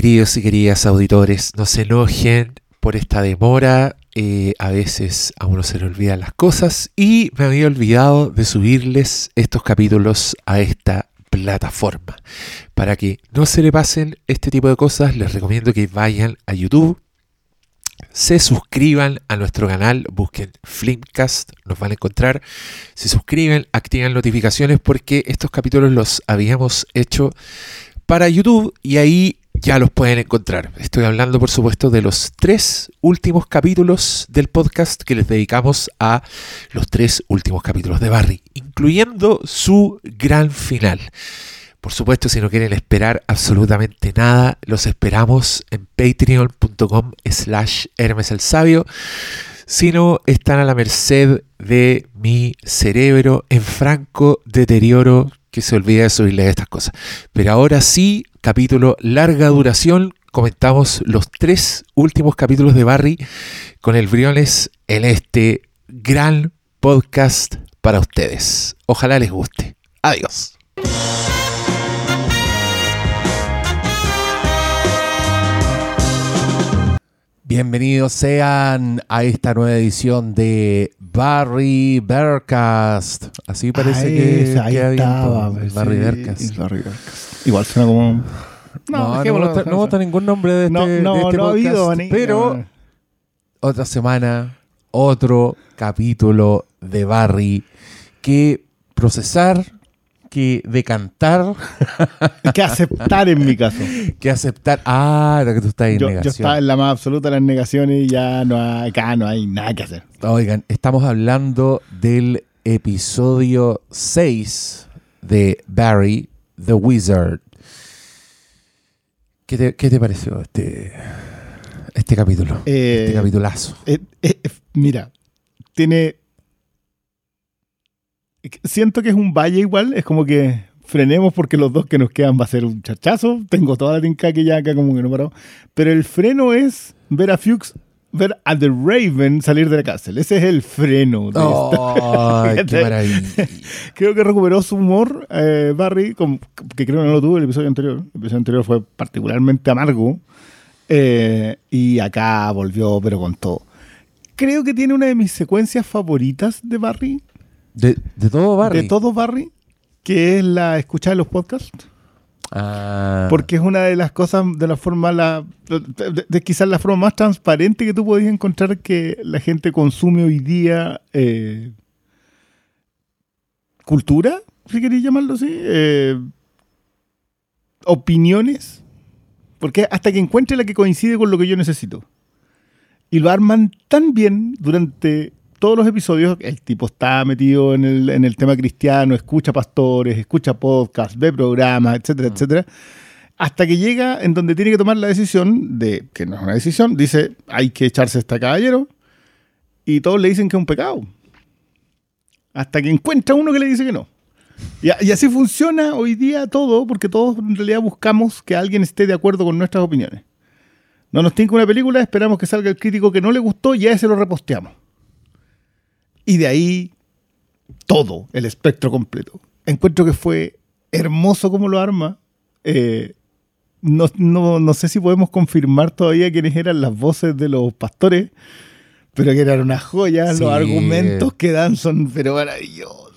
queridos y queridas auditores, no se enojen por esta demora. eh, a veces a uno se le olvidan las cosas y me había olvidado de subirles estos capítulos a esta plataforma. Para que no se le pasen este tipo de cosas, les recomiendo que vayan a YouTube, se suscriban a nuestro canal, busquen Flimcast, nos van a encontrar. Se suscriben, activan notificaciones porque estos capítulos los habíamos hecho para YouTube y ahí ya los pueden encontrar. Estoy hablando, por supuesto, de los tres últimos capítulos del podcast que les dedicamos a los tres últimos capítulos de Barry, incluyendo su gran final. Por supuesto, si no quieren esperar absolutamente nada, los esperamos en patreon.com slash Hermes el Sabio. Si no, están a la merced de mi cerebro en franco deterioro que se olvida de subirles estas cosas. Pero ahora sí, capítulo larga duración. Comentamos los tres últimos capítulos de Barry con el Briones en este gran podcast para ustedes. Ojalá les guste. Adiós. Bienvenidos sean a esta nueva edición de Barry Bearcast. Así parece Ahí, que ahí estaba, po, pues, Barry sí, Bearcast. el Barry Bearcast. Igual suena como. No, no, no dejémoslo. gusta ningún nombre de este, No, de no, este no ha habido, ni- pero no. otra semana, otro capítulo de Barry que procesar, que decantar, que aceptar en mi caso. que aceptar. Ah, lo que tú estás en Yo, yo negación. estaba en la más absoluta de las negaciones y ya no hay, acá no hay nada que hacer. Oigan, estamos hablando del episodio 6 de Barry the Wizard. ¿Qué te, qué te pareció este, este capítulo? Eh, este capitulazo. Eh, eh, mira, tiene. Siento que es un valle igual, es como que frenemos porque los dos que nos quedan va a ser un chachazo. Tengo toda la tinca que ya acá como que no paró. Pero el freno es ver a Fuchs, ver a The Raven salir de la cárcel. Ese es el freno. de esta- ¡Ay, qué maravilla! Creo que recuperó su humor eh, Barry, con- que creo que no lo tuvo el episodio anterior. El episodio anterior fue particularmente amargo. eh, y acá volvió, pero con todo. Creo que tiene una de mis secuencias favoritas de Barry, De, de todo Barry. de todo Barry, que es la escucha de los podcasts. Ah, Porque es una de las cosas, de la forma, la, de, quizás la forma más transparente que tú podías encontrar que la gente consume hoy día eh, cultura, si queréis llamarlo así, eh, opiniones, porque hasta que encuentre la que coincide con lo que yo necesito. Y lo arman tan bien durante todos los episodios. El tipo está metido en el, en el tema cristiano, escucha pastores, escucha podcasts, ve programas, etcétera, etcétera. Hasta que llega en donde tiene que tomar la decisión de, que no es una decisión, dice, hay que echarse a este caballero. Y todos le dicen que es un pecado. Hasta que encuentra uno que le dice que no. Y, así funciona hoy día todo, porque todos en realidad buscamos que alguien esté de acuerdo con nuestras opiniones. No nos tinca una película, esperamos que salga el crítico que no le gustó y a ese lo reposteamos. Y de ahí todo, el espectro completo. Encuentro que fue hermoso como lo arma. Eh, no, no- no sé si podemos confirmar todavía quiénes eran las voces de los pastores, pero que eran unas joyas. Sí. Los argumentos que dan son pero maravillosos.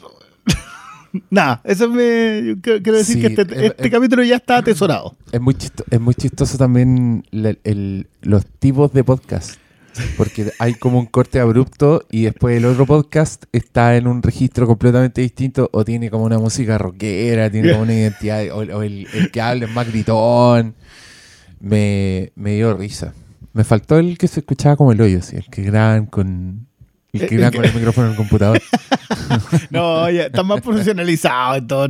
Nada, eso me. quiero decir Sí, que este, eh, este eh, capítulo ya está atesorado. es, muy chisto- es muy chistoso también el- los tipos de podcast. Porque hay como un corte abrupto y después el otro podcast está en un registro completamente distinto o tiene como una música rockera, tiene como una identidad, o, o el, el que habla es más gritón. Me, me dio risa. Me faltó el que se escuchaba como el hoyo, ¿sí? el que graban con el que que- con el micrófono en el computador. No, ya está más profesionalizado en todo.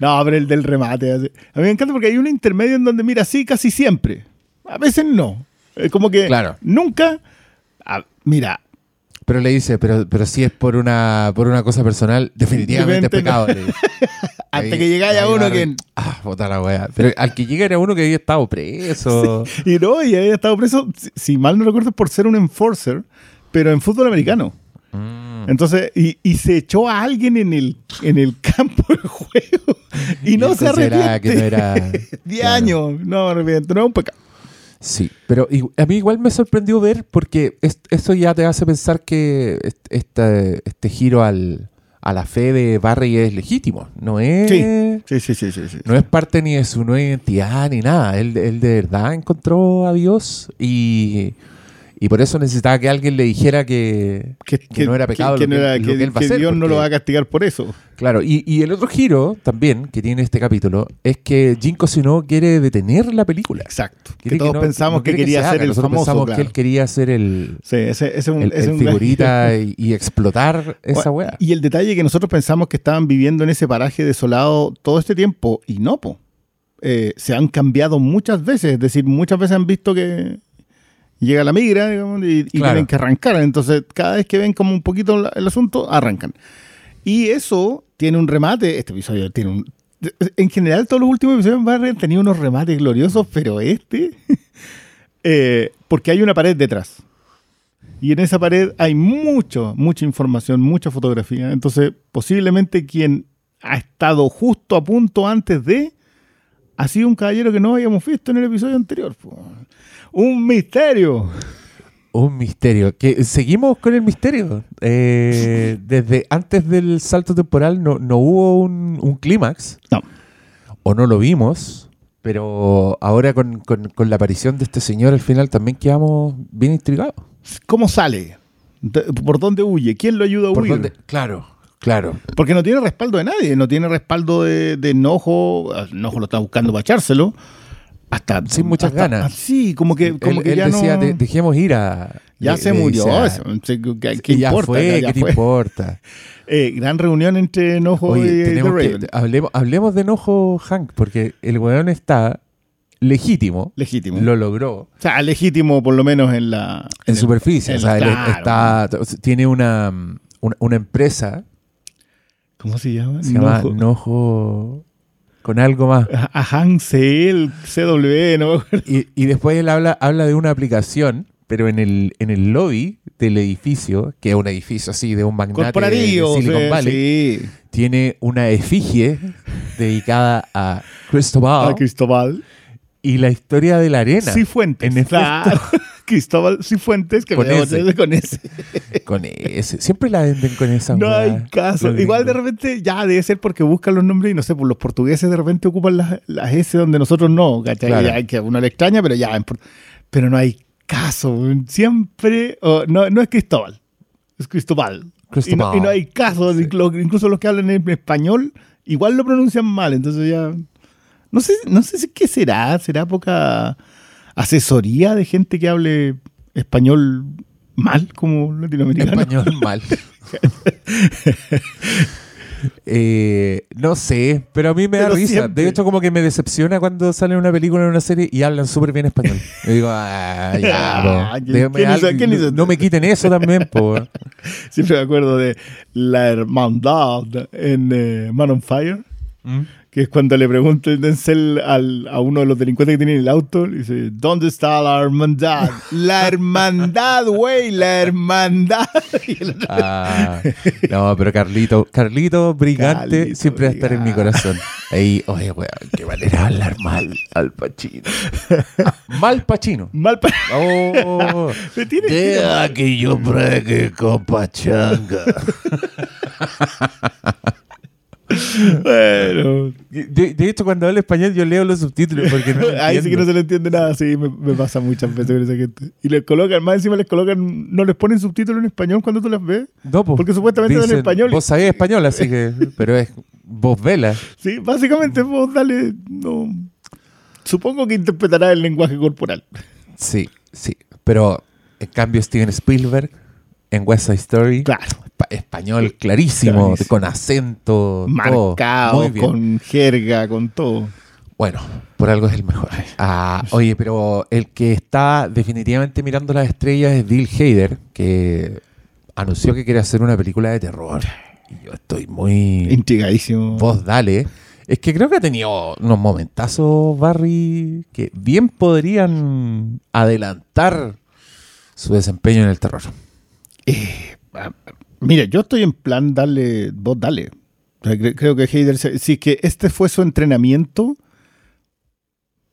No, pero el del remate. así. A mí me encanta porque hay un intermedio en donde, mira, sí, casi siempre. A veces no. Es como que Claro. nunca. Ah, mira, Pero le dice, pero, pero si es por una, por una cosa personal, definitivamente es pecado. le dice. hasta Ahí- que llegáis a ahí uno que. Ah, puta la wea. Pero al que llega era uno que había estado preso. Y no, y había estado preso, si, si mal no recuerdo, por ser un enforcer, pero en fútbol americano. Mm. Entonces, y, y se echó a alguien en el, en el campo de juego y, no se arrepiente. que no era. 10 claro. años, no me arrepiento, no es un pecado. Sí, pero a mí igual me sorprendió ver porque es- eso ya te hace pensar que est- este, este giro al, a la fe de Barry es legítimo. No es, Sí, sí, sí, sí. sí. no es parte ni de su nueva identidad ni nada. Él, él de verdad encontró a Dios y, y por eso necesitaba que alguien le dijera que, que no era pecado que, lo, no que, era- lo que- que él va a que hacer. Dios no lo va a castigar por eso. Claro, y, y el otro giro también que tiene este capítulo es que Jim Cosinó quiere detener la película. Exacto. Que todos no- pensamos no que quería se ser el Nosotros famoso. pensamos claro. que él quería ser el, Sí, ese, ese es un, el, ese figurita y, y explotar esa weá. Y el detalle que nosotros pensamos que estaban viviendo en ese paraje desolado todo este tiempo, y no, po. Eh, se han cambiado muchas veces, es decir, muchas veces han visto que llega la migra digamos, y, y Claro. tienen que arrancar. Entonces, cada vez que ven como un poquito la- el asunto, arrancan. Y eso tiene un remate, este episodio tiene un... En general, todos los últimos episodios han tenido unos remates gloriosos, pero este... eh, porque hay una pared detrás. Y en esa pared hay mucho, mucha información, mucha fotografía. Entonces, posiblemente quien ha estado justo a punto antes de ha sido un caballero que no habíamos visto en el episodio anterior. po. Un misterio. Un misterio. Que seguimos con el misterio. Eh, desde antes del salto temporal no, no hubo un, un clímax. No. O no lo vimos. Pero ahora con, con- con la aparición de este señor al final también quedamos bien intrigados. ¿Cómo sale? ¿Por dónde huye? ¿Quién lo ayuda a ¿Por huir? dónde? Claro, claro. Porque no tiene respaldo de nadie, no tiene respaldo de, de enojo. Enojo lo está buscando para echárselo. Hasta, Sin muchas hasta- ganas. Sí, como que, como él que él ya decía, no... "De- dejemos ir a... ya le- se murió. dice a- eso, ¿qué, ya importa? fue, Ya ¿qué te importa? Eh, gran reunión entre Enojo Oye, y The que, hablemos, hablemos de enojo, Hank, porque el weón está legítimo, Legítimo. lo logró O sea, legítimo por lo menos en la... en superficie. en- o sea, él claro. está, tiene una, una, una empresa, ¿Cómo se llama? se llama Enojo. Con algo más. A a Han CL, CW, no me acuerdo. Y, y después él habla, habla de una aplicación, pero en el, en el lobby del edificio, que es un edificio así de un magnate de. Silicon sí, Valley, sí. tiene una efigie dedicada a Cristobal Ah, Cristóbal. y la historia de la arena. Cifuentes. En efecto. Cristóbal Cifuentes, que Con me ese. con ese. Con ese. Siempre la venden con esa No hay caso. Igual de repente, ya debe ser porque buscan los nombres y no sé, pues los portugueses de repente ocupan las, las S donde nosotros no, ¿cachai? Claro. Ya, que a uno le extraña, pero ya, pero no hay caso. Siempre, oh, no, no es Cristóbal, es Cristóbal. Y no, y no hay caso, Sí. incluso los que hablan en español, igual lo pronuncian mal, entonces ya... No sé, no sé qué será, será poca asesoría de gente que hable español mal como latinoamericano. Español mal. Eh, no sé, pero a mí me da risa. siempre. De hecho, como que me decepciona cuando sale una película o una serie y hablan súper bien español. Yo digo, ah, ya, Ah, po. ¿quién- Déjame quién hizo- algo- quién hizo- no me quiten eso también, po. Siempre me acuerdo de la hermandad en eh, Man on Fire, ¿Mm? Que es cuando le pregunta el Denzel al- a uno de los delincuentes que tiene el auto, le dice, ¿dónde está la hermandad? La hermandad, güey, la hermandad. Ah, no, pero Carlito, Carlito brigante Carlito siempre va a estar en mi corazón. Ahí, oye, weón, qué manera hablar mal al Pachino. Ah, mal Pachino. Mal pa- Oh, Me tiene- deja que yo bregue con pachanga. Bueno, De, de hecho, cuando hablo español, yo leo los subtítulos porque no ahí sí que no se le entiende nada, sí, me, me pasa muchas veces con esa gente. Y les colocan, más encima les colocan, no les ponen subtítulos en español cuando tú las ves. No, po. Porque supuestamente son en Dicen, español. Vos sabés español, así que. Pero es voz vela. Sí, básicamente vos dale, no. Supongo que interpretará el lenguaje corporal. Sí, sí. Pero en cambio, Steven Spielberg en West Side Story. Claro. Espa- español clarísimo, Clarísimo. con acento. Marcado, con jerga, con todo. Bueno, por algo es el mejor. Ah, oye, pero el que está definitivamente mirando las estrellas es Bill Hader, que anunció que quiere hacer una película de terror. Y yo estoy muy... Intrigadísimo. Vos dale. Es que creo que ha tenido unos momentazos, Barry, que bien podrían adelantar su desempeño en el terror. Eh, a, Mira, yo estoy en plan darle, vos dale. Creo que Heider, si es que este fue su entrenamiento,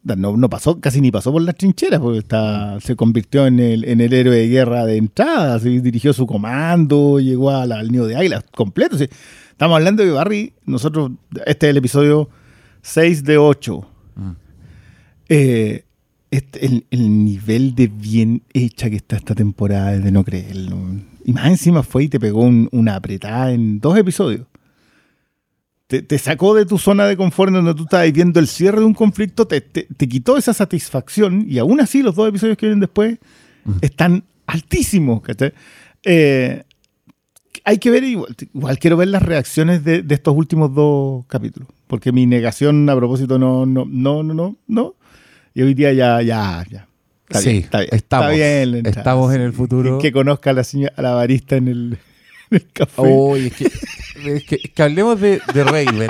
no, no pasó, casi ni pasó por las trincheras, porque está, se convirtió en el, en el héroe de guerra de entrada, dirigió su comando, llegó al, al nido de águilas completo. sí. Estamos hablando de Barry, nosotros, este es el episodio 6 de 8. Mm. Eh, este- el, el nivel de bien hecha que está esta temporada es de no creerlo. Y más encima fue y te pegó un- una apretada en dos episodios. Te, te sacó de tu zona de confort donde tú estabas viendo el cierre de un conflicto, te, te- te quitó esa satisfacción y aún así los dos episodios que vienen después están altísimos. Eh, hay que ver, igual, igual quiero ver las reacciones de, de estos últimos dos capítulos, porque mi negación a propósito no, no, no, no, no, no. Y hoy día ya, ya, ya. Está Sí, bien, está bien. estamos, está bien estamos en el futuro. Que, conozca a la, señora, a la barista en el, en el café. Oh, es que, es que, es que hablemos de, de Raven.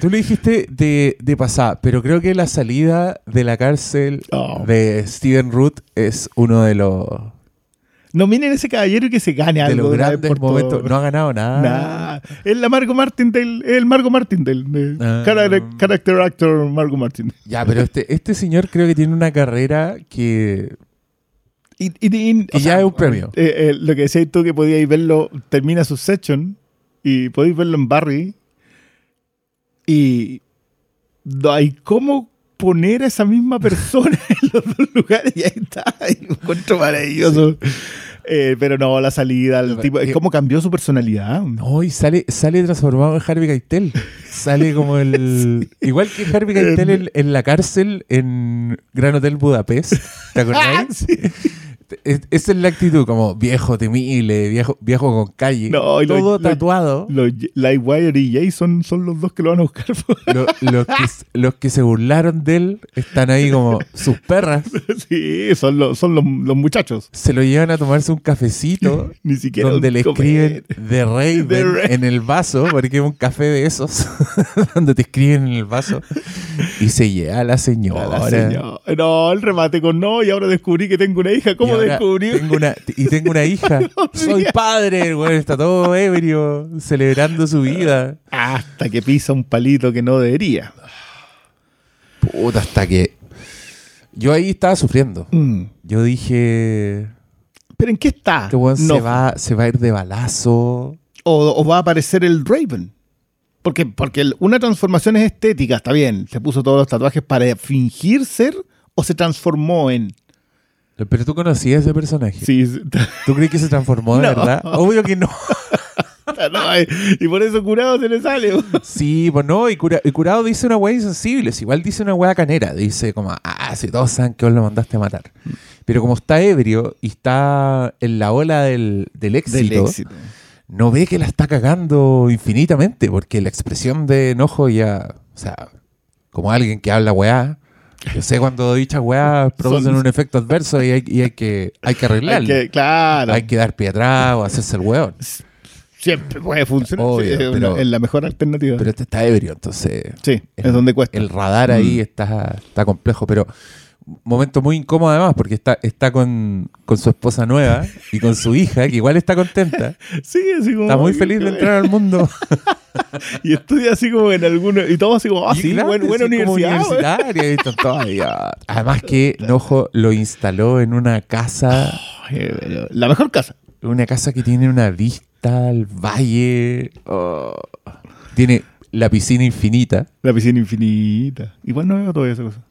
Tú le dijiste de, de pasada, pero creo que la salida de la cárcel Oh. de Steven Root es uno de los, Nominen a ese caballero y que se gane de algo. los de una vez grandes por momentos. No ha ganado nada. Nah. Es la Margot Martindale, es el Margot Martindale. Ah. character, actor Margot Martindale. Ya, pero este, este señor creo que tiene una carrera que Y, y- y- Que ya es un premio. eh, eh, lo que decías tú que podíais verlo, termina su session y podéis verlo en Barry. Y no hay cómo poner a esa misma persona en los dos lugares y ahí está. Y lo encuentro maravilloso. Eh, pero no, la salida, el tipo, eh, cómo cambió su personalidad. No, y sale, sale transformado en Harvey Keitel. Sale como el. Igual que Harvey Keitel en, en la cárcel en Gran Hotel Budapest. ¿Te acordáis? Sí. Es- Esa es la actitud, como viejo temible, viejo, viejo con calle. No, y lo- todo lo- tatuado. Los Lightwire y Jason son los dos que lo van a buscar. Lo- los, que, los que se burlaron de él están ahí como sus perras. sí, son los, son los, los muchachos. Se lo llevan a tomarse un cafecito. Ni siquiera donde le comer. escriben The Raven The Raven. en el vaso, porque es un café de esos, donde te escriben en el vaso, y se lleva a la A señora. la señora. No, el remate con no, y ahora descubrí que tengo una hija. ¿Cómo Tengo una, y tengo una hija. Soy padre, güey está todo ebrio, celebrando su vida. Hasta que pisa un palito que no debería. Puta, hasta que. Yo ahí estaba sufriendo. Mm. Yo dije. ¿Pero en qué está? Este weón No. se, va, se va a ir de balazo. O, o va a aparecer el Raven. Porque, porque una transformación es estética, está bien. Se puso todos los tatuajes para fingir ser o se transformó en. Pero tú conocías ese personaje. Sí, ¿Tú crees que se transformó de No. verdad? Obvio que no. no, y por eso curado se le sale. Sí, pues no, y, cura- y curado dice una weá insensible, igual dice una weá canera, dice como, ah, si todos saben que vos lo mandaste a matar. Pero como está ebrio y está en la ola del, del éxito, Del éxito. no ve que la está cagando infinitamente, porque la expresión de enojo ya, o sea, como alguien que habla weá, yo sé cuando dichas weá producen Son- un efecto adverso y hay, y hay que, hay que Hay arreglarlo. que, claro. Hay que dar pie atrás o hacerse el weón. Siempre puede funcionar. Obvio, sí, pero- es la mejor alternativa. Pero este está ebrio, entonces sí, es donde cuesta. el radar ahí está, está complejo, pero momento muy incómodo además porque está, está con, con su esposa nueva y con su hija, que igual está contenta. Sí, así como. Está muy feliz de entrar al mundo. Y estudia así como en algunos. Y todo así como, ah, sí, claro, buena como universidad. güey. universitaria, y todos ahí, ah. Además que Nojo lo instaló en una casa, La mejor casa. una casa que tiene una vista al valle. oh. Tiene la piscina infinita. La piscina infinita. Igual no veo todavía esa cosa.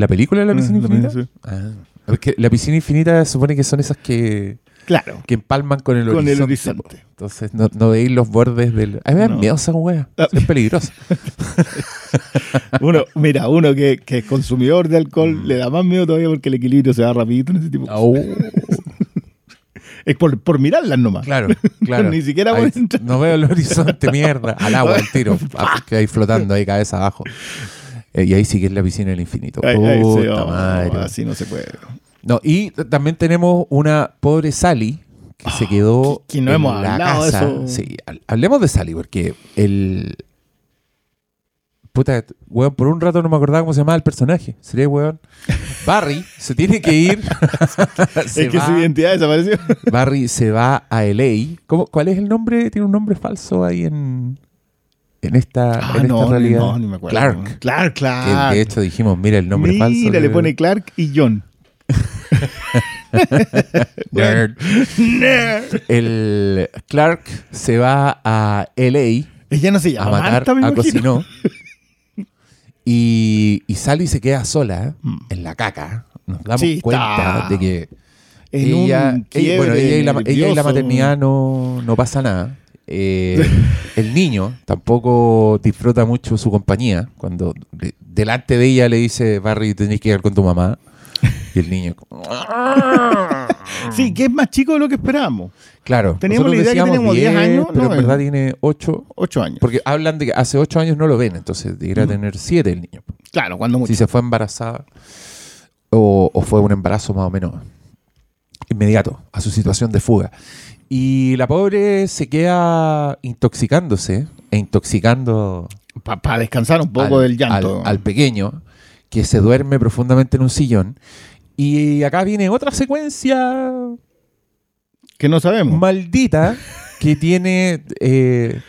¿La película de la Ah, piscina la infinita? piscina, sí. Ah, es que la piscina infinita supone que son esas que, Claro. que empalman con el Con horizonte. el horizonte. Entonces no, no veis los bordes del. A mí me No. miedo esa wea. Ah. Es peligroso. Uno, mira, uno que, que es consumidor de Mm. alcohol le da más miedo todavía porque el equilibrio se va rapidito en ese tipo. Au. Es por, por mirarlas nomás. Claro, claro. Ni siquiera Ahí- por entrar. No veo el horizonte, mierda. Al agua, al tiro. Ah, Que ahí flotando ahí cabeza abajo. Eh, y ahí sí que es la piscina del infinito. Ay, ay, sí, oh, madre. así no se puede. No, y también tenemos una pobre Sally que se quedó que- que no en hemos la hablado de casa. eso. Sí, ha- hablemos de Sally porque el Puta, weón, por un rato no me acordaba cómo se llamaba el personaje. Sería, weón. Barry se tiene que ir. Se es que va- su identidad desapareció. Barry se va a LA. ¿Cómo, ¿Cuál es el nombre? Tiene un nombre falso ahí en, en esta, Ah, en esta no, ni- realidad. no, ni me acuerdo. Clark. Clark, Que Clark. de hecho dijimos, mira el nombre Mira, falso. le de- pone Clark y John. Nerd. El Clark se va a LA Ella no se a llama matar Marta, me a. Cocinó. Y, y Sally se queda sola Mm. en la caca. Nos damos cuenta de que ella, bueno, ella y la, ella y la maternidad no, no pasa nada. Eh, el niño tampoco disfruta mucho su compañía. Cuando de- delante de ella le dice, Barry, tenés que ir con tu mamá. Y el niño, Sí, que es más chico de lo que esperábamos. claro. Teníamos nosotros la idea que teníamos 10 años, Pero no, en verdad eh. tiene 8. Ocho años. Porque hablan de que hace 8 años no lo ven, entonces debería tener 7 el niño. Claro, cuando mucho. Si se fue embarazada o, o fue un embarazo más o menos inmediato a su situación de fuga. Y la pobre se queda intoxicándose e intoxicando Para descansar un poco al, del llanto. al- al pequeño que se duerme profundamente en un sillón. Y acá viene otra secuencia que no sabemos. maldita que tiene eh,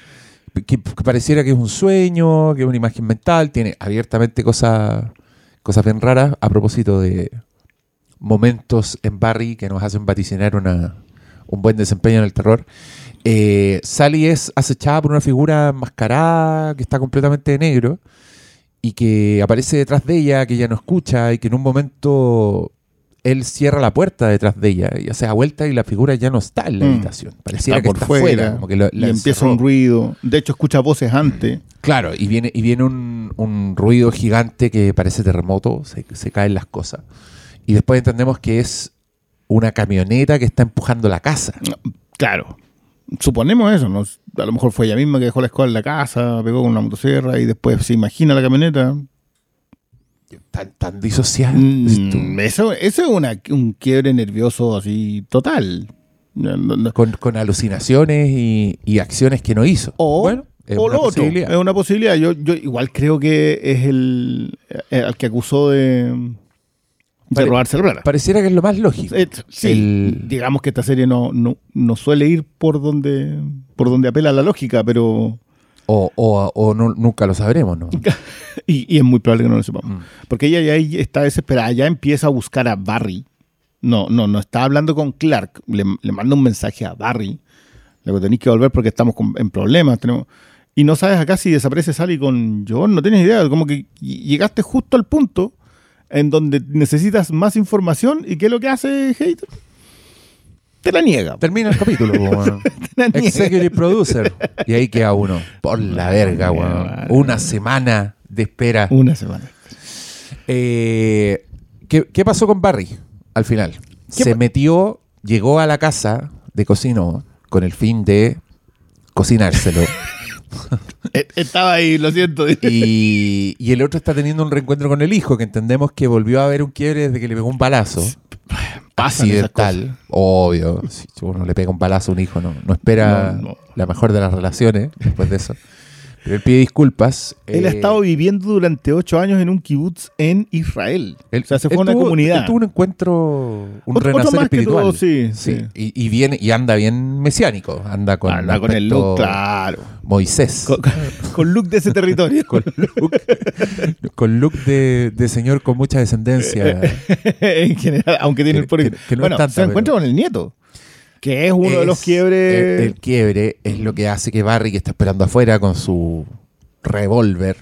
que, que pareciera que es un sueño, que es una imagen mental, tiene abiertamente cosas cosas bien raras a propósito de momentos en Barry que nos hacen vaticinar una, un buen desempeño en el terror. Eh, Sally es acechada por una figura enmascarada que está completamente de negro y que aparece detrás de ella, que ella no escucha y que en un momento él cierra la puerta detrás de ella y se da vuelta y la figura ya no está en la Mm. habitación. Pareciera Está que por está fuera. fuera, como que lo- y empieza un ruido. De hecho, escucha voces antes. Claro, y viene, y viene un, un ruido gigante que parece terremoto, se, se caen las cosas. Y después entendemos que es una camioneta que está empujando la casa. Claro. Suponemos eso. ¿no? A lo mejor fue ella misma que dejó la escoba en la casa, pegó con una motosierra y después se imagina la camioneta. Tan, tan disociada. Mm, Eso, eso es una, un quiebre nervioso así total. No, no, no. Con, con alucinaciones y, y acciones que no hizo. O, bueno, es o una lo otro, es una posibilidad. Yo, yo igual creo que es el, eh, al que acusó de, de robarse radar. Pareciera que es lo más lógico. Eh, sí, El- digamos que esta serie no, no, no suele ir por donde, por donde apela la lógica, pero... O, o- o no- nunca lo sabremos, ¿no? Y, y es muy probable que no lo sepamos. Mm. Porque ella ya está desesperada, ya empieza a buscar a Barry. No, no, no está hablando con Clark. Le, le manda un mensaje a Barry. Le digo, tenéis que volver porque estamos con- en problemas. Tenemos... Y no sabes acá si desaparece Sally con John. No tienes idea. Como que ll- llegaste justo al punto en donde necesitas más información. ¿Y qué es lo que hace Hater? Te la niega. Termina el capítulo, weón. Executive Producer. Y ahí queda uno. Por la verga, weón. Una semana de espera. Una semana. Eh, ¿qué, qué pasó con Barry al final? ¿Qué Se metió, llegó a la casa de Cocino con el fin de cocinárselo. Eh, Estaba ahí, lo siento. y, y el otro está teniendo un reencuentro con el hijo, que entendemos que volvió a haber un quiebre desde que le pegó un balazo. Accidental, obvio. Si uno le pega un balazo a un hijo, no, no espera No, no. la mejor de las relaciones después de eso. Él pide disculpas. Él ha eh, estado viviendo durante ocho años en un kibutz en Israel. Él- o sea, se fue a una tuvo- comunidad. él tuvo un encuentro, un Otro- renacer espiritual. tuvo, sí, sí. Y, y viene y anda bien mesiánico, anda con, Anda con el look, claro. Moisés, Con, con look de ese territorio. con look, con look de, de señor con mucha descendencia. en general, aunque tiene Que- el que- que no Bueno, tanta, se encuentra pero- con el nieto, que es uno de los quiebres. El, el quiebre es lo que hace que Barry, que está esperando afuera con su revólver,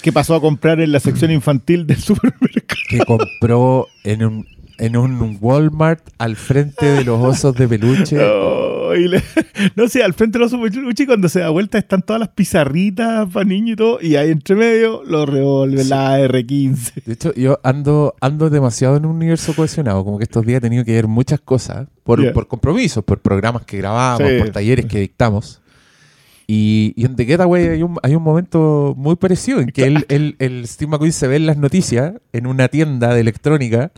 que pasó a comprar en la sección infantil del supermercado. que compró en un, en un Walmart al frente de los osos de peluche. No, y le- no sé, al frente de los superluchi cuando se da vuelta están todas las pizarritas para niños y todo, y ahí entre medio los revólver, la R15. De hecho, yo ando, ando demasiado en un universo cohesionado, como que estos días he tenido que ver muchas cosas por, por compromisos, por programas que grabamos, Sí. por talleres que dictamos. Y, y en The Getaway hay un, hay un momento muy parecido en que él, él- el Steve McQueen se ve en las noticias en una tienda de electrónica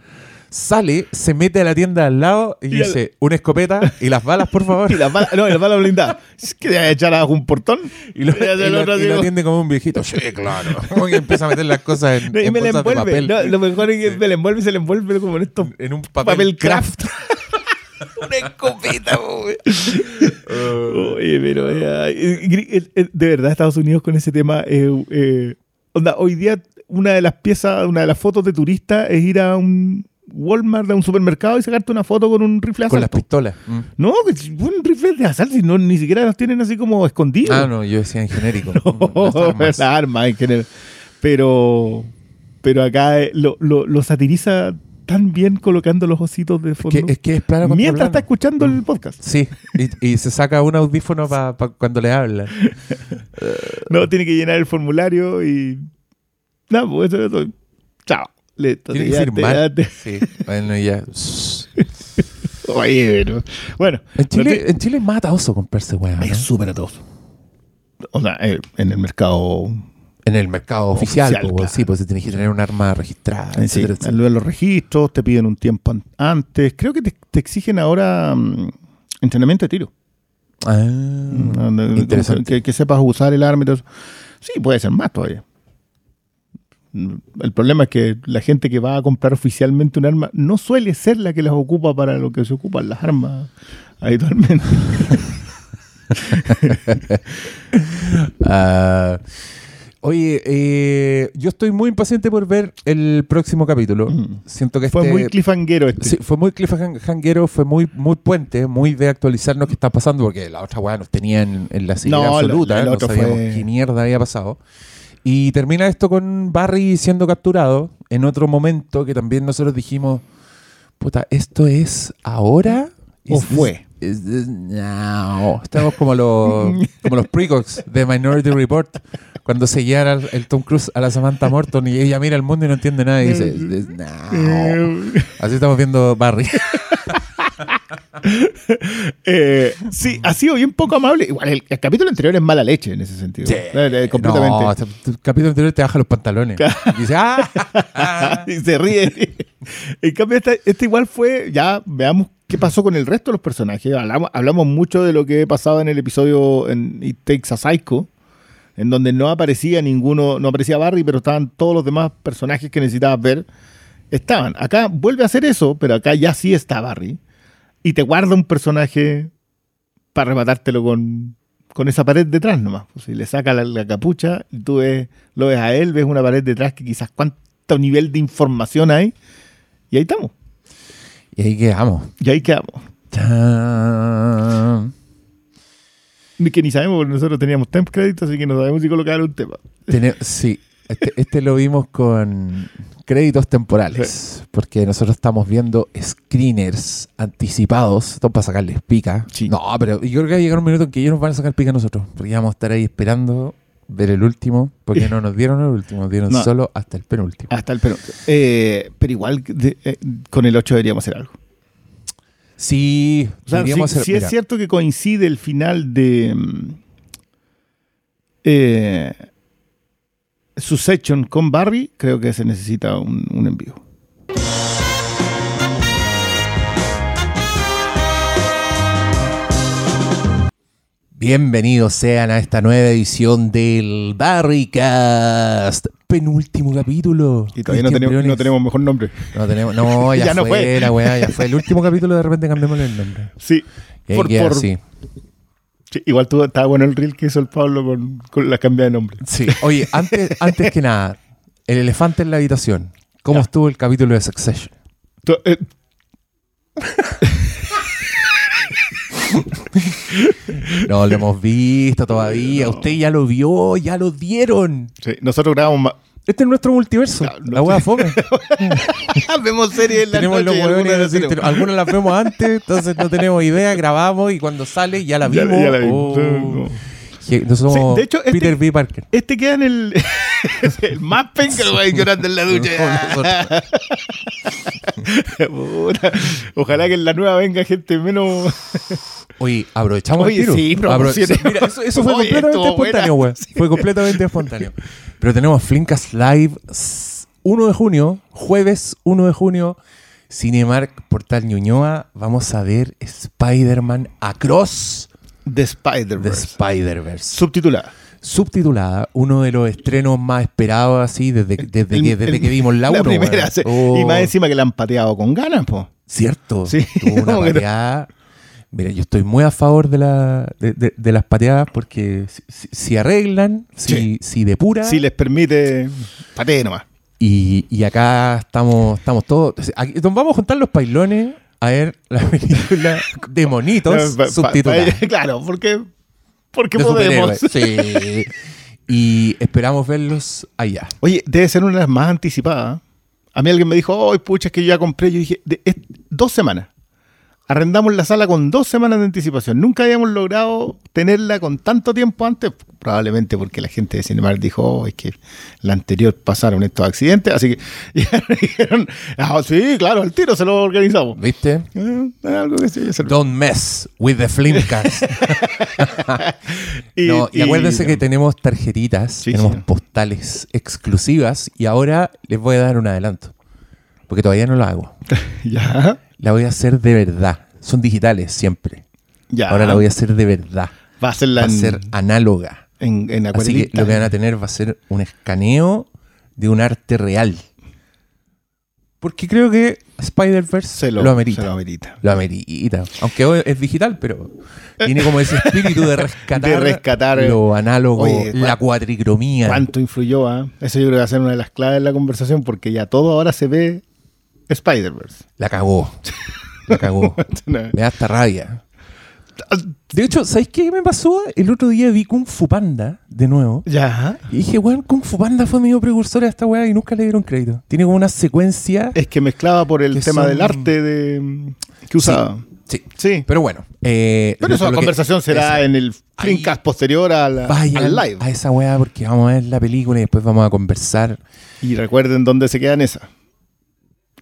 sale, se mete a la tienda al lado y Y dice, una escopeta y las balas, por favor. Y las balas, no, y las balas blindadas. Es que te vas a echar abajo un portón. Y lo, Y lo- y lo como- atiende como un viejito. Sí, claro. Como que empieza a meter las cosas en, No, y en me bolsas de envuelve. papel. No, lo mejor es que me la envuelve y se la envuelve como en estos en un papel, papel, craft. Una escopeta. Oye, pero eh, eh, eh, de verdad Estados Unidos con ese tema eh, eh, onda, hoy día una de las piezas, una de las fotos de turista es ir a un Walmart, a un supermercado y sacarte una foto con un rifle de Con las asalto. pistolas. Mm. No, que un rifle de asalto, no, ni siquiera los tienen así como escondidos. Ah, no, yo decía en genérico. Oh, Las armas. las armas en general. Pero, pero acá eh, lo, lo- lo satiriza tan bien colocando los ositos de fondo. Que- es que es plano contra mientras está escuchando el podcast. Sí, y, y se saca un audífono para cuando le hablan. No, tiene que llenar el formulario y. No, pues eso, eso. Chao. Listo. Tiene que decir mal. Sí, bueno, ya. Oye, pero- Bueno, En Chile, no te- en Chile es más ataoso comprarse weá, ¿no? es súper atoso. O sea, eh, en el mercado. En el mercado oficial, Oficial, po, claro. sí, pues tienes que tener un arma registrada, eh, sí, etcétera, etcétera. de los registros, te piden un tiempo an- antes. Creo que te, te exigen ahora mm, entrenamiento de tiro. Ah, Mm, interesante. Que, que sepas usar el arma y todo eso. Sí, puede ser más todavía. El problema es que la gente que va a comprar oficialmente un arma no suele ser la que las ocupa para lo que se ocupan las armas habitualmente. Ah, oye, eh, yo estoy muy impaciente por ver el próximo capítulo. Mm. Siento que Fue este- muy cliffhangero este. Sí, fue muy cliffhanguero, fue muy, muy puente, muy de actualizarnos qué está pasando, porque la otra weá nos tenía en, en la No, absoluta, la- no sabíamos fue- qué mierda había pasado. Y termina esto con Barry siendo capturado en otro momento que también nosotros dijimos, puta, ¿esto es ahora? ¿O fue? now? Estamos como los, como los precogs de Minority Report, cuando se guiara el, Tom Cruise a la Samantha Morton y ella mira el mundo y no entiende nada y dice, "Is this now?" Eh, Así estamos viendo Barry. eh, sí, ha sido bien poco amable. Igual el, el capítulo anterior es mala leche en ese sentido. Eh, eh, completamente. No, el capítulo anterior te baja los pantalones. Y dice, ¡ah! y se ríe. En cambio, este, este igual fue, ya veamos qué pasó con el resto de los personajes. Hablamos, hablamos mucho de lo que pasaba en el episodio en It Takes a Psycho, en donde no aparecía ninguno, no aparecía Barry, pero estaban todos los demás personajes que necesitabas ver. Estaban. Acá vuelve a hacer eso, pero acá ya sí está Barry. Y te guarda un personaje para rematártelo con, con esa pared detrás nomás. Pues, si le saca la, la capucha y tú ves, lo ves a él, ves una pared detrás que quizás cuánto nivel de información hay. Y ahí estamos. Y ahí quedamos. Y ahí quedamos. Ni Que ni sabemos, porque nosotros teníamos temp crédito, así que no sabemos si colocar un tema. Sí, este, este lo vimos con créditos temporales, porque nosotros estamos viendo screeners anticipados, todo para sacarles pica. Sí. No, pero yo creo que va a llegar un minuto en que ellos nos van a sacar pica a nosotros, porque vamos a estar ahí esperando ver el último, porque no nos dieron el último, nos dieron No. solo hasta el penúltimo. Hasta el penúltimo. Eh, pero igual de- eh, con el 8 deberíamos hacer algo. Sí, O sea, deberíamos si, hacer- si es cierto que coincide el final de mm, eh, Succession con Barry, creo que se necesita un, un envío. Bienvenidos sean a esta nueva edición del Barrycast. Penúltimo capítulo. Y todavía no tenemos, Briones. no tenemos mejor nombre. No tenemos, no, ya, Ya no fue, fue. la weá, ya fue. El último capítulo de repente cambiamos el nombre. Sí. Por- queda por- así. Sí, igual tú, estaba bueno el reel que hizo el Pablo con, con la cambia de nombre. Sí. Oye, antes, antes que nada, el elefante en la habitación. ¿Cómo Ya. estuvo el capítulo de Succession? Tú, eh, No lo hemos visto todavía. Usted ya lo vio, ya lo dieron. sí, nosotros grabamos más. Este es nuestro multiverso. La weá fome. Vemos series en la tenemos noche los algunas las tenemos. algunas las vemos antes, entonces no tenemos idea, grabamos y cuando sale ya la vimos. ya la vimos. Oh. No. Somos Sí, de hecho, este- Peter B. Parker. Este queda en el, el más penca, lo va a ir llorando en la ducha. Ojalá que en la nueva venga gente menos. Oye, aprovechamos Oye, el tiro. sí. Mira, eso, eso fue Oye, completamente espontáneo, güey. Fue completamente espontáneo. Pero tenemos Flinkas Live s- 1 de junio, jueves 1 de junio, Cinemark Portal Ñuñoa vamos a ver Spider-Man Across The the Spider-Verse. Spider-Verse. Subtitulada. Subtitulada, uno de los estrenos más esperados así desde, desde, El- que, desde el- que vimos la 1. primera. sí. Y más encima que la han pateado con ganas, po. Cierto. Sí, Tuvo una pateada. Mira, yo estoy muy a favor de, la, de, de- de las pateadas porque si, arreglan, si, Sí. si depuran. Si les permite, patee nomás. Y, y acá estamos, estamos todos. aquí- vamos a juntar los pailones a ver la película de monitos Pa- pa- subtitulada. pa- claro, porque, porque de podemos. Sí. Y esperamos verlos allá. Oye, debe ser una de las más anticipadas. A mí alguien me dijo, hoy pucha, es que yo ya compré. Yo dije, de- es- dos semanas. Arrendamos la sala con dos semanas de anticipación. Nunca habíamos logrado tenerla con tanto tiempo antes. Probablemente porque la gente de Cinemark dijo, oh, es que la anterior pasaron estos accidentes. Así que dijeron, ah, sí, claro, al tiro se lo organizamos. ¿Viste? Eh, algo que sí, Don't mess with the Flimcast. Y- no, y, y- acuérdense que tenemos tarjetitas, Sí, tenemos sí. postales exclusivas y ahora les voy a dar un adelanto. Porque todavía no lo hago. Ya, La voy a hacer de verdad. Son digitales siempre. ya. Ahora la voy a hacer de verdad. Va a ser la Va a ser análoga. en, en Así que lo que van a tener va a ser un escaneo de un arte real. Porque creo que Spider-Verse se lo, lo, amerita. se lo amerita. Lo amerita. Aunque hoy es digital, pero tiene como ese espíritu de rescatar, De rescatar, lo análogo, oye, la cua- cuatricromía. ¿Cuánto influyó? ah? Eso yo creo que va a ser una de las claves de la conversación porque ya todo ahora se ve Spider-Verse. La cagó. La cagó. Me da hasta rabia. De hecho, ¿sabéis qué me pasó? El otro día vi Kung Fu Panda de nuevo. ya. Y dije, weón, Kung Fu Panda fue medio precursor a esta weá y nunca le dieron crédito. Tiene como una secuencia. Es que mezclaba por el tema son- del arte de, que usaba. Sí. Sí. Pero bueno. eh, Pero esa que- conversación será en el Flimcast posterior a la- Vayan al live. a esa weá porque vamos a ver la película y después vamos a conversar. Y recuerden dónde se quedan esas.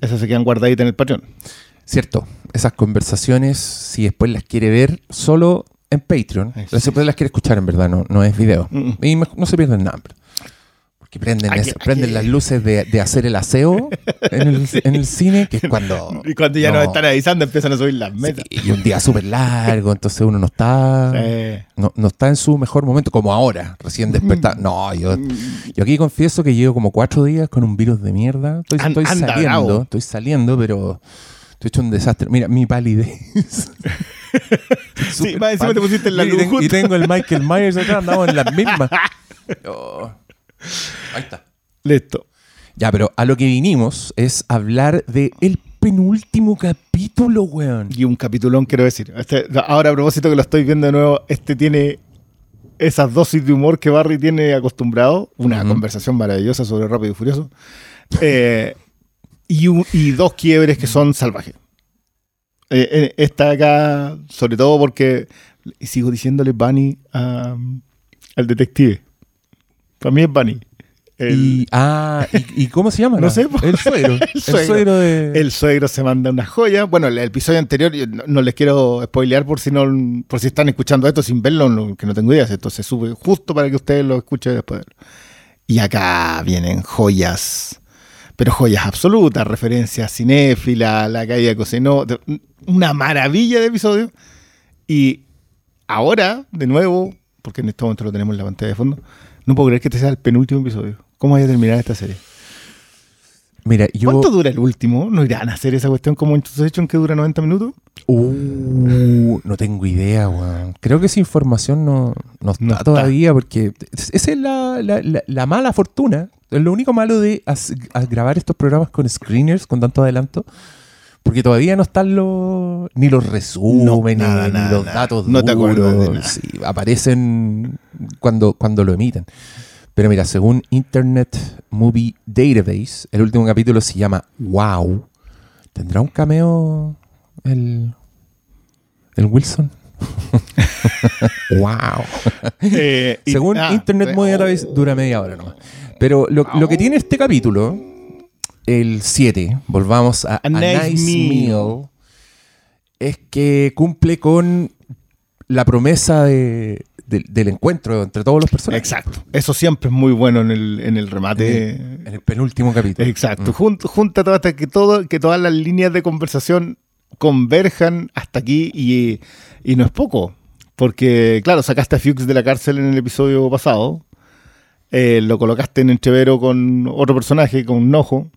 Esas se quedan guardaditas en el Patreon. Cierto, esas conversaciones, si después las quiere ver solo en Patreon, las después las quiere escuchar en verdad, no, no es video. Mm, mm. Y no se pierden nada. Porque prenden, Aquí- prenden las luces de, de hacer el aseo en el, en el cine, que es cuando... Y cuando ya no, nos están avisando empiezan a subir las sí, metas. y un día súper largo, entonces uno no está... No, no está en su mejor momento, como ahora, recién despertado. Mm. No, yo, yo aquí confieso que llevo como cuatro días con un virus de mierda. Estoy, An- estoy anda saliendo, bravo. estoy saliendo, pero estoy hecho un desastre. Mira, mi palidez. sí, más encima te pusiste en la y Y tengo el Michael Myers acá, andamos en las mismas. Oh. Ahí está. Listo. Ya, pero a lo que vinimos es hablar de el penúltimo capítulo, weón. Y un capitulón, quiero decir. Este- ahora, a propósito que lo estoy viendo de nuevo, este tiene esas dosis de humor que Barry tiene acostumbrado. Una conversación maravillosa sobre Rápido y Furioso. Eh, y, un- y dos quiebres que son salvajes. Eh, eh, esta acá, sobre todo porque sigo diciéndole Bunny a- al detective. Para mí es Bunny. El, Y, ah, ¿y, y cómo se llama? No sé, po. El suegro. el suegro. suegro, de... el suegro se manda una joya. Bueno, el episodio anterior, no, no les quiero spoilear por si no, por si están escuchando esto sin verlo, no- que no tengo ideas. Esto se sube justo para que ustedes lo escuchen después. Y acá vienen joyas, pero joyas absolutas, referencias cinéfila, la caída de Cocinó, una maravilla de episodio. Y ahora, de nuevo, porque en este momento lo tenemos en la pantalla de fondo, no puedo creer que este sea el penúltimo episodio. ¿Cómo vaya a terminar esta serie? Mira, yo... ¿Cuánto dura el último? ¿No irán a hacer esa cuestión como en que dura 90 minutos? Uh, no tengo idea, weón. Creo que esa información no, no está No está. todavía porque es- esa es la, la- la- la mala fortuna. Es lo único malo de as- grabar estos programas con screeners con tanto adelanto. Porque todavía no están los ni los resúmenes, nada, ni nada, los nada. datos No te de duros. nada. Sí, aparecen cuando, cuando lo emiten. Pero mira, según Internet Movie Database, el último capítulo se llama Wow. ¿Tendrá un cameo el, el Wilson? wow. Eh, y- Según ah, Internet eh, Movie Database dura media hora nomás. Pero lo, lo que tiene este capítulo, el 7, volvamos a A A Nice Nice, Meal. Meal, es que cumple con la promesa de, del, del encuentro entre todos los personajes. Exacto. Eso siempre es muy bueno en el, en el remate. En el penúltimo capítulo. Exacto. Mm. Jun- junta todo hasta que todo, que todas las líneas de conversación converjan hasta aquí y, y no es poco. Porque, claro, sacaste a Fuchs de la cárcel en el episodio pasado. eh, lo colocaste en entrevero con otro personaje, con Nojo,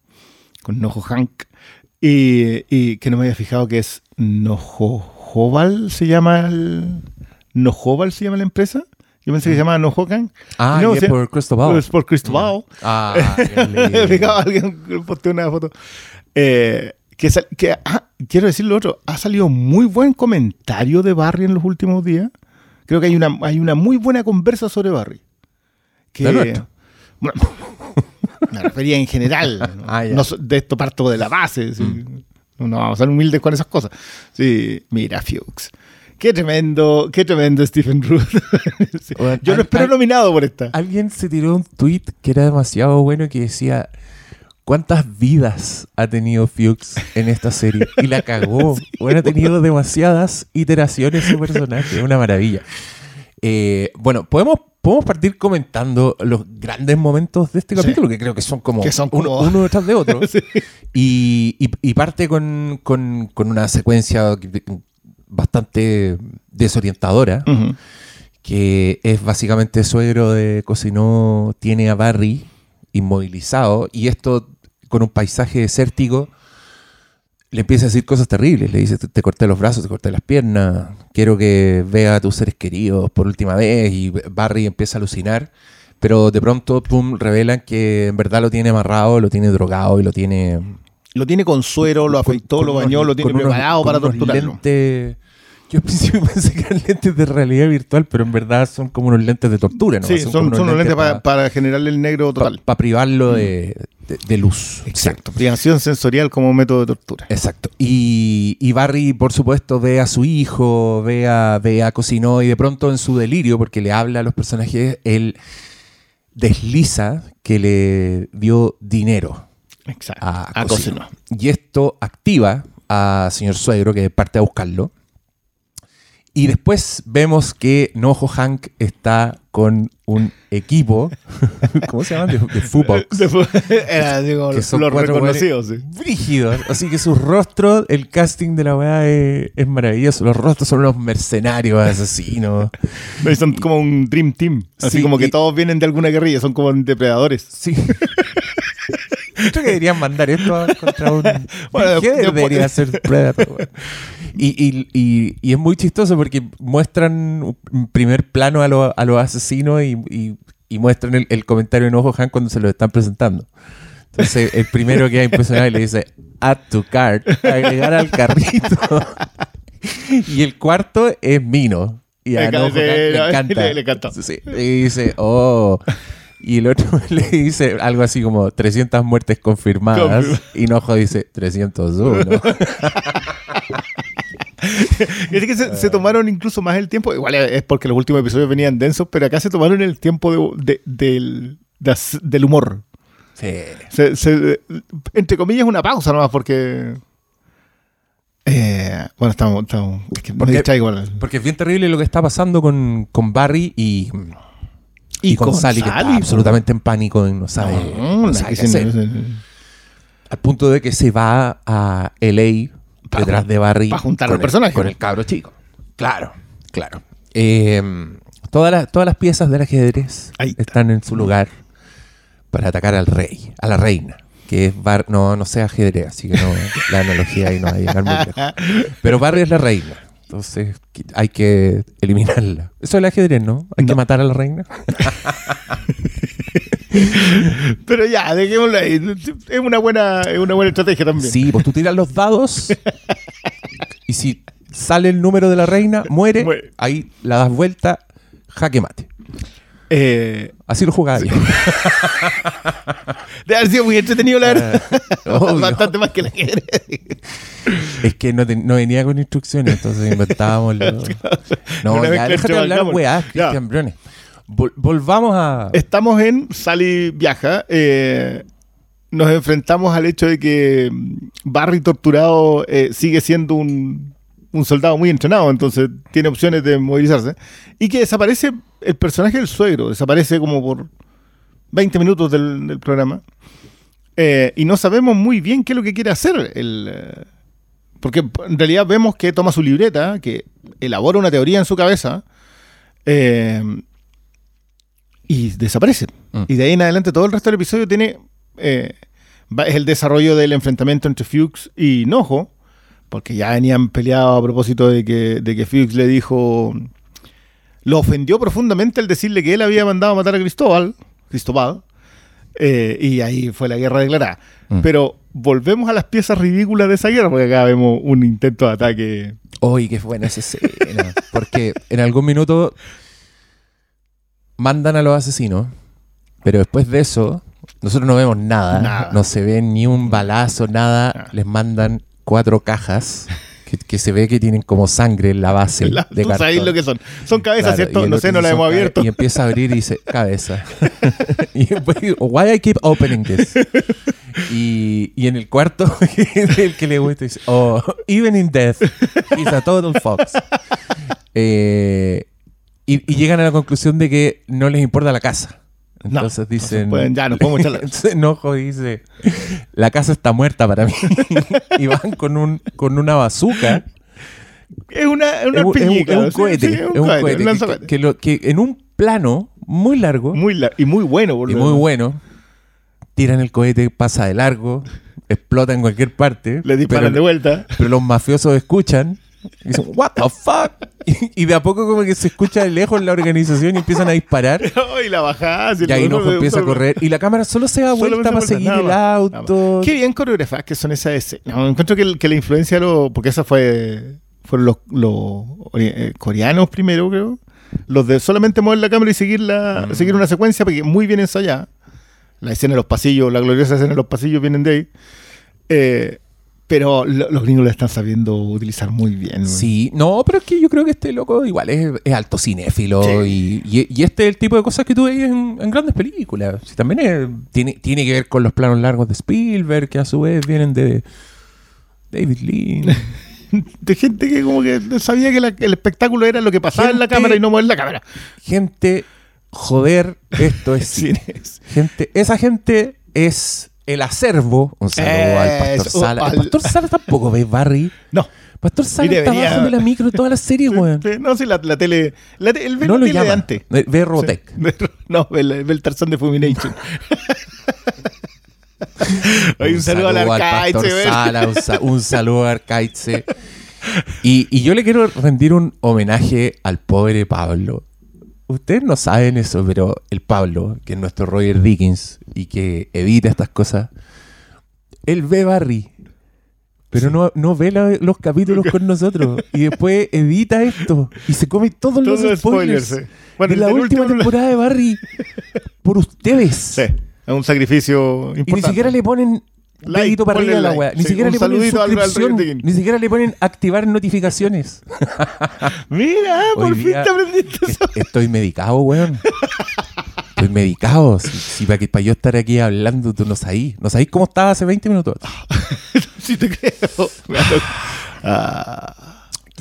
con Nojo Hank. Y, y que no me había fijado que es Nojojoval, se llama el. Nojoval se llama la empresa. Yo pensé que se llamaba Nojocan. Ah, No, y es por Cristobal. Es por Cristobal. Ah, qué Me lindo. fijaba alguien posteó una foto. Eh, que sal- que, ah, quiero decir lo otro, ha salido muy buen comentario de Barry en los últimos días. Creo que hay una, hay una muy buena conversa sobre Barry. Que, bueno, me refería en general. ¿no? Ah. No so- de esto parto de la base. sí. No, no vamos a ser humildes con esas cosas. Sí, mira, Fuchs. Qué tremendo, qué tremendo Stephen Root. Sí. Bueno, Yo lo al- espero nominado por esta. Alguien se tiró un tweet que era demasiado bueno que decía cuántas vidas ha tenido Fuchs en esta serie y la cagó. Bueno, ha tenido demasiadas iteraciones su personaje, una maravilla. Eh, bueno, podemos, podemos partir comentando los grandes momentos de este Sí. capítulo, que creo que son como, Que son uno, como- uno detrás de otro. Sí. Y, y- y parte con, con- con una secuencia bastante desorientadora que es básicamente suegro de Cosinó, tiene a Barry inmovilizado y esto con un paisaje desértico le empieza a decir cosas terribles. Le dice, te, corté los brazos, te corté las piernas, quiero que vea a tus seres queridos por última vez y Barry empieza a alucinar. Pero de pronto, pum, revelan que en verdad lo tiene amarrado, lo tiene drogado y lo tiene Lo tiene con suero, lo afeitó, lo unos- bañó, lo tiene unos- preparado para torturarlo. lentes- Yo al principio pensé que eran lentes de realidad virtual, pero en verdad son como unos lentes de tortura, ¿no? Sí, son, unos lentes para para, para generarle el negro total. privarlo de, de- de luz. Exacto. Privación sensorial como método de tortura. Exacto. Y, y Barry, por supuesto, ve a su hijo, ve a, ve a y de pronto en su delirio, porque le habla a los personajes, él desliza que le dio dinero Exacto. a, A Cosino. Cosino. Y esto activa a señor suegro que parte a buscarlo. Y después vemos que Nojo Hank está con un equipo, ¿cómo se llaman? De, de Fubox. Era, digo, Que son los reconocidos, sí. Brígidos. Así que sus rostros, el casting de la weá es, es maravilloso. Los rostros son unos mercenarios asesinos. No, y Son como un Dream Team. Así Sí, como que y- todos vienen de alguna guerrilla, son como depredadores. Sí. Creo que deberían mandar esto a- contra un. Bueno, ¿Qué después- debería ser Predator? Y, y- y- y es muy chistoso porque muestran un primer plano a, los- a los asesinos y, y- y muestran el, el comentario en Ojo Han cuando se lo están presentando. Entonces, el primero que ha impresionado y le dice: Add to cart, agregar al carrito. y el cuarto es Mino. Y a Le Han le le- encanta. le- le encanta. Sí, y dice: Oh. Y el otro le dice algo así como 300 muertes confirmadas. Confirma- Y Nojo dice 301. Y es que se, se tomaron incluso más el tiempo. Igual es porque los últimos episodios venían densos, pero acá se tomaron el tiempo de- de- del, de del humor. Sí. Se- se- entre comillas, una pausa nomás, porque. Eh, bueno, estamos. estamos es que. Porque es bien terrible lo que está pasando con, con Barry y, y, Y con, con Sally, que Sally, está po. absolutamente en pánico y no sabe, No, no sabe que qué hacer. Al punto de que se va a LA Pa' detrás de Barry. pa' juntar con al personaje. Con el cabro chico. Claro, claro. Eh, todas, las, todas las piezas del ajedrez está. están en su lugar para atacar al rey, a la reina. Que es Bar no, no sé ajedrez, así que no, la analogía ahí no va a llegar muy lejos. Pero Barry es la reina. Entonces hay que eliminarla. Eso es el ajedrez, ¿no? Hay que matar a la reina. Pero ya, dejémoslo ahí. Es una buena, es una buena estrategia también. Sí, pues tú tiras los dados y si sale el número de la reina, muere, Muere. ahí la das vuelta, jaque mate. Eh, Así lo jugaba yo. debe haber sido muy entretenido, la verdad. Obvio. Bastante más que la que Es que no, te- no venía con instrucciones, entonces inventábamos lo... No, Una ya, déjate hablar weá. Cristian Briones. Vol- volvamos a... Estamos en Sally Viaja. eh, nos enfrentamos al hecho de que Barry torturado eh, sigue siendo un, un soldado muy entrenado, entonces tiene opciones de movilizarse. Y que desaparece el personaje del suegro, desaparece como por 20 minutos del, del programa. Eh, y no sabemos muy bien qué es lo que quiere hacer. El, eh, porque en realidad vemos que toma su libreta, que elabora una teoría en su cabeza. eh, y desaparece. Mm. Y de ahí en adelante todo el resto del episodio tiene... es el desarrollo del enfrentamiento entre Fuchs y Nojo, porque ya venían peleados a propósito de que, de que Fuchs le dijo... Lo ofendió profundamente al decirle que él había mandado a matar a Cristóbal, Cristóbal, eh, y ahí fue la guerra declarada. Mm. Pero volvemos a las piezas ridículas de esa guerra, porque acá vemos un intento de ataque. Uy, qué buena esa escena. Porque en algún minuto mandan a los asesinos, pero después de eso, nosotros no vemos nada. Nada. No se ve ni un balazo, nada. Nada. Les mandan cuatro cajas que, que se ve que tienen como sangre en la base La- de Tú cartón. sabes lo que son. Son cabezas, Claro, ¿cierto? No sé, no la hemos abierto. Y empieza a abrir y dice, cabeza. y después, digo, why I keep opening this? Y, y en el cuarto, el que le gusta dice, oh, even in death, he's a total fox. Eh, y, y llegan a la conclusión de que no les importa la casa. Entonces no se dicen... pueden, ya, nos podemos echarla. Entonces Enojo dice, la casa está muerta para mí. y van con, un, con una bazuca Es una, una es un- es un, piñica, es un sí, cohete, sí, es un cohete, que- lanzacohete. que, lo- que en un plano muy largo Muy la- y muy bueno, por y muy bueno, tiran el cohete, pasa de largo, explota en cualquier parte, Le disparan pero, de vuelta. pero los mafiosos escuchan y dicen, what the fuck? Y, y de a poco como que se escucha de lejos la organización y empiezan a disparar. y la bajada. Y ahí Enojo empieza a correr y la cámara solo se da vuelta para seguir el auto. Qué bien coreografadas que son esas escenas. No, encuentro que, el- que la influencia, lo, porque esa fue fueron los, los ori- eh, coreanos primero, creo. Los de solamente mover la cámara y seguir, la, Mm. seguir una secuencia, porque muy bien ensayada. La escena de los pasillos, la gloriosa escena de los pasillos vienen de ahí. Eh, pero lo- los gringos la están sabiendo utilizar muy bien. Sí, no, pero es que yo creo que este loco igual es, es alto cinéfilo y, y- y este es el tipo de cosas que tú veis en, en grandes películas. Sí, también es- tiene, tiene que ver con los planos largos de Spielberg, que a su vez vienen de David Lean. De gente que como que sabía que la- el espectáculo era lo que pasaba en la cámara y no mover la cámara. gente, joder, esto es cine. Gente, esa gente es el acervo. Un saludo al Pastor Eso, Sala. al- El Pastor Sala tampoco ve Barry. No. Pastor Sala está abajo de la micro toda la serie, weón. No, sí, la, la tele. La, te- el ve No la lo tele de llama. antes. Ve Robotech. Sí. No, ve el, ve el Tarzán de Fulmination. Hay un, saludo, al arcade. Pastor. Sala, un, sa- un saludo al Arcaice. Y, y yo le quiero rendir un homenaje al pobre Pablo. Ustedes no saben eso, pero el Pablo, que es nuestro Roger Dickens y que edita estas cosas, él ve Barry, pero no, no ve la- los capítulos con nosotros. Y después edita esto y se come todos Todos los spoilers, spoilers, sí. Bueno, de la última último- temporada de Barry por ustedes. Sí, es un sacrificio importante. Y ni siquiera le ponen Like, para arriba la. Ni Sí, siquiera le ponen al- al ni siquiera le ponen activar notificaciones. Mira, por fin te aprendiste eso. Estoy medicado, weón. Estoy medicado. Si, si para, que, para yo estar aquí hablando, tú no sabís. No sabís cómo estaba hace 20 minutos. Sí te creo. Ah,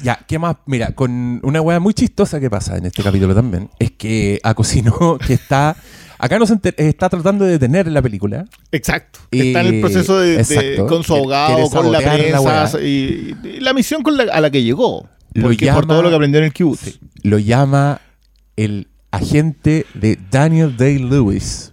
Ya, ¿qué más? Mira, con una weá muy chistosa que pasa en este capítulo también, es que a Cosino, que está. Acá nos está tratando de detener la película. exacto. Está en el Eh, proceso de, de- exacto. con su abogado, con la la prensa weá. y, y la misión con la- a la que llegó. Lo Porque por llama- todo lo que aprendió en el kibutz. Lo llama el agente de Daniel Day-Lewis.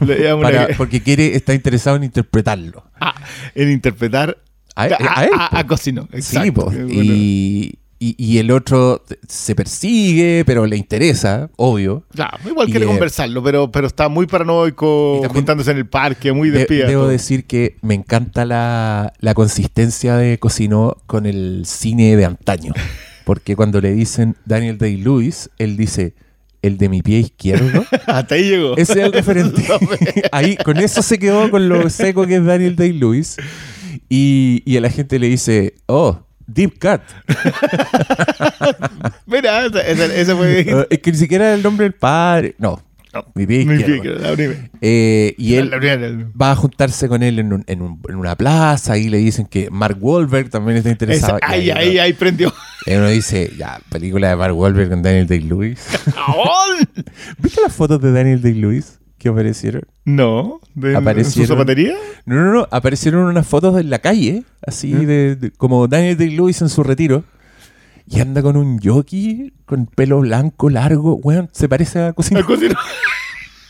Una- porque quiere, está interesado en interpretarlo. Ah, en interpretar A, a, a él, a- a Cosino. Sí, Exacto. po. Bueno. y, y- y el otro se persigue, pero le interesa, obvio. Ya, igual y, quiere eh, conversarlo, pero, pero está muy paranoico, también- juntándose en el parque, muy De- despida. debo decir que me encanta la, la consistencia de Cosino con el cine de antaño. Porque cuando le dicen Daniel Day-Lewis, él dice, el de mi pie izquierdo. Hasta ahí llegó. Ese es el referente. Ahí, con eso se quedó con lo seco que es Daniel Day-Lewis. Y, y a la gente le dice, oh, Deep Cut. Mira, ese, fue. Eh, es que ni siquiera era el nombre del padre. No. Mi pie Mi pie, la primera. Eh, y él La primera. va a juntarse con él en, un- en un- en una plaza y le dicen que Mark Wahlberg también está interesado. Esa- ahí, ahí, uno- ahí prendió. y uno dice, ya, película de Mark Wahlberg con Daniel Day-Lewis. ¿Viste las fotos de Daniel Day-Lewis que aparecieron? No, de, Aparecieron- ¿en su zapatería? No, no, no, aparecieron unas fotos en la calle, así ¿Mm? de, de- como Daniel Day-Lewis en su retiro. Y anda con un jockey con pelo blanco largo, weón, se parece a cocina. La cocina.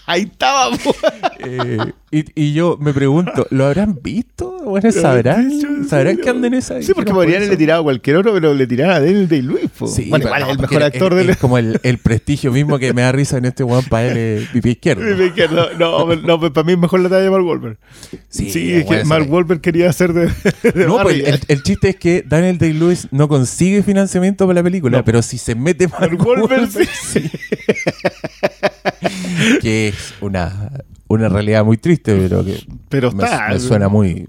Ahí estaba, po. Eh, y, y yo me pregunto, ¿lo habrán visto? Bueno, ¿sabrán? ¿Sabrán que andan en esa? Sí, porque que no podrían haberle tirado a cualquier otro, pero le tiraron a Daniel Day-Lewis. po. Sí, bueno, pero igual no, es el mejor actor es, del. es como el, el prestigio mismo que me da risa en este weón para él pipi izquierdo. Mi izquierdo. No, no, pero para mí es mejor la talla de Mark Wahlberg. Sí, Sí, es que Mark Wahlberg quería hacer de, de No, pues el, el chiste es que Daniel Day-Lewis no consigue financiamiento para la película, No. pero si se mete Mark Mark Wahlberg, Wahlberg, sí. que es una, una realidad muy triste, pero que Pero me, está. me suena muy,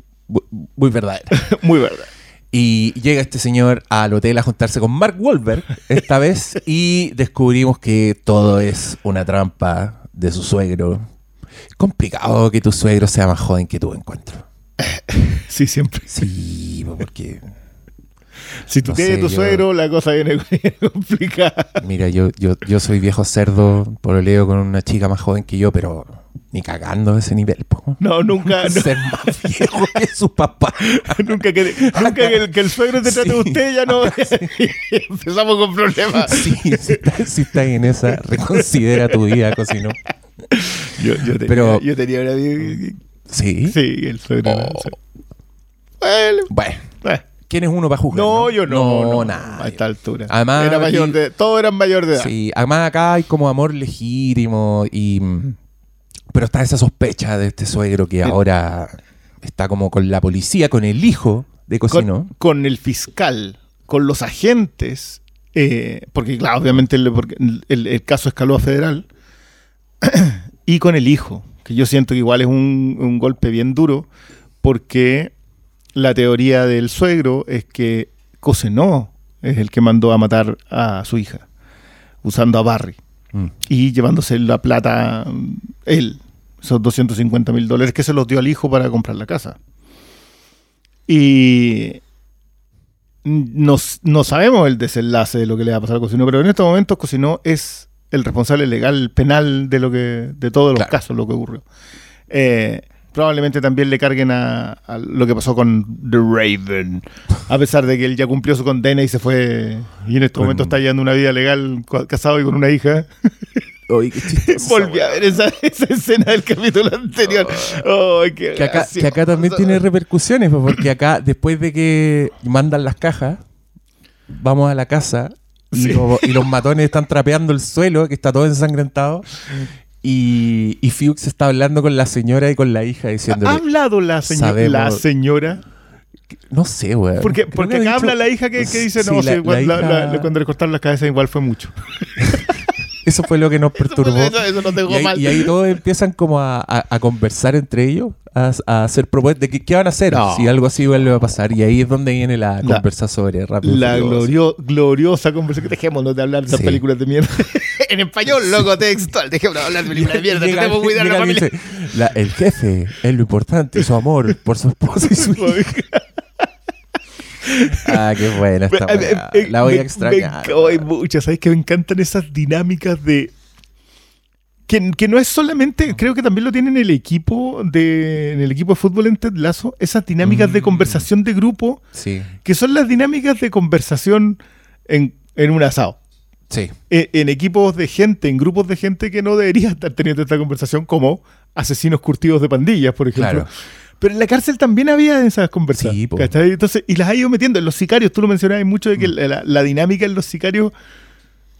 muy verdadera. Muy verdad. Y llega este señor al hotel a juntarse con Mark Wahlberg esta vez y descubrimos que todo es una trampa de su suegro. Complicado que tu suegro sea más joven que tú, encuentro. Sí, siempre. Sí, porque Si tú No tienes sé, tu yo- suegro, la cosa viene complicada. Mira, yo, yo, yo soy viejo cerdo, pololeo con una chica más joven que yo, pero ni cagando a ese nivel, po. No, nunca, no, Ser más viejo que su papá. nunca, que, nunca que, el, que el suegro te trate de Sí. usted, ya no. Empezamos con problemas. Sí, si estás si estás en esa, reconsidera tu vida, cocino. Yo, yo tenía, Pero- yo tenía una Sí. Sí, el suegro. Oh. sí. Bueno, Bueno, eh. ¿Quién es uno para juzgar? No, yo no. No, no, nada. A esta altura. Además, Era mayor de, todos eran mayor de edad. Sí, además acá hay como amor legítimo y... mm, Pero está esa sospecha de este suegro que ahora está como con la policía, con el hijo de Cocino. con, con el fiscal, con los agentes, eh, porque claro, obviamente el, porque el- el caso escaló a federal, y con el hijo, que yo siento que igual es un, un golpe bien duro, porque la teoría del suegro es que Cosenó es el que mandó a matar a su hija, usando a Barry Mm. y llevándose la plata mm, él, esos 250 mil dólares que se los dio al hijo para comprar la casa. Y no, no sabemos el desenlace de lo que le va a pasar a Cosinó, pero en estos momentos Cosinó es el responsable legal penal de lo que de todos los Claro. casos lo que ocurrió. Eh, probablemente también le carguen a, a lo que pasó con The Raven, a pesar de que él ya cumplió su condena y se fue y en estos Con- momentos está llevando una vida legal casado y con una hija. Oye, qué Volví a ver esa, esa escena del capítulo anterior. Ay, qué Que acá, gracioso. que acá también tiene repercusiones, pues, porque acá, después de que mandan las cajas, vamos a la casa y, Sí. lo- y los matones están trapeando el suelo, que está todo ensangrentado. Y, y Fuchs está hablando con la señora y con la hija ¿Ha diciéndole, hablado la, seño- Sabemos- la señora? no sé, weón. Porque, porque que ha acá dicho- habla la hija que, que dice, Sí, no, la- sí, cuando, la la- hija- la- cuando le cortaron las cabezas igual fue mucho. Eso fue lo que nos perturbó. Eso, eso nos dejó Y ahí, mal. y ahí todos empiezan como a, a- a conversar entre ellos, a, a hacer propuestas de que, qué van a hacer, No. si algo así va a pasar. Y ahí es donde viene la, La- conversa sobre Rápido La glorio- gloriosa conversación. Dejémonos de hablar de esas Sí. películas de mierda. en español, loco textual. Dejémonos de hablar de películas de mierda. Llega- Tenemos que cuidar la familia. dice, la- el jefe es lo importante, su amor por su esposa y su hija. Ah, qué buena esta Me- weá. me- La voy a me- extrañar. me- Hay muchas, ¿sabes? Que me encantan esas dinámicas de. Que, que no es solamente, creo que también lo tiene en el equipo de, en el equipo de fútbol en Ted Lasso, esas dinámicas de Mm. conversación de grupo, Sí, que son las dinámicas de conversación en, en un asado. sí. E- En, equipos de gente, en grupos de gente que no debería estar teniendo esta conversación, como asesinos curtidos de pandillas, por ejemplo. Claro. Pero en la cárcel también había esas conversaciones. Sí. Entonces, y las ha ido metiendo. En los sicarios, tú lo mencionabas mucho de Mm. que la, la dinámica en los sicarios,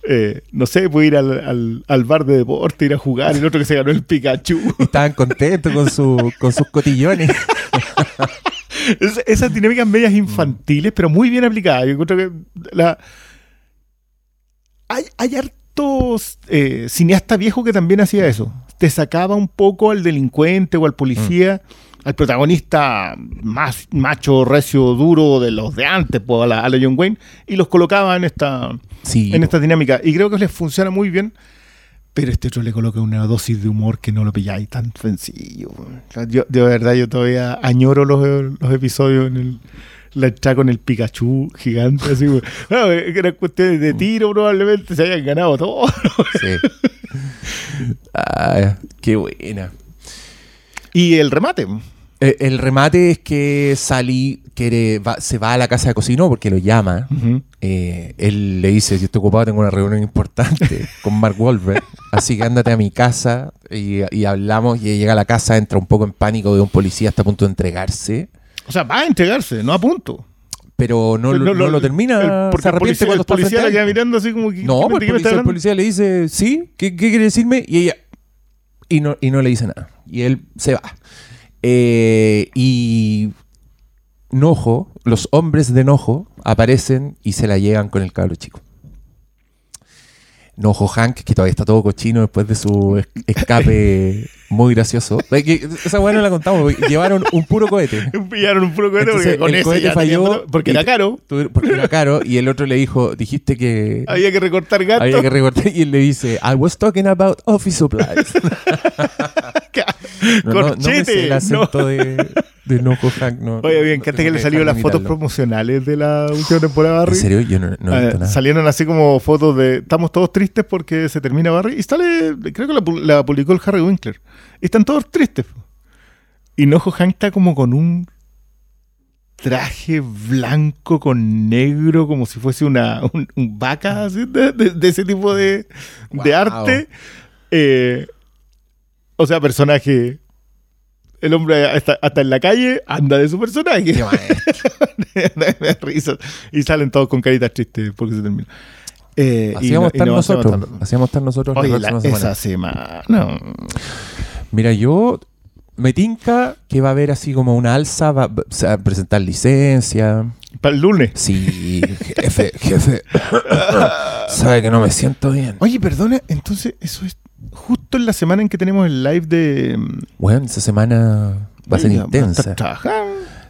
eh, no sé, puede ir al, al- al bar de deporte, ir a jugar, el otro que se ganó el Pikachu. Estaban contentos con, su, con sus cotillones. Es- esas dinámicas medias infantiles, pero muy bien aplicadas. Yo encuentro que la... hay, hay hartos eh, cineastas viejos que también hacía eso. Te sacaba un poco al delincuente o al policía, al protagonista más macho, recio, duro de los de antes, pues, a, la, a la John Wayne, y los colocaba en esta, Sí, en esta dinámica. Y creo que les funciona muy bien. Pero este otro le coloca una dosis de humor que no lo pilláis tan sencillo. yo, de verdad, yo todavía añoro los, los episodios en el, la entrada con el Pikachu gigante, así, que eran cuestiones de tiro, probablemente se hayan ganado todo. Sí. Ah, qué buena. Y el remate. Eh, El remate es que Sally quiere, va- se va a la casa de cocino porque lo llama. Eh, él le dice, yo estoy ocupado, tengo una reunión importante con Mark Wahlberg, así que ándate a mi casa y, y hablamos y llega a la casa, entra un poco en pánico, a un policía, está a punto de entregarse, O sea, va a entregarse, no a punto. pero no, lo- no lo termina, el- porque se el arrepiente policía, cuando el está policía la queda mirando así como que. No, ¿qué- pues de el policía, el policía le dice, sí, ¿qué, qué quiere decirme? Y ella, y no, y no le dice nada. Y él se va. Eh, y Nojo, los hombres de Nojo aparecen y se la llegan con el cabro chico. Nojo Hank, que todavía está todo cochino después de su es- escape muy gracioso. Esa weá no la contamos, llevaron un puro cohete. Pillaron un puro cohete Entonces, porque con el cohete ya falló teníamos- Porque era caro. Porque era caro y el otro le dijo, dijiste que... Había que recortar gato. Había que recortar y él le dice, I was talking about office supplies. No, no, no me sé el acento de, de Hank. No, Oye, bien, que antes que le salieron las fotos promocionales de la última temporada de ¿En Barry. serio? Yo no, no he Eh, visto nada. salieron así como fotos de estamos todos tristes porque se termina Barry y sale creo que la, pu- la publicó el Harry Winkler y están todos tristes y Nojo Hank está como con un traje blanco con negro como si fuese una un, un vaca así, de, de- de ese tipo de, de arte Eh, o sea personaje el hombre hasta, hasta en la calle anda de su personaje Qué maestro. me da risa. Y salen todos con caritas tristes porque se termina. Eh, Así vamos no- estar no nosotros. Así vamos a estar nosotros la Oye, próxima la- semana. esa semana. No. Mira, yo me tinca que va a haber así como una alza, va a presentar licencia. Para el lunes. Sí, jefe, jefe. Sabe que no me siento bien. Oye, perdona, entonces eso es justo en la semana en que tenemos el live de. mm, Bueno, esa semana va a ser intensa.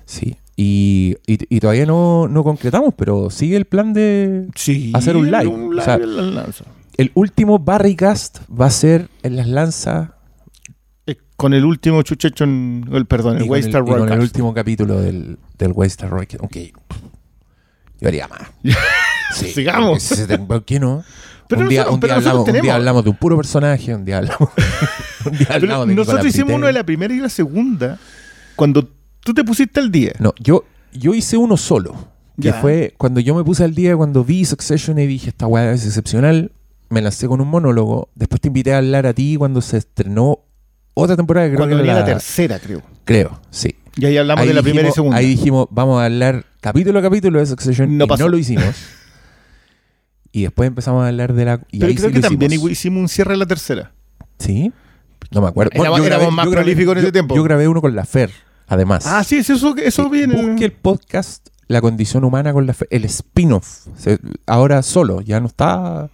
Sí. Y, y- y todavía no, no concretamos, pero sigue el plan de Sí. Hacer un live. Un live O sea, en la lanza. El último Barrycast va a ser en las lanzas Eh, Con el último chuchecho en. el- Perdón, el Waystar y con el último capítulo del, del Waystar. Ok. Yo haría más. Sí, Sigamos. ¿Por qué no? Pero un, día, nosotros- un, día hablamos, un día tenemos- hablamos de un puro personaje, un día hablamos, un día hablamos de nosotros hicimos uno de la primera y la segunda cuando tú te pusiste al día. No, yo, yo hice uno solo. Que Ya. fue cuando yo me puse al día, cuando vi Succession y dije, esta weá es excepcional. Me lancé con un monólogo. Después te invité a hablar a ti cuando se estrenó otra temporada. Creo cuando que venía era la tercera, creo. Creo, sí. Y ahí hablamos Ahí de la primera y segunda. Ahí dijimos, vamos a hablar capítulo a capítulo de Succession. No y pasó. no lo hicimos. y después empezamos a hablar de la. Y Pero ahí creo sí que también hicimos. hicimos un cierre de la tercera. ¿Sí? No me acuerdo. Éramos- yo éramos más prolíficos en ese yo- tiempo. Yo grabé uno con la Fer, además. Ah, sí, sí, eso, eso Sí, viene. Busque el podcast La condición humana con la Fer. El spin-off. Ahora solo, ya no está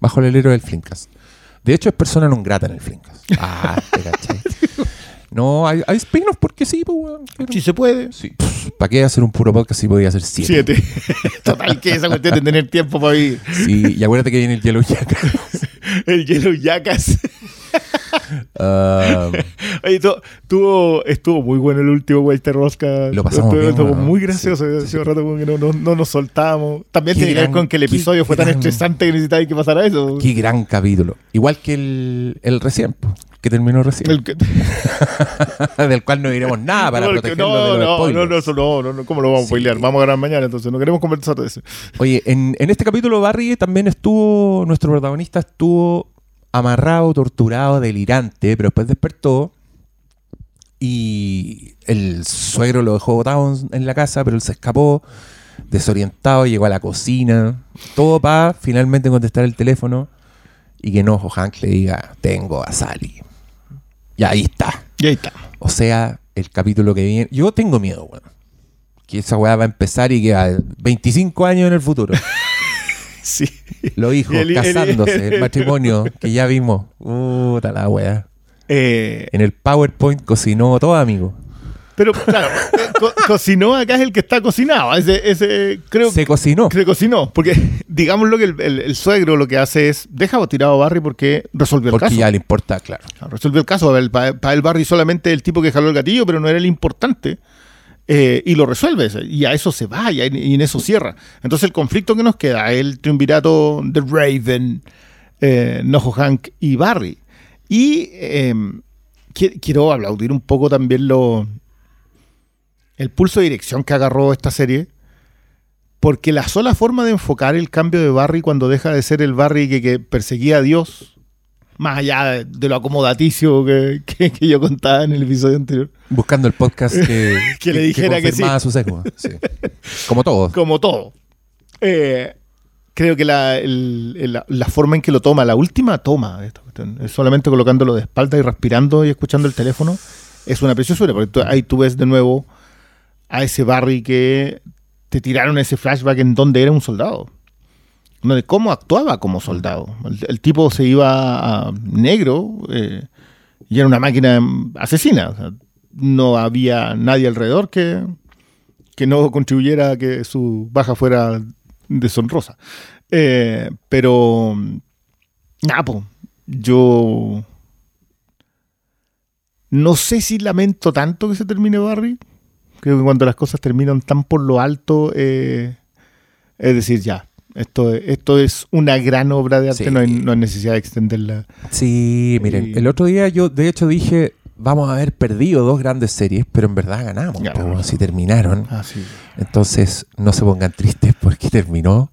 bajo el alero del Flimcast. De hecho, es persona non grata en el Flimcast. Ah, te cachai. No, hay, hay spin-off porque sí, pues, weón. pero- Si se puede. Sí. ¿Para qué hacer un puro podcast si podía hacer siete? Siete. Total, que esa cuestión de tener tiempo para vivir. Sí, y acuérdate que viene el Yellow Jack. El Yellow Jackass. Ah, Oye, tu- tuvo, estuvo muy bueno el último Walter Rosca. Lo pasamos estuvo, bien, estuvo ¿no? muy gracioso. sí, Hace un rato como que no, no, no nos soltábamos. También Qué tiene que ver gran- con que el qué- episodio fue tan gran- estresante que necesitaba que pasara eso. qué gran capítulo. Igual que el, el recién, po, que terminó recién. El que- del cual no diremos nada para no, protegerlo no, de los no, no, spoilers. no, eso no, no, no, ¿cómo lo vamos Sí. a pelear? Vamos a ganar mañana, entonces no queremos conversar de eso. Oye, en, en este capítulo Barry también estuvo, nuestro protagonista estuvo amarrado, torturado, delirante, pero después despertó y el suegro lo dejó botado en- en la casa, pero él se escapó, desorientado, llegó a la cocina, todo para finalmente contestar el teléfono y que no Hank le diga, tengo a Sally. Y ahí está. Y ahí está. O sea, el capítulo que viene. Yo tengo miedo, weón. Que esa weá va a empezar y que a 25 años en el futuro. Sí. Los hijos Y el- el- casándose, el, matrimonio que ya vimos. Puta la weá. Eh, En el PowerPoint cocinó todo, amigo. Pero claro, eh, co- cocinó acá es el que está cocinado. Ese, ese creo Se cocinó. se cocinó. Porque digámoslo que el, el- el suegro lo que hace es deja tirado a Barry porque resolvió el Porque caso. ya le importa, claro. Claro, Resolvió el caso. Para el Barry solamente el tipo que jaló el gatillo, pero no era el importante. Eh, y lo resuelve. Y a eso se va y, en eso cierra. Entonces el conflicto que nos queda es el triunvirato de Raven, eh, Nojo Hank y Barry. Y eh, qui- quiero aplaudir un poco también lo, el pulso de dirección que agarró esta serie. Porque la sola forma de enfocar el cambio de Barry cuando deja de ser el Barry que, que perseguía a Dios, más allá de, de lo acomodaticio que, que- que yo contaba en el episodio anterior, Buscando el podcast que, Que le dijera que confirmaba su sesgo. Sí. Como todo. como todo. Eh, creo que la, el- la- la forma en que lo toma, la última toma de esta cuestión, es solamente colocándolo de espalda y respirando y escuchando el teléfono, es una preciosura, porque tú- ahí tú ves de nuevo a ese Barry que te tiraron ese flashback en donde era un soldado. No, de cómo actuaba como soldado. El, tipo se iba negro eh, y era una máquina asesina. No había nadie alrededor que, que no contribuyera a que su baja fuera deshonrosa. Eh, pero, nada, yo no sé si lamento tanto que se termine Barry. Creo que cuando las cosas terminan tan por lo alto, eh, es decir, ya, esto, esto es una gran obra de arte, Sí. no, hay, no hay necesidad de extenderla. Sí, miren, Y- el otro día yo de hecho dije, vamos a haber perdido dos grandes series, pero en verdad ganamos. Si terminaron. Ah, sí. Entonces, no se pongan tristes porque terminó.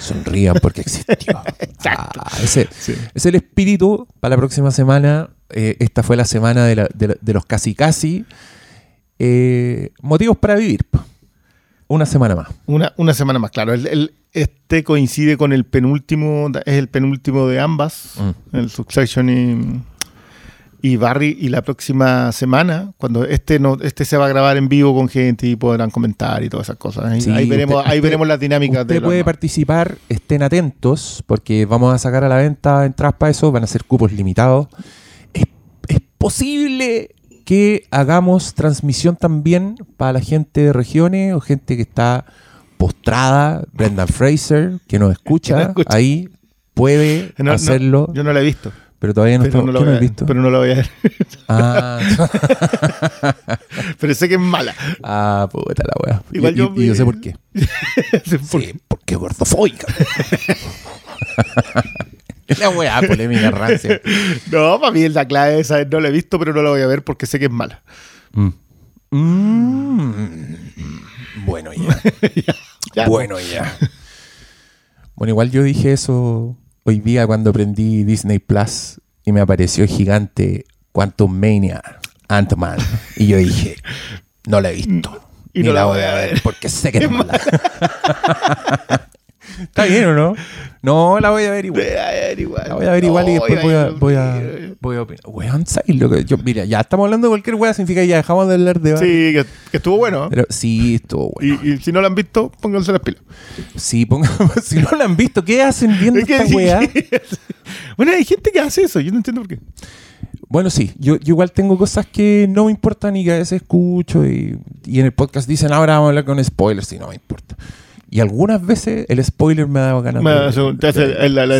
Sonrían porque existió. Ah, ese Sí. es el espíritu para la próxima semana. Eh, esta fue la semana de, la- de la- de los casi casi. Eh, motivos para vivir. Una semana más. Una, una semana más, claro. El, el- este coincide con el penúltimo, es el penúltimo de ambas, Mm. el Succession y, y Barry. Y la próxima semana, cuando este no, este se va a grabar en vivo con gente y podrán comentar y todas esas cosas. Ahí, Sí, ahí veremos, usted- ahí veremos las dinámicas Usted de puede participar, estén atentos, porque vamos a sacar a la venta entradas para eso, van a ser cupos limitados. Es, es posible que hagamos transmisión también para la gente de regiones o gente que está postrada, Brendan Fraser, que nos escucha, nos escucha. ahí puede No, no, hacerlo, Yo no la he visto. pero todavía no pero, no la ¿Qué no voy a, visto? pero no la voy a ver. Ah, pero sé que es mala. ah, puta la wea. Igual y, yo y yo sé por qué. Sí, porque es gordofóbica. La weá polémica rancia. No, para mí la clave esa no la he visto, pero no la voy a ver porque sé que es mala. Mm. Mm. Bueno, ya. Ya, bueno, ya. Bueno, igual yo dije eso hoy día cuando prendí Disney Plus y me apareció gigante Quantum Mania, Ant-Man. Y yo dije, no la he visto. Y ni no la la voy a ver porque sé que es mala. ¿Está bien o no? No, la voy a ver igual. Voy a ver igual. La voy a ver igual y después voy a, voy a, voy a opinar. Weón, ¿sabes lo que yo, mira, ya estamos hablando de cualquier weá, significa que ya dejamos de hablar de Sí, que, que estuvo bueno. ¿eh? Pero sí, estuvo bueno. Y, y si no lo han visto, pónganse las pilas. Sí, pongamos, si no la han visto, ¿qué hacen viendo Es que esta sí. weá? bueno, hay gente que hace eso, yo no entiendo por qué. Bueno, sí, yo, yo igual tengo cosas que no me importan y que a veces escucho y, y en el podcast dicen, ahora vamos a hablar con spoilers y no me importa. Y algunas veces el spoiler me ha dado ganas Me- de- te hace de- la, la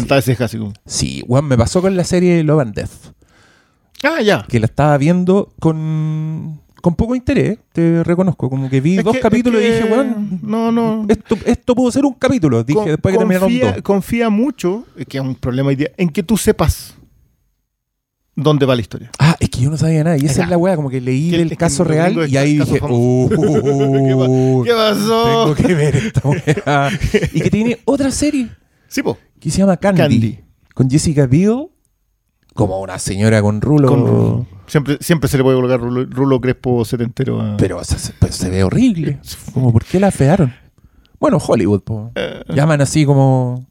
sí. como. Sí, weón, me pasó con la serie Love and Death, Ah, ya. que la estaba viendo con, con poco interés, te reconozco, como que vi Es dos que- capítulos es y dije, weón, No, no. esto, esto pudo ser un capítulo, dije Con- después que terminaron confía, dos. confía mucho, que es un problema hoy día, en que tú sepas dónde va la historia. Es que yo no sabía nada. Y esa es la weá, como que leí que caso real y ahí dije. "Oh, ¿Qué pasó? tengo que ver esta weá. y que tiene otra serie Sí, po. que se llama Candy, Candy. con Jessica Biel como una señora con rulo. Con rulo. Siempre, siempre se le puede colocar rulo, rulo crespo setentero a... Pero se- pues, se ve horrible. Como, ¿por qué la fearon? Bueno, Hollywood, po. Eh, Llaman así como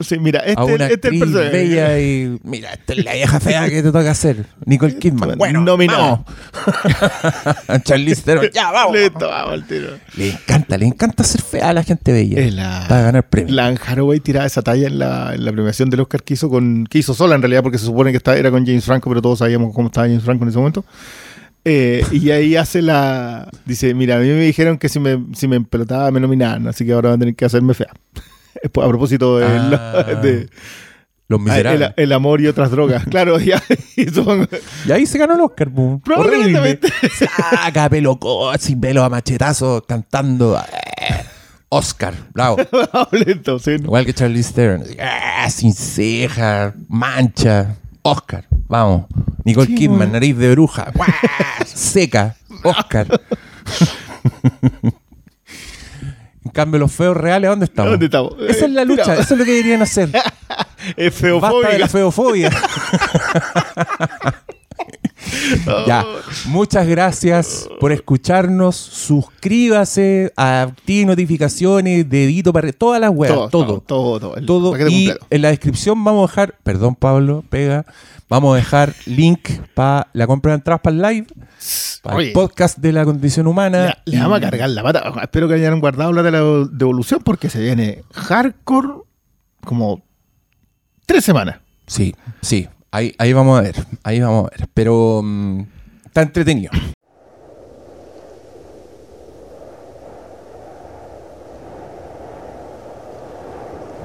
sí, mira, este, a una este es el personaje. bella y mira, esta es la vieja fea que te toca hacer. Nicole Kidman. Bueno, Nominada. vamos. Charlize Theron, ya, vamos. Listo, vamos al tiro. Le encanta, le encanta ser fea a la gente bella. La, Para ganar premios. la Anne Hathaway tiraba esa talla en la, en la premiación del Oscar que hizo con que hizo sola en realidad porque se supone que está, era con James Franco pero todos sabíamos cómo estaba James Franco en ese momento Eh, y ahí hace la. Dice: Mira, a mí me dijeron que si me, si me empelotaba me nominaban, así que ahora van a tener que hacerme fea. a propósito de, Ah. de- Los ah, miserables. el, el amor y otras drogas. Claro, ya. y son- Y ahí se ganó el Oscar, po. Probablemente. Saca pelo sin pelo a machetazos cantando. eh, Oscar, bravo. lento, sí. Igual que Charlie así, ah, sin ceja, mancha. Oscar, vamos. Nicole Sí, Kidman, nariz de bruja. Seca. Oscar. Cambio, los feos reales, ¿dónde estamos? ¿Dónde estamos? Esa es la Eh, lucha, mira. eso es lo que deberían hacer. Es Basta de la feofobia. ya, muchas gracias por escucharnos. Suscríbase, active notificaciones, dedito para todas las weas, Todo, todo. todo, todo, todo. El todo. paquete Y completo. en la descripción vamos a dejar, perdón Pablo, pega, vamos a dejar link para la compra de entradas para el live, para Oye. el podcast de la condición humana. Le, le vamos a cargar la pata. Espero que hayan guardado la de la devolución porque se viene hardcore como tres semanas. Sí, sí, ahí, ahí vamos a ver, ahí vamos a ver. Pero mm, está entretenido.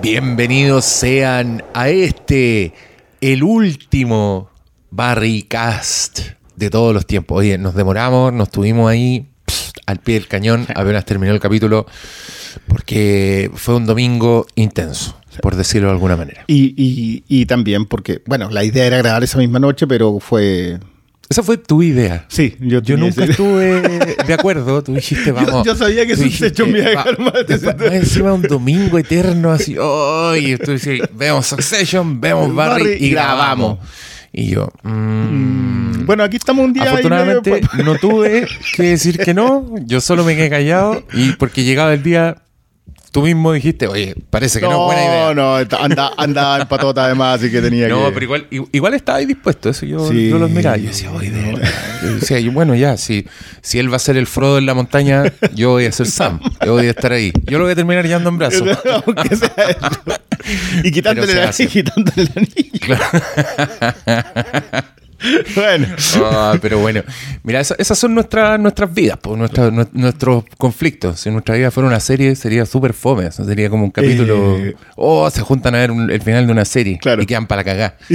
Bienvenidos sean a este, el último Barricast de todos los tiempos. Oye, nos demoramos, nos tuvimos ahí pss, al pie del cañón, apenas terminó el capítulo, porque fue un domingo intenso, por decirlo de alguna manera. Y, y, y también porque, bueno, la idea era grabar esa misma noche, pero fue... Esa fue tu idea. Sí, yo, nunca estuve de acuerdo. Tú dijiste, vamos. yo sabía que va- mal. después- más encima un domingo eterno, así. ¡Ay! tú decías, vemos Succession, vemos Barry, Barry y y grabamos. Y yo, mm, Bueno, aquí estamos un día y medio afortunadamente después. no tuve que decir que no. Yo solo me quedé callado. Y porque llegaba el día, tú mismo dijiste, oye, parece que no, es buena idea. no, anda, anda, andaba en patota además, así que tenía No, que... pero igual, igual estaba ahí dispuesto, eso yo, Sí. yo lo admiraba. Yo decía, oye, de. Yo decía, yo, bueno, ya, si, si él va a ser el Frodo en la montaña, yo voy a ser Sam. Yo voy a estar ahí. Yo lo voy a terminar llevando en brazos. Aunque sea eso. Y quitándole, la, y quitándole el anillo. bueno. Ah, pero bueno, mira, esa- esas son nuestras nuestras vidas, pues, nuestra- nue- nuestros conflictos. Si nuestra vida fuera una serie, sería súper fome. eso sería como un capítulo. Eh. Oh, se juntan a ver un- el final de una serie Claro. y quedan para cagar.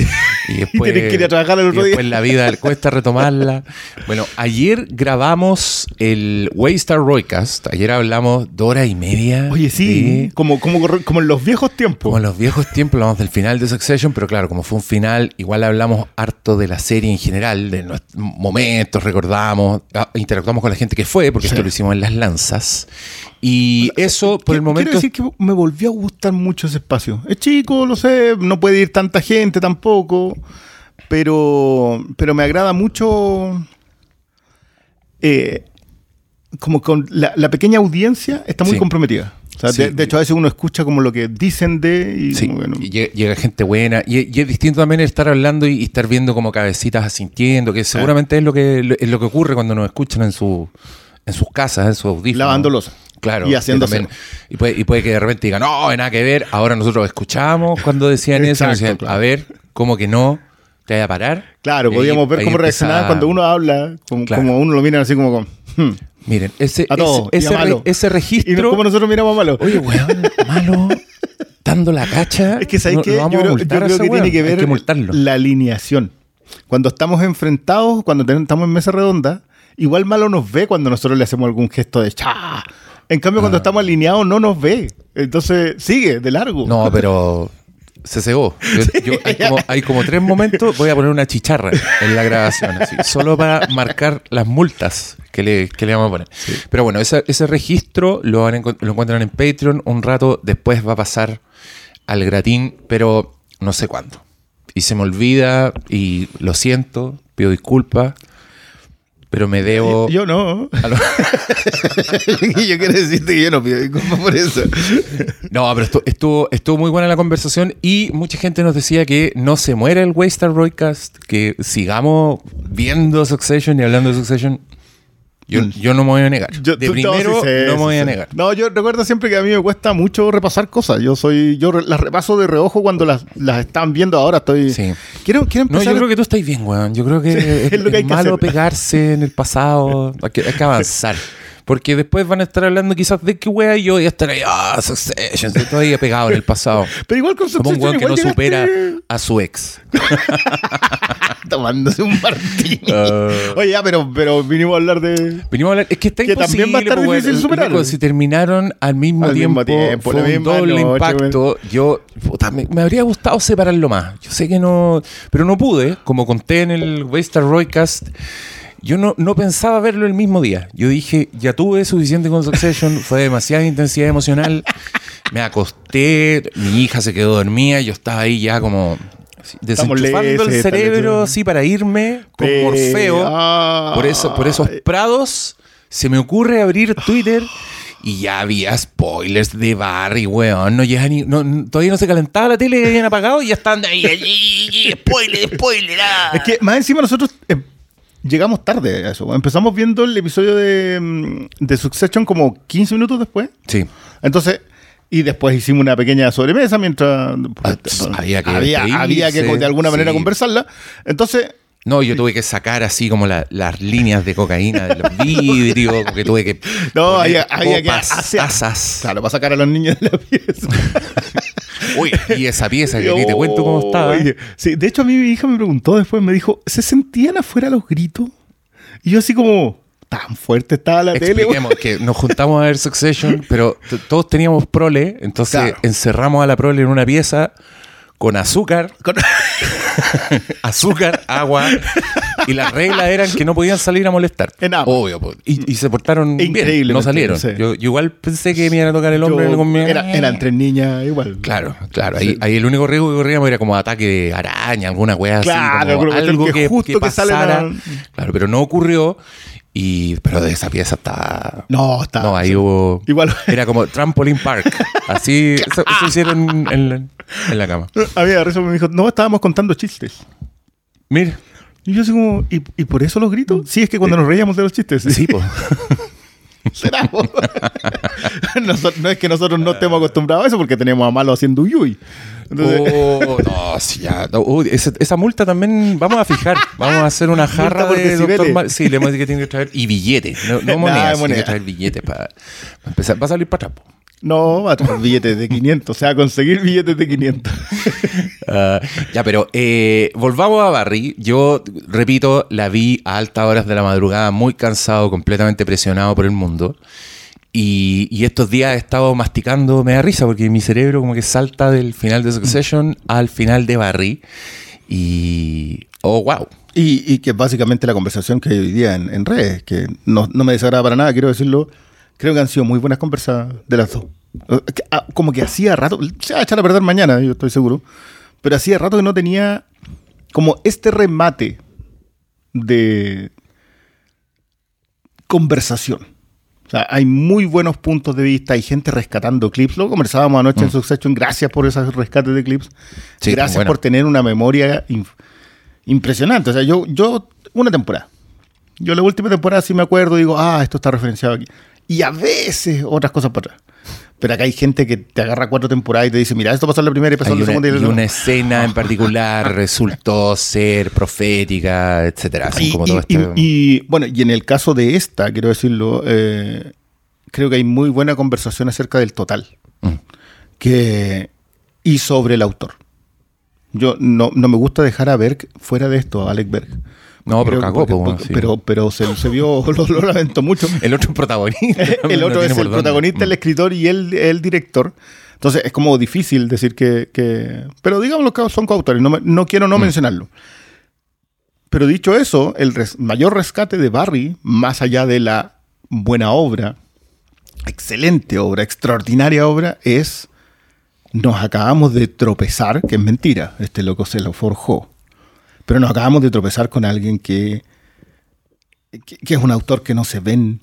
Y después, tienen que ir a trabajar el otro y día. después la vida cuesta retomarla. Bueno, ayer grabamos el Waystar Roycast. Ayer hablamos dos horas y media. Oye, sí, de- como, como, como en los viejos tiempos. como en los viejos tiempos, hablamos del final de Succession, pero claro, como fue un final, igual hablamos harto de la serie en general, de nuestros momentos, recordamos, ah, interactuamos con la gente que fue, porque Sí. esto lo hicimos en las lanzas. Y eso, por el momento. Quiero decir que me volvió a gustar mucho ese espacio. Es chico, lo sé, no puede ir tanta gente tampoco, pero, pero me agrada mucho. eh, como con la, la pequeña audiencia está muy Sí. comprometida. O sea, Sí. de, de hecho, a veces uno escucha como lo que dicen de. Y Sí, y llega, llega gente buena. Y, y es distinto también estar hablando y, y estar viendo como cabecitas asintiendo, que seguramente es lo que es lo que ocurre cuando nos escuchan en su en sus casas, en sus audífonos. Lavando loza. Claro. Y haciendo y, puede, y puede que de repente digan, no, nada que ver. Ahora nosotros escuchamos cuando decían eso. Exacto, decían, claro. A ver, ¿cómo que no? ¿Te vaya a parar? Claro, podíamos ver cómo reaccionaban cuando uno habla, como, Claro. como uno lo mira así como con. "Hmm". Miren, ese, A todo, ese, ese, re- malo. ese Y registro. como nosotros miramos a malo. Oye, weón, malo, dando la cacha. Es que ¿sabes no- qué? lo Yo creo, yo que weón. tiene que ver que multarlo. la alineación. Cuando estamos enfrentados, cuando estamos en mesa redonda, igual malo nos ve cuando nosotros le hacemos algún gesto de cha. En cambio, cuando estamos alineados, no nos ve. Entonces, sigue de largo. Ah. No, pero se cegó. Yo- yo- hay, como, hay como tres momentos. Voy a poner una chicharra en la grabación, así, solo para marcar las multas que le, que le vamos a poner. Pero bueno, ese, ese registro lo, van lo encuentran en Patreon. Un rato después va a pasar al gratín, pero no sé cuándo. Y se me olvida y lo siento, pido disculpas, pero me debo... Yo no. a lo- yo quiero decirte que yo no pido disculpas por eso. No, pero estu- estuvo, estuvo muy buena la conversación y mucha gente nos decía que no se muere el Waystar Broadcast, que sigamos viendo Succession y hablando de Succession. Yo, Mm. yo no me voy a negar. Yo- de tú- primero, sí, no me voy a negar. No, yo recuerdo siempre que a mí me cuesta mucho repasar cosas. Yo soy, yo re- las repaso de reojo cuando las, las están viendo ahora. Estoy. Sí. Quiero, quiero No, empezar. yo creo que tú estás bien, weón. Yo creo que es, es lo que hay es que malo hacer. pegarse en el pasado. Hay que, hay que avanzar. Porque después van a estar hablando quizás de qué wea y yo voy a estar ahí, ah, Succession, estoy todavía pegado en el pasado. Pero igual con Como un Succession weón que no llegaste supera a su ex. tomándose un martini. Ah. Oye, ya, pero, pero vinimos a hablar de. Venimos a hablar, es que está Que imposible, también va a estar weón. difícil si terminaron al mismo Al tiempo, mismo tiempo, fue un doble noche, impacto. Yo, puta, me, me habría gustado separarlo más. Yo sé que no, pero no pude. Como conté en el Waystar Roycast, yo no, no pensaba verlo el mismo día. Yo dije, ya tuve suficiente con Succession, fue demasiada intensidad emocional. Me acosté, mi hija se quedó dormida, yo estaba ahí ya como desenchufando el cerebro así para irme con Morfeo Ah. por, eso, por esos prados se me ocurre abrir Twitter y ya había spoilers de Barry, weón. No llega ni, no, todavía no se calentaba la tele, habían apagado y ya están ahí. ahí, spoiler, spoiler. ah. Es que más encima nosotros eh, llegamos tarde a eso. Empezamos viendo el episodio de, mm, de Succession como 15 minutos después. Sí. Entonces, y después hicimos una pequeña sobremesa mientras Ah, pues, había que había, había que de alguna manera sí. conversarla. Entonces, No, yo tuve que sacar así como la- las líneas de cocaína de los vidrios, que tuve que. no, había, había que hacer. tazas. Claro, para sacar a los niños de la pieza. Uy, y esa pieza que ni te cuento cómo estaba. Oye, sí, de hecho, a mí mi hija me preguntó después, me dijo, ¿se sentían afuera los gritos? Y yo así como, tan fuerte estaba la tele. Expliquemos que nos juntamos a ver Succession, pero todos teníamos prole, entonces Claro. encerramos a la prole en una pieza con azúcar, Con- azúcar, agua, y las reglas eran que no podían salir a molestar. En agua. Obvio, po. y, y se portaron bien, Increíblemente no salieron. sí. Yo, yo igual pensé que me iban a tocar el hombre Yo- con mi- era- eran tres niñas igual. Claro, claro. Ahí, el único riesgo que corríamos era como ataque de araña, alguna weá Claro, así. Como alguna cuestión algo que que, justo que sale pasara. la- Claro, pero no ocurrió. Y, pero de esa pieza está. No, está. No, ahí hubo. Igual. Era como Trampoline Park. Así. Eso, eso hicieron en la, en la cama. Había risa, me dijo, no, estábamos contando chistes. Mira. Y yo así como, ¿y, y por eso los gritos? Sí, es que cuando nos reíamos de los chistes. Sí, pues. Será. no es que nosotros no estemos acostumbrados a eso porque tenemos a Malo haciendo uyuy. Entonces, Oh, no, sí, ya. uy, esa, esa multa también vamos a fijar. Vamos a hacer una jarra de doctor Mal- Sí, le hemos dicho que tiene que traer. Y billetes. No, no monedas. Tiene que traer billetes para, para empezar. Va a salir para atrás. No, a billetes de 500. O sea, conseguir billetes de 500. Ah, ya, pero eh, volvamos a Barry. Yo, repito, la vi a altas horas de la madrugada, muy cansado, completamente presionado por el mundo. Y, y estos días he estado masticando, me da risa, porque mi cerebro como que salta del final de Succession al final de Barry. Y... Oh, wow. Y, y que básicamente la conversación que hoy día en, en redes, que no, no me desagrada para nada, quiero decirlo, creo que han sido muy buenas conversas de las dos. Eh, ah, Como que hacía rato, se va a echar a perder mañana, yo estoy seguro, pero hacía rato que no tenía como este remate de conversación. O sea, hay muy buenos puntos de vista, hay gente rescatando clips. Lo conversábamos anoche en Succession. Gracias por esos rescates de clips. Sí, Gracias bueno. por tener una memoria impresionante. O sea, yo, yo, una temporada. Yo la última temporada sí me acuerdo, digo, ah, esto está referenciado aquí. Y a veces otras cosas para atrás. Pero acá hay gente que te agarra cuatro temporadas y te dice, mira, esto pasó en la primera y pasó en la segunda. y y una escena en particular resultó ser profética, etcétera. Hacen Y, como y- todo esto. y, bueno, y en el caso de esta, quiero decirlo, eh, creo que hay muy buena conversación acerca del total Mm. que, y sobre el autor. Yo no, no me gusta dejar a Berg fuera de esto, a Alec Berg. No, pero Creo- cagó, porque- po, porque- sí. pero, pero se, se vio, lo, lo lamento mucho. El otro protagonista. el otro es el dónde. protagonista, el escritor y el, el director. Entonces es como difícil decir que... que- pero digamos que son coautores, no, no quiero Mm. no mencionarlo. Pero dicho eso, el res- mayor rescate de Barry, más allá de la buena obra, excelente obra, extraordinaria obra, es nos acabamos de tropezar, que es mentira, este loco se lo forjó, pero nos acabamos de tropezar con alguien que, que, es un autor que no se ven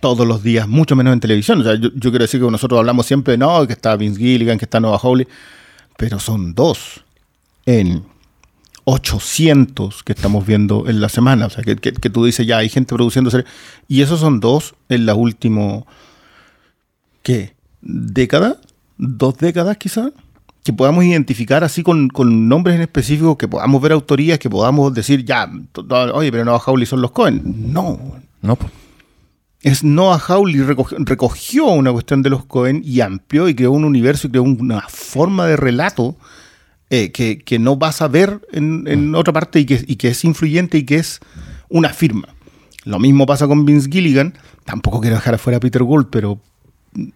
todos los días, mucho menos en televisión. O sea, yo, quiero decir que nosotros hablamos siempre no, que está Vince Gilligan, que está Nova Hawley, pero son dos en 800 que estamos viendo en la semana. O sea, que, que- que tú dices, ya hay gente produciendo series. Y esos son dos en la última, ¿qué? ¿Década? ¿Dos décadas quizás? Que podamos identificar así con, con nombres en específico, que podamos ver autorías, que podamos decir, ya, oye, pero Noah Hawley son los Cohen. No, No, es Noah Hawley recogió, recogió una cuestión de los Cohen y amplió y creó un universo y creó una forma de relato eh, que, que no vas a ver en, en otra parte y que, y que es influyente y que es una firma. Lo mismo pasa con Vince Gilligan. Tampoco quiero dejar afuera a Peter Gould, pero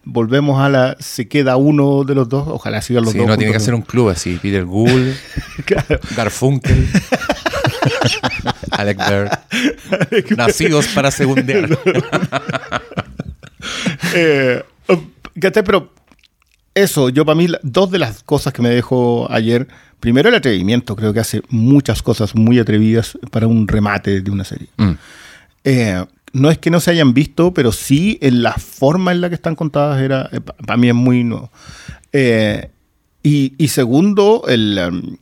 volvemos a la. Se queda uno de los dos. Ojalá sigan los Sí, dos. no tiene que ser un club así. Peter Gould, Claro. Garfunkel, Alec Bird. Nacidos para segundear. Eh. Pero eso, yo para mí, dos de las cosas que me dejó ayer, primero el atrevimiento, creo que hace muchas cosas muy atrevidas para un remate de una serie. Mm. Eh, no es que no se hayan visto, pero sí en la forma en la que están contadas era, para mí es muy nuevo. Eh, y, segundo, el, um,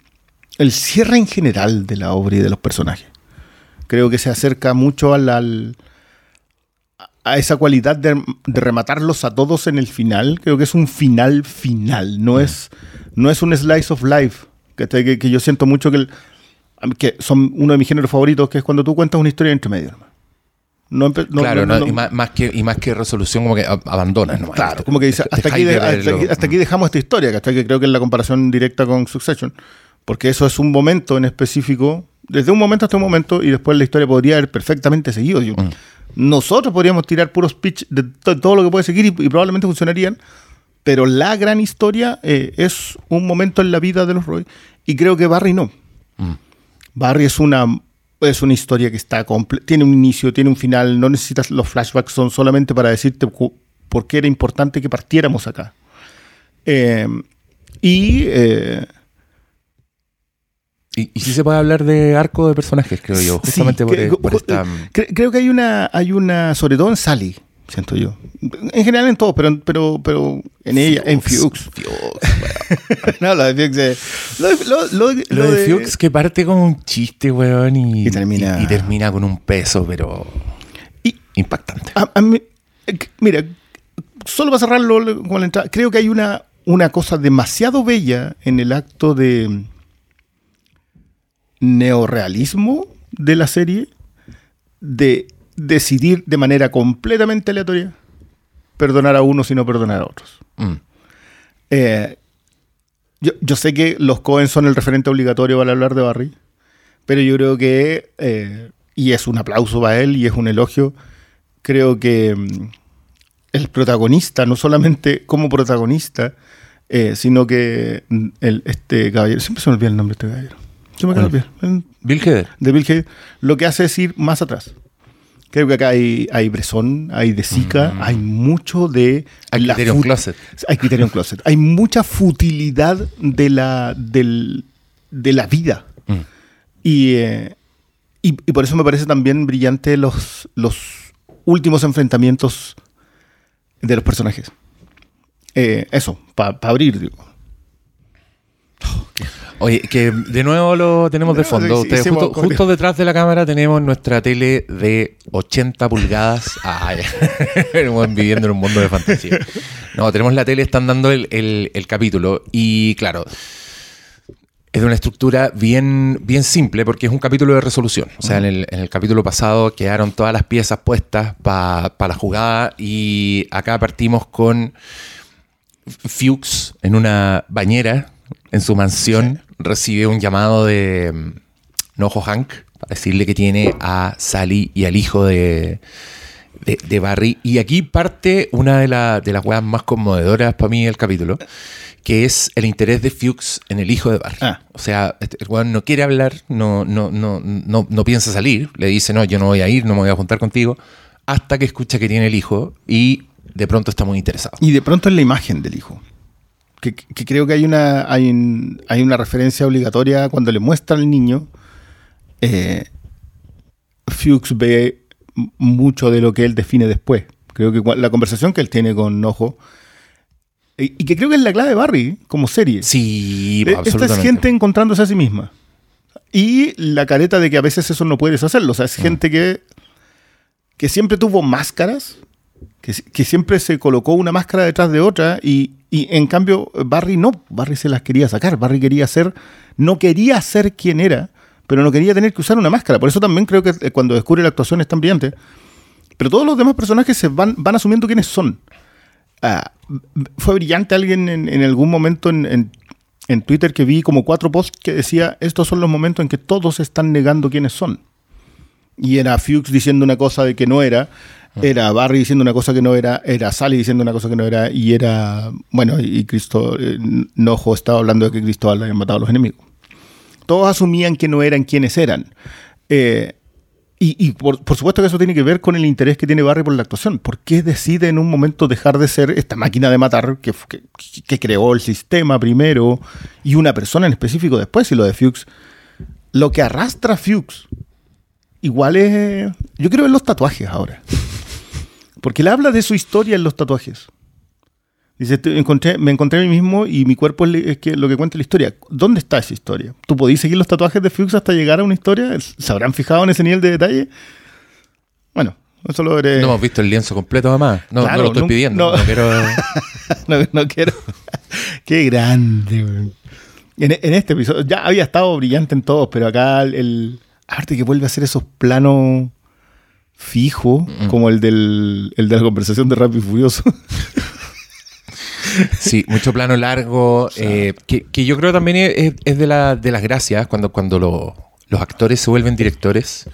el cierre en general de la obra y de los personajes. Creo que se acerca mucho al- a esa cualidad de, de rematarlos a todos en el final. Creo que es un final final, no es, no es un slice of life. Que, que, yo siento mucho que, que son uno de mis géneros favoritos, que es cuando tú cuentas una historia entre medio. hermano. No no- claro, no- no, no- y, más, más que, y más que resolución, como que ab- abandonas. nomás. Claro, como que dice, hasta aquí, de- hasta, aquí, hasta aquí dejamos esta historia, ¿cachai? Que creo que es la comparación directa con Succession, porque eso es un momento en específico, desde un momento hasta un momento, y después la historia podría haber perfectamente seguido. Yo- Mm. Nosotros podríamos tirar puros pitch de to- todo lo que puede seguir y, y probablemente funcionarían, pero la gran historia eh, es un momento en la vida de los Roy, y creo que Barry no. Mm. Barry es una, es una historia que está tiene un inicio, tiene un final, no necesitas los flashbacks, son solamente para decirte por qué era importante que partiéramos acá. Eh, y eh, Y, y sí se puede hablar de arco de personajes, creo yo, sí, justamente por, que- por esta... cre- creo que hay una, hay una, sobre todo en Sally, siento yo. En general en todo, pero, pero, pero en ella, en Fuchs. No, lo de Fuchs es- lo, de- lo- lo de- Lo lo de de- Fuchs que parte como un chiste, weón, y, Y termina- y- y termina con un peso, pero Y- impactante. A- a mí- eh, mira, solo para cerrarlo con la entrada, creo que hay una, una cosa demasiado bella en el acto de neorealismo de la serie, de decidir de manera completamente aleatoria perdonar a unos y no perdonar a otros. Mm. Eh, yo, yo sé que los Cohen son el referente obligatorio para hablar de Barry, pero yo creo que, eh, y es un aplauso para él y es un elogio, creo que mm, el protagonista, no solamente como protagonista, eh, sino que mm, el, este caballero, siempre se me olvida el nombre de este caballero, se me olvidar, el- Bill Hader. de Bill lo que hace es ir más atrás. Creo que acá hay, hay Bresson, hay De Sica, hay mucho de... Hay la Criterion Closet. Hay Criterion Closet. Hay mucha futilidad de la, del- de la vida. Mm. Y, eh, y, y por eso me parece también brillante los, los últimos enfrentamientos de los personajes. Eh, eso, para abrir, digo. Oye, que de nuevo lo tenemos de fondo. Ustedes, justo, justo detrás de la cámara tenemos nuestra tele de 80 pulgadas. Ay, viviendo en un mundo de fantasía. No, tenemos la tele, están dando el, el- el capítulo. Y claro, es de una estructura bien, bien simple porque es un capítulo de resolución. O sea, en, el, en el capítulo pasado quedaron todas las piezas puestas para la jugada y acá partimos con Fuchs en una bañera en su mansión recibe un llamado de mm, Nojo Hank para decirle que tiene a Sally y al hijo de, de, de Barry. Y aquí parte una de, la- de las weas más conmovedoras para mí del capítulo, que es el interés de Fuchs en el hijo de Barry. Ah. O sea, este- el weón no quiere hablar, no, no, no, no, no piensa salir, le dice, no, yo no voy a ir, no me voy a juntar contigo, hasta que escucha que tiene el hijo y de pronto está muy interesado. Y de pronto es la imagen del hijo. Que, que creo que hay una, hay, un- hay una referencia obligatoria cuando le muestra al niño. Eh, Fuchs ve mucho de lo que él define después. Creo que la conversación que él tiene con Nojo. Y, que creo que es la clave de Barry como serie. Sí, Eh, Esta es gente encontrándose a sí misma. Y la careta de que a veces eso no puedes hacerlo. O sea, es gente que, que siempre tuvo máscaras, que, si- que siempre se colocó una máscara detrás de otra y, y en cambio Barry no, Barry se las quería sacar, Barry quería ser, no quería ser quien era, pero no quería tener que usar una máscara. Por eso también creo que eh, cuando descubre la actuación es tan brillante. Pero todos los demás personajes se van, van asumiendo quiénes son. Ah, fue brillante alguien en, en algún momento en, en- en Twitter que vi como cuatro posts que decía, estos son los momentos en que todos están negando quiénes son. Y era Fuchs diciendo una cosa de que no era, era Barry diciendo una cosa que no era, era Sally diciendo una cosa que no era, y era, bueno, y Cristo, eh, Nojo estaba hablando de que Cristóbal había matado a los enemigos. Todos asumían que no eran quienes eran. Eh, y, por, supuesto que eso tiene que ver con el interés que tiene Barry por la actuación. ¿Por qué decide en un momento dejar de ser esta máquina de matar que, que, que creó el sistema primero y una persona en específico después? Y lo de Fuchs. Lo que arrastra a Fuchs igual es. Yo quiero ver los tatuajes ahora. Porque él habla de su historia en los tatuajes. Dice, "Te- encontré, me encontré a mí mismo y mi cuerpo es, es que lo que cuenta la historia. ¿Dónde está esa historia? ¿Tú podías seguir los tatuajes de Fuchs hasta llegar a una historia? ¿Se habrán fijado en ese nivel de detalle? Bueno, eso lo veré. No hemos visto el lienzo completo además. No, Claro, no lo estoy nunca- pidiendo. no. no quiero- no, no quiero. Qué grande, weón. En, en este episodio, ya había estado brillante en todos, pero acá el. el- aparte que vuelve a hacer esos planos fijos, como el, del, el de la conversación de Rápido y Furioso. Sí, mucho plano largo, eh, que, que yo creo también es, es de, la- de las gracias cuando, cuando lo- los actores se vuelven directores.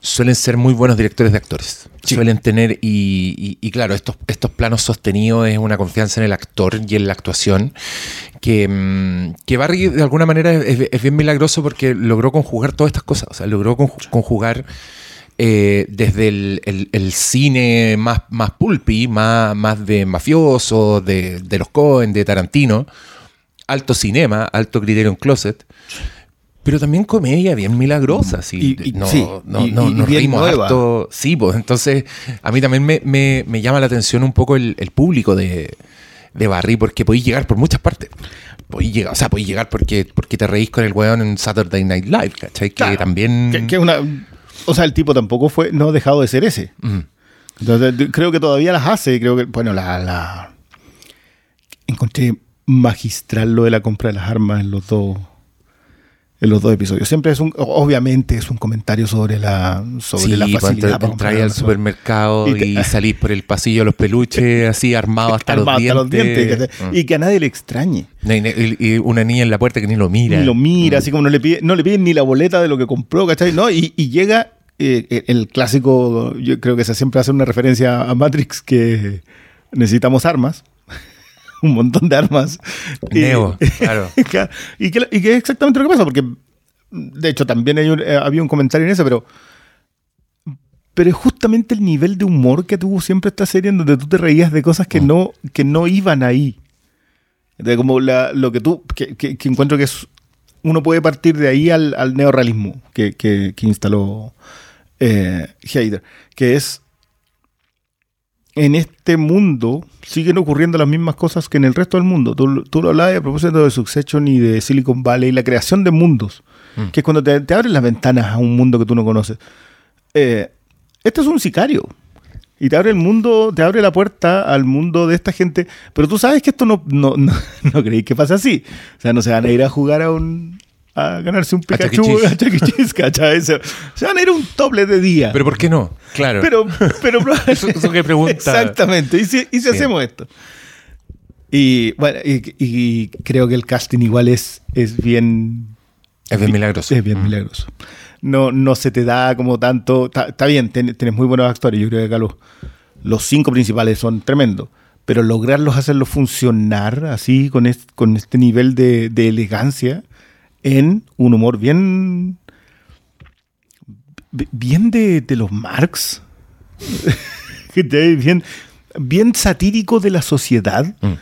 Suelen ser muy buenos directores de actores. Suelen tener, y, y- y claro, estos, estos planos sostenidos es una confianza en el actor y en la actuación que, mm, que Barry de alguna manera es, es bien milagroso porque logró conjugar todas estas cosas. O sea, logró conju- conjugar eh, desde el, el- el cine más, más pulpy, más, más de mafioso, de, de los Cohen, de Tarantino, alto cinema, alto Criterion Closet, pero también comedia bien milagrosa. Sí, Y- y- no, sí, no, y- no- nos nueva. harto. Sí, pues entonces a mí también me, me- me llama la atención un poco el, el público de, de Barry, porque podéis llegar por muchas partes. Podéis llegar, o sea, podéis llegar porque, porque te reís con el weón en Saturday Night Live, ¿cachai? Que Claro, también... que, que una, o sea, el tipo tampoco fue, no ha dejado de ser ese. Entonces, creo que todavía las hace. Creo que, bueno, la, la- encontré magistral lo de la compra de las armas en los dos en los dos episodios. Siempre es un, obviamente es un comentario sobre la sobre Sí, la pues, facilidad entr- para comprar entráis al supermercado Y te- y, salís por el pasillo de los peluches así armado hasta, Armado los, dientes. ¿cachai? Mm. y que a nadie le extrañe. Y, una niña en la puerta que ni lo mira. Ni lo mira, así como no le pide, no le piden ni la boleta de lo que compró, ¿cachai? No, y, y llega eh, el clásico, yo creo que se siempre hace una referencia a Matrix que necesitamos armas. un montón de armas. Y- Neo, claro. Claro, y, que, y que es exactamente lo que pasa, porque de hecho también hay un- eh, había un comentario en eso, pero pero es justamente el nivel de humor que tuvo siempre esta serie en donde tú te reías de cosas que, Mm. no, que no iban ahí. De como la- lo que tú, que, que- que encuentro que es, uno puede partir de ahí al, al neorrealismo que- que instaló eh, Heider, que es en este mundo siguen ocurriendo las mismas cosas que en el resto del mundo. Tú, tú lo hablabas a propósito de Succession y de Silicon Valley, la creación de mundos, Mm. que es cuando te, te abren las ventanas a un mundo que tú no conoces. Eh, este es un sicario. Y te abre el mundo, te abre la puerta al mundo de esta gente. Pero tú sabes que esto no, no, no, no creéis que pasa así. O sea, no se van a ir a jugar a un. A ganarse un E. Pikachu a E. Cheese, ¿cachai? Se, van a ir un doble de día. Pero ¿por qué no? Claro. Pero, pero Eso- eso que pregunta. Exactamente. ¿Y si, y si Sí. hacemos esto? Y bueno, y, y creo que el casting igual es, es bien. es bien milagroso. Es bien Mm. milagroso. No, no se te da como tanto. Está está bien, ten- tienes muy buenos actores. Yo creo que acá los, los cinco principales son tremendos. Pero lograrlos hacerlos funcionar así, con, est- con este nivel de, de elegancia, en un humor bien. bien de, de los Marx. Bien, bien satírico de la sociedad Mm.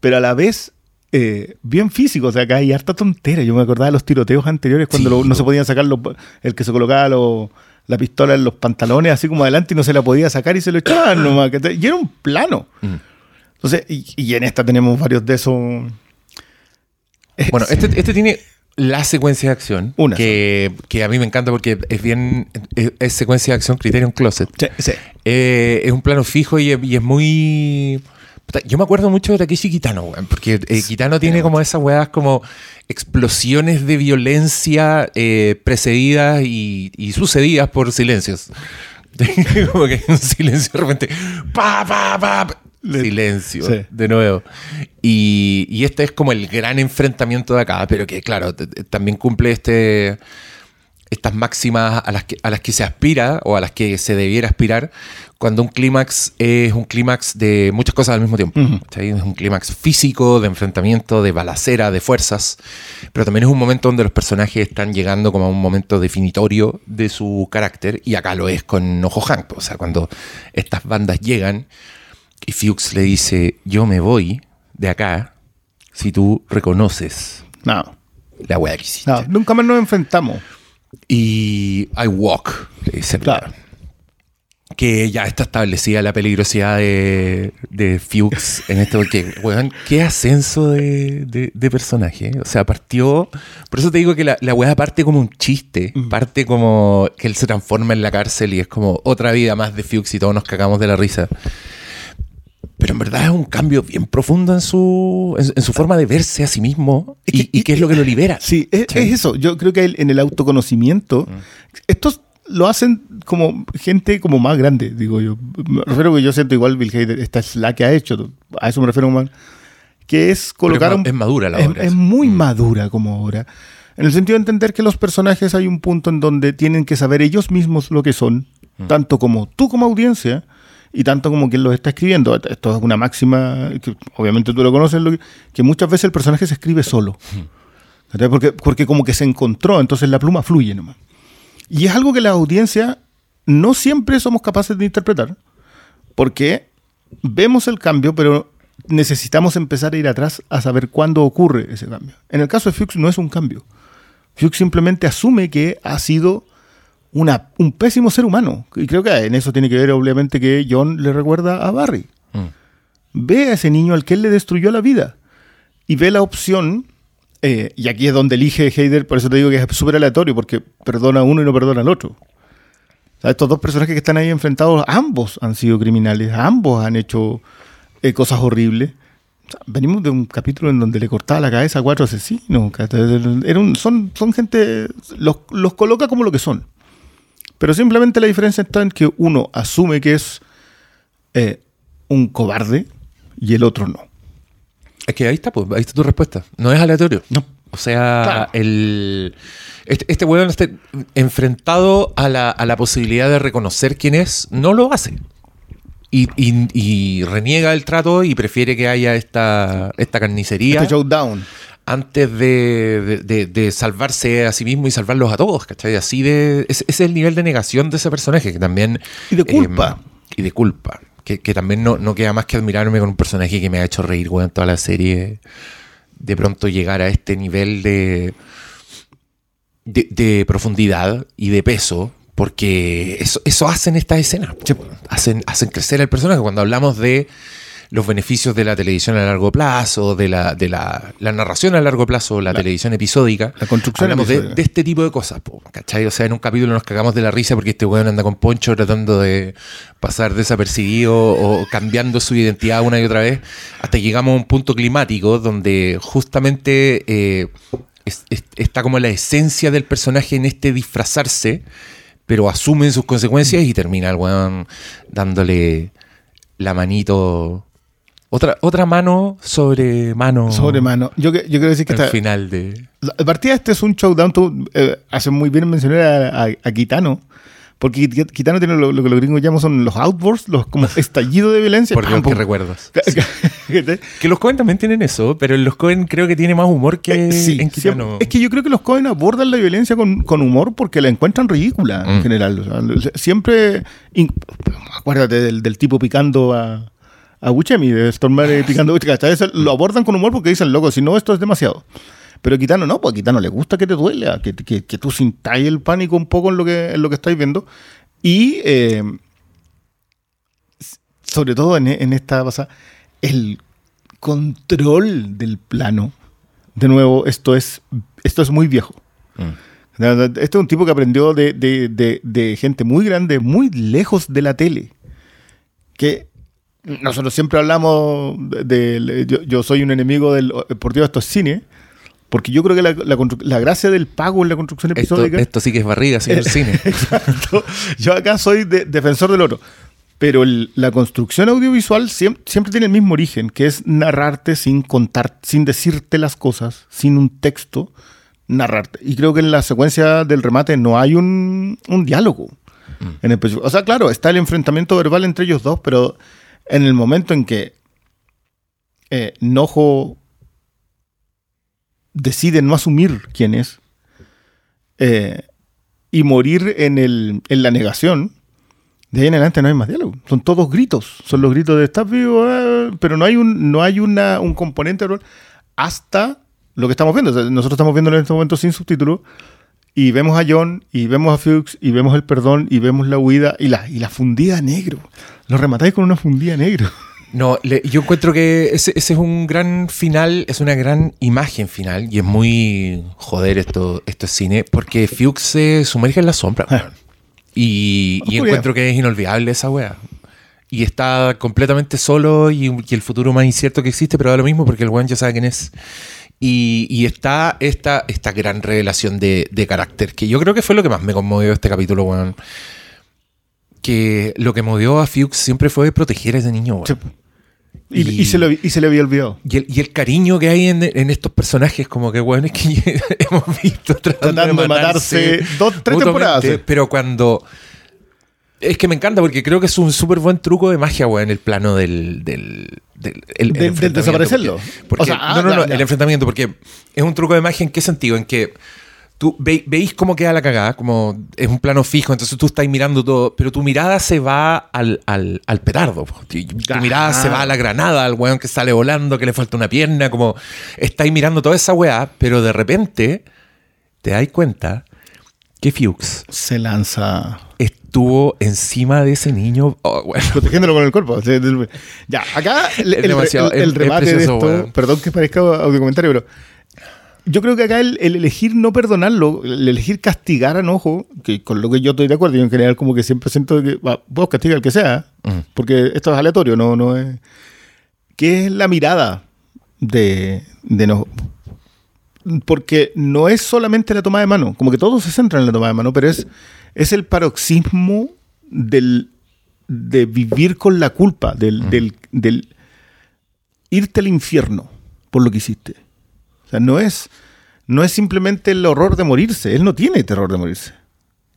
pero a la vez eh, bien físico. O sea, acá hay harta tontera. Yo me acordaba de los tiroteos anteriores cuando Sí, lo- no se podían sacar los, el que se colocaba lo- la pistola en los pantalones así como adelante y no se la podía sacar y se lo echaban nomás. Y era un plano. Mm. Entonces, y, y en esta tenemos varios de esos. Bueno, este, este tiene la secuencia de acción, Una que, que a mí me encanta porque es bien, es, es secuencia de acción Criterion Closet. Sí, sí. Eh, es un plano fijo y, es- y es muy... Yo me acuerdo mucho de Takeshi Kitano, porque eh, Kitano tiene como esas weas como explosiones de violencia eh, precedidas y, y sucedidas por silencios. como que hay un silencio de repente. Pa, pa, pa, Le- silencio, Sí. de nuevo. Y, y este es como el gran enfrentamiento de acá, pero que claro, también cumple este estas máximas a las, que, a las que se aspira o a las que se debiera aspirar cuando un clímax es un clímax de muchas cosas al mismo tiempo. ¿cachai? Es un clímax físico, de enfrentamiento, de balacera, de fuerzas, pero también es un momento donde los personajes están llegando como a un momento definitorio de su carácter y acá lo es con Ojo Hank. O sea, cuando estas bandas llegan y Fuchs le dice, yo me voy de acá si tú reconoces No, la wea que hiciste. no, nunca más nos enfrentamos. Y I walk, le dice. Claro. Que ya está establecida la peligrosidad de, de Fuchs en esto, porque, weón, qué ascenso de, de- de personaje. O sea, partió. Por eso te digo que la, la weá parte como un chiste, parte como que él se transforma en la cárcel y es como otra vida más de Fuchs y todos nos cagamos de la risa. Pero en verdad es un cambio bien profundo en su, en, en su forma de verse a sí mismo Es y, que- y qué es lo que lo libera. Sí, es, Sí. es eso. Yo creo que el- en el autoconocimiento, estos lo hacen como gente como más grande, digo yo. Me refiero que yo siento igual Bill Hader, esta es la que ha hecho, a eso me refiero más, que es colocar... Es un- es madura la es- obra, Es, muy madura como obra. En el sentido de entender que los personajes hay un punto en donde tienen que saber ellos mismos lo que son, tanto como tú como audiencia, y tanto como quien los está escribiendo. Esto es una máxima, que obviamente tú lo conoces, que, muchas veces el personaje se escribe solo. Porque, porque como que se encontró, entonces la pluma fluye nomás. Y es algo que la audiencia no siempre somos capaces de interpretar, porque vemos el cambio, pero necesitamos empezar a ir atrás a saber cuándo ocurre ese cambio. En el caso de Fuchs no es un cambio. Fuchs simplemente asume que ha sido una, un pésimo ser humano. Y creo que en eso tiene que ver obviamente que John le recuerda a Barry. Mm. Ve a ese niño al que él le destruyó la vida y ve la opción, eh, y aquí es donde elige Heider, por eso te digo que es súper aleatorio, porque perdona a uno y no perdona al otro. O sea, estos dos personajes que están ahí enfrentados, ambos han sido criminales, ambos han hecho eh, cosas horribles. O sea, venimos de un capítulo en donde le cortaba la cabeza a cuatro asesinos. Era un- son, son gente, los, los coloca como lo que son. Pero simplemente la diferencia está en que uno asume que es eh, un cobarde y el otro no. Es que ahí está, pues, ahí está tu respuesta. No es aleatorio. No. O sea, Claro. el, este, este weón este, enfrentado a la, a la posibilidad de reconocer quién es, no lo hace. Y, y- y reniega el trato y prefiere que haya esta, esta carnicería Este showdown. Antes de, de- salvarse a sí mismo y salvarlos a todos, ¿cachai? Así de. Ese, es el nivel de negación de ese personaje, que también. Y de culpa. eh, y de culpa. Que, que también no, no queda más que admirarme con un personaje que me ha hecho reír, weón, toda la serie. De pronto llegar a este nivel de. de, de profundidad y de peso. Porque eso, eso hacen estas escenas. hacen, hacen crecer al personaje. Cuando hablamos de los beneficios de la televisión a largo plazo, de la, de la, la narración a largo plazo, la, La- televisión episódica. la construcción Hablamos de, este tipo de cosas, po, ¿cachai? O sea, en un capítulo nos cagamos de la risa porque este weón anda con Poncho tratando de pasar desapercibido o cambiando su identidad una y otra vez, hasta que llegamos a un punto climático donde justamente eh, es- es- está como la esencia del personaje en este disfrazarse, pero asumen sus consecuencias y termina el weón dándole la manito. Otra, otra mano sobre mano. Sobre mano. Yo, que- yo quiero decir que Al esta, final de. la partida este es un showdown. Tú eh, haces muy bien mencionar a, a, a Kitano. Porque Kit- Kitano tiene lo, lo que los gringos llaman son los outbursts, los como estallidos de violencia. Por Dios, Pam, que pum. recuerdos. ¿Cachai? Que los Cohen también tienen eso, pero en los Cohen creo que tiene más humor que Eh, sí, en Kitano. es que yo creo que los Cohen abordan la violencia con, con humor porque la encuentran ridícula en Mm. general. O sea, siempre, in- acuérdate del, del tipo picando a, a Buscemi, de Stormare Ah, picando ¿cachai? Lo abordan con humor porque dicen, loco, si no, esto es demasiado. Pero a Kitano no, pues a Kitano le gusta que te duela, que, que, que tú sintáis el pánico un poco en lo que, en lo que estáis viendo. Y eh, sobre todo en, en esta pasada, el control del plano. De nuevo, esto es esto es muy viejo. Este es un tipo que aprendió de, de- de- de gente muy grande, muy lejos de la tele. Que nosotros siempre hablamos de, de- yo, yo soy un enemigo del por Dios, esto es cine. Porque yo creo que la, la la gracia del pago en la construcción Esto, episódica. esto sí que es barriga, señor cine. Exacto. Yo acá soy de- defensor del oro. Pero el- la construcción audiovisual siem- siempre, tiene el mismo origen, que es narrarte sin contar, sin decirte las cosas, sin un texto, narrarte. Y creo que en la secuencia del remate no hay un, un diálogo. En específico. o sea, claro, está el enfrentamiento verbal entre ellos dos, pero en el momento en que eh, Nojo decide no asumir quién es eh, y morir en, el, en la negación, de ahí en adelante no hay más diálogo. Son todos gritos. Son los gritos de estás vivo, ah", pero no hay un, no hay una, un componente hasta lo que estamos viendo. Nosotros estamos viendo en este momento sin subtítulos y vemos a John y vemos a Fuchs y vemos el perdón y vemos la huida y la, y la fundida negro. Lo rematáis con una fundida negro. No, le- yo encuentro que ese, ese es un gran final, es una gran imagen final y es muy joder esto, esto es cine porque Fuchs se sumerge en la sombra. weón. Y, y encuentro que es inolvidable esa wea. Y está completamente solo y, y el futuro más incierto que existe, pero da lo mismo porque el weón ya sabe quién es. Y, y está esta, esta gran revelación de, de carácter, que yo creo que fue lo que más me conmovió este capítulo, weón. Que lo que movió a Fuchs siempre fue proteger a ese niño, weón. Y, Y- y se lo, y se le había olvidado. Y el, y el cariño que hay en, en estos personajes, como que, bueno, es que hemos visto tratando, Tratando de matarse dos, tres temporadas. sí. Pero cuando. Es que me encanta porque creo que es un súper buen truco de magia, weón, en el plano del. del, del, el- el Del- del enfrentamiento, desaparecerlo. porque- porque- O sea, ah, no, no, no, ya, ya. el enfrentamiento, porque es un truco de magia en qué sentido? En que tú ve- veis cómo queda la cagada, como es un plano fijo, entonces tú estás mirando todo, pero tu mirada se va al, al, al petardo. po. Tu tu Ah. mirada se va a la granada, al weón que sale volando, que le falta una pierna, como estáis mirando toda esa weá, pero de repente te das cuenta que Fuchs Se lanza estuvo encima de ese niño. Oh, protegiéndolo con el cuerpo. Ya, acá el, el- remate precioso, de esto, perdón que parezca audio comentario, pero yo creo que acá el, el elegir no perdonarlo, el elegir castigar a Enojo, que con lo que yo estoy de acuerdo, yo en general como que siempre siento que va, vos castiga al que sea, Mm. porque esto es aleatorio, no, no es... Que es la mirada de, de Enojo. Porque no es solamente la toma de mano, como que todo se centra en la toma de mano, pero es, es el paroxismo del, de vivir con la culpa, del, del, del irte al infierno por lo que hiciste. O sea, no es, no es simplemente el horror de morirse, él no tiene terror de morirse.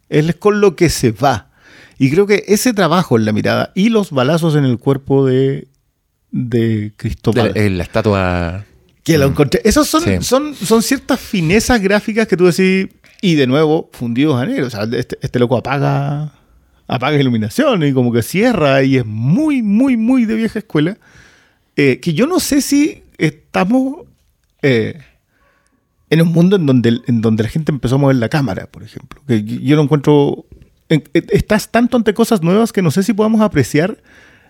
Él es con lo que se va. Y creo que ese trabajo en la mirada y los balazos en el cuerpo de, de De Cristóbal. la, en la estatua. Que encontré. Esos son, Sí. son, son ciertas finezas gráficas que tú decís, y de nuevo, fundidos a negro. O sea, este, este loco apaga, apaga iluminación y como que cierra y es muy, muy, muy de vieja escuela. Eh, que yo no sé si estamos eh, en un mundo en donde, en donde la gente empezó a mover la cámara, por ejemplo. Que yo lo encuentro. en- eh, estás tanto ante cosas nuevas que no sé si podamos apreciar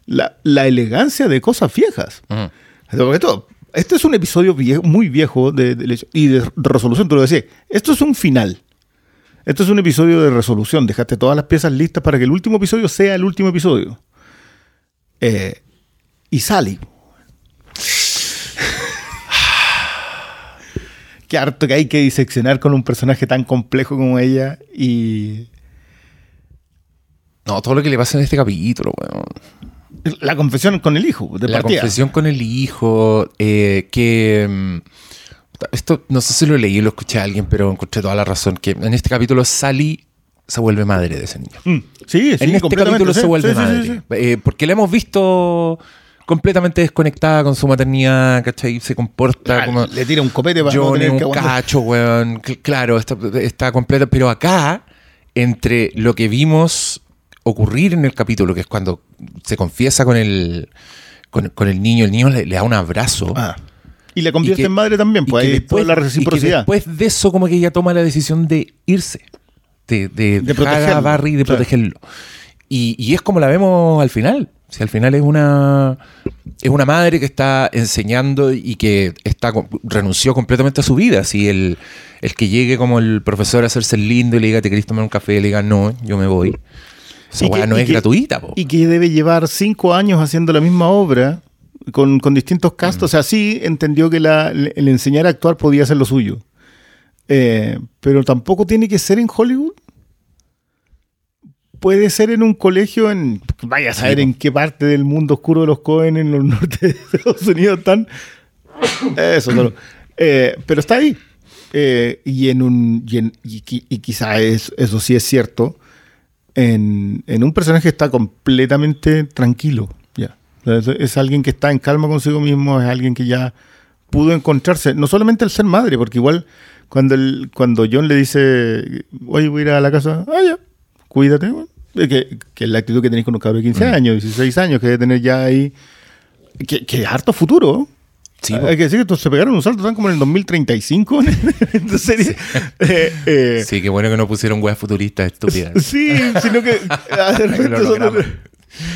la, la elegancia de cosas viejas. Mm. Porque esto, este es un episodio muy viejo de, y de, resolución, tú lo decías. Esto es un final. Esto es un episodio de resolución. Dejaste todas las piezas listas para que el último episodio sea el último episodio. Eh, y sale. Qué harto que hay que diseccionar con un personaje tan complejo como ella y No, todo lo que le pasa en este capítulo, weón. La confesión con el hijo de la partida. confesión con el hijo, eh, que... mm, Esto no sé si lo leí o lo escuché a alguien, pero encontré toda la razón. Que en este capítulo Sally se vuelve madre de ese niño. Mm, Sí, sí, en este capítulo sí, se vuelve sí, madre. Eh, porque la hemos visto completamente desconectada con su maternidad, ¿cachai? Se comporta Ah, como... le tira un copete para no Johnny, tener que un cacho, weón. Cl- Claro, está, está completa. Pero acá, entre lo que vimos ocurrir en el capítulo, que es cuando se confiesa con el, con, con el niño, el niño le, le da un abrazo. Ah. Y le convierte Y que- en madre también, y pues ahí después- toda la y que reciprocidad. después de eso, como que ella toma la decisión de irse, de, de, De dejar a Barry y de claro. protegerlo. Y, y es como la vemos al final. Si al final es una es una madre que está enseñando y que está renunció completamente a su vida. Si el, el que llegue como el profesor a hacerse el lindo y le diga, te querés tomar un café, y le diga, no, yo me voy. Esa Y que- no y es que- gratuita, po. Y que debe llevar cinco años haciendo la misma obra con, con distintos castos. O sea, sí entendió que la- el enseñar a actuar podía ser lo suyo. Eh, pero tampoco tiene que ser en Hollywood. Puede ser en un colegio en. Vaya a saber en qué parte del mundo oscuro de los Cohen en los norte de Estados Unidos están. Eso solo. Eh, pero está ahí. Eh, y en un. Y, en- y qui- y quizá es, eso sí es cierto en, en un personaje que está completamente tranquilo. Ya. Es, es alguien que está en calma consigo mismo, es alguien que ya pudo encontrarse, no solamente el ser madre, porque igual cuando, el, cuando John le dice, oye, voy a ir a la casa, ah, ya, cuídate, bueno". Que, que es la actitud que tenéis con un cabrón de 15 años, 16 años, que debe tener ya ahí, que, que harto futuro. Sí, Hay po. que decir que se pegaron un salto, están como en el 2035 en esta serie. Eh, eh, Sí, qué bueno que no pusieron weas futuristas estúpidas. Sí, sino que ah.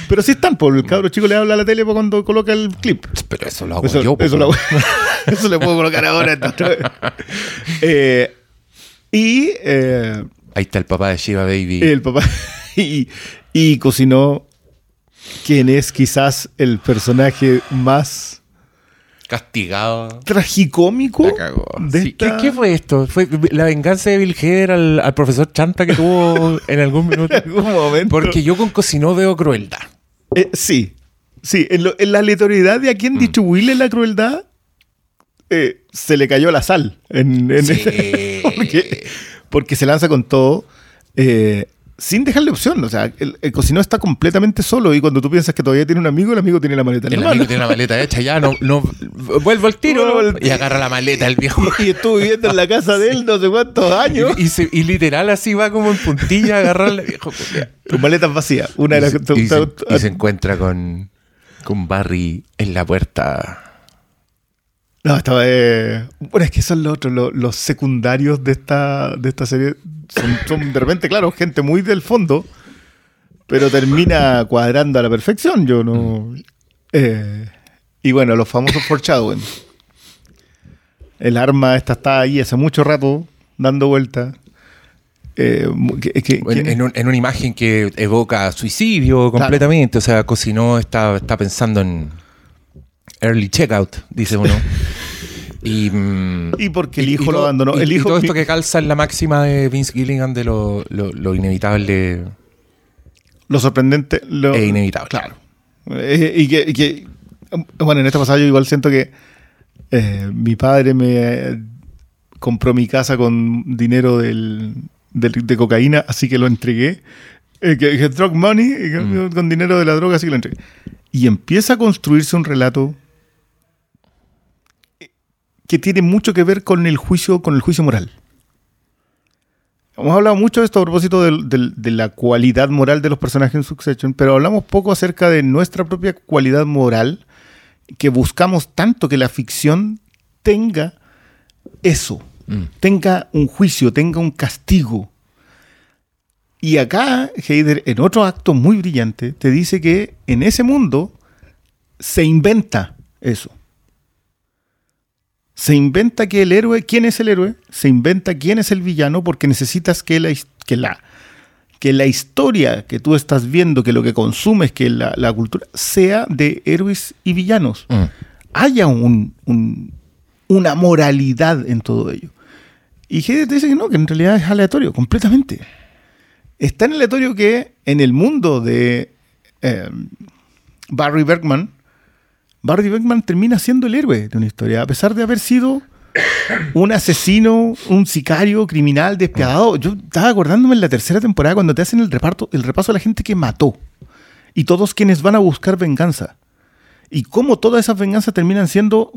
Pero sí están, por el cabro chico le habla a la tele cuando coloca el clip. Pero eso lo hago Eso, yo, eso, lo- eso le puedo colocar ahora. entonces. Eh, y eh, Ahí está el papá de Shiva Baby. el papá y, y cocinó quien es quizás el personaje más Castigado. tragicómico La cagó. de Sí, ¿Qué, esta- qué fue esto? ¿Fue la venganza de Bill Hader al, al profesor Chanta que tuvo en algún minuto? en algún momento. Porque yo con Cocinó veo crueldad. Eh, sí, sí, en, lo- en la aleatoriedad de a Mm. quien distribuirle la crueldad, eh, se le cayó la sal. En, en- Sí. porque, porque se lanza con todo, eh, sin dejarle opción. O sea, el, el cocinó está completamente solo y cuando tú piensas que todavía tiene un amigo, el amigo tiene la maleta en El la amigo mano. tiene la maleta hecha, ya no, no vuelvo al tiro y agarra la maleta el viejo. Y estuvo viviendo en la casa de él no sé cuántos años. Y, y se- y literal así va como en puntilla a agarrarle viejo. culiao. Tu maleta es vacía. Una de las se, y se- y se encuentra con, con Barry en la puerta. No, estaba. eh, Bueno, es que son los otros, los, los secundarios de esta, de esta serie. Son, son de repente, claro, gente muy del fondo, pero termina cuadrando a la perfección. Yo no. eh, y bueno, los famosos foreshadowing. El arma esta está ahí hace mucho rato, dando vueltas. Eh, mu- que- que- En, ¿quién- en un- en una imagen que evoca suicidio completamente. O sea, Cocinó está, está pensando en early checkout, dice uno. Y, mm, Y porque el hijo y lo todo- abandonó. y- el y hijo todo esto que calza en la máxima de Vince Gilligan de lo, lo- lo inevitable Lo sorprendente. Lo, e inevitable. Claro. Eh, y, que, y que, bueno, en este pasado yo igual siento que eh, mi padre me eh, compró mi casa con dinero del, del- de cocaína, así que lo entregué. Eh, que, que drug money, y Mm. con dinero de la droga, así que lo entregué. Y empieza a construirse un relato que tiene mucho que ver con el juicio, con el juicio moral. Hemos hablado mucho de esto a propósito de, la cualidad moral de los personajes en Succession, pero hablamos poco acerca de nuestra propia cualidad moral, que buscamos tanto que la ficción tenga eso, Mm. tenga un juicio, tenga un castigo. Y acá, Heider, en otro acto muy brillante, te dice que en ese mundo se inventa eso. Se inventa que el héroe, ¿quién es el héroe? Se inventa quién es el villano porque necesitas que la, que la, que la historia que tú estás viendo, que lo que consumes, que la, la cultura, sea de héroes y villanos. Mm. Haya un, un- una moralidad en todo ello. Y Heider te dice que no, que en realidad es aleatorio, completamente. Es tan aleatorio que en el mundo de eh, Barry Bergman, Barry Bergman termina siendo el héroe de una historia, a pesar de haber sido un asesino, un sicario, criminal, despiadado. Yo estaba acordándome en la tercera temporada cuando te hacen el reparto, el repaso a la gente que mató y todos quienes van a buscar venganza. Y cómo todas esas venganzas terminan siendo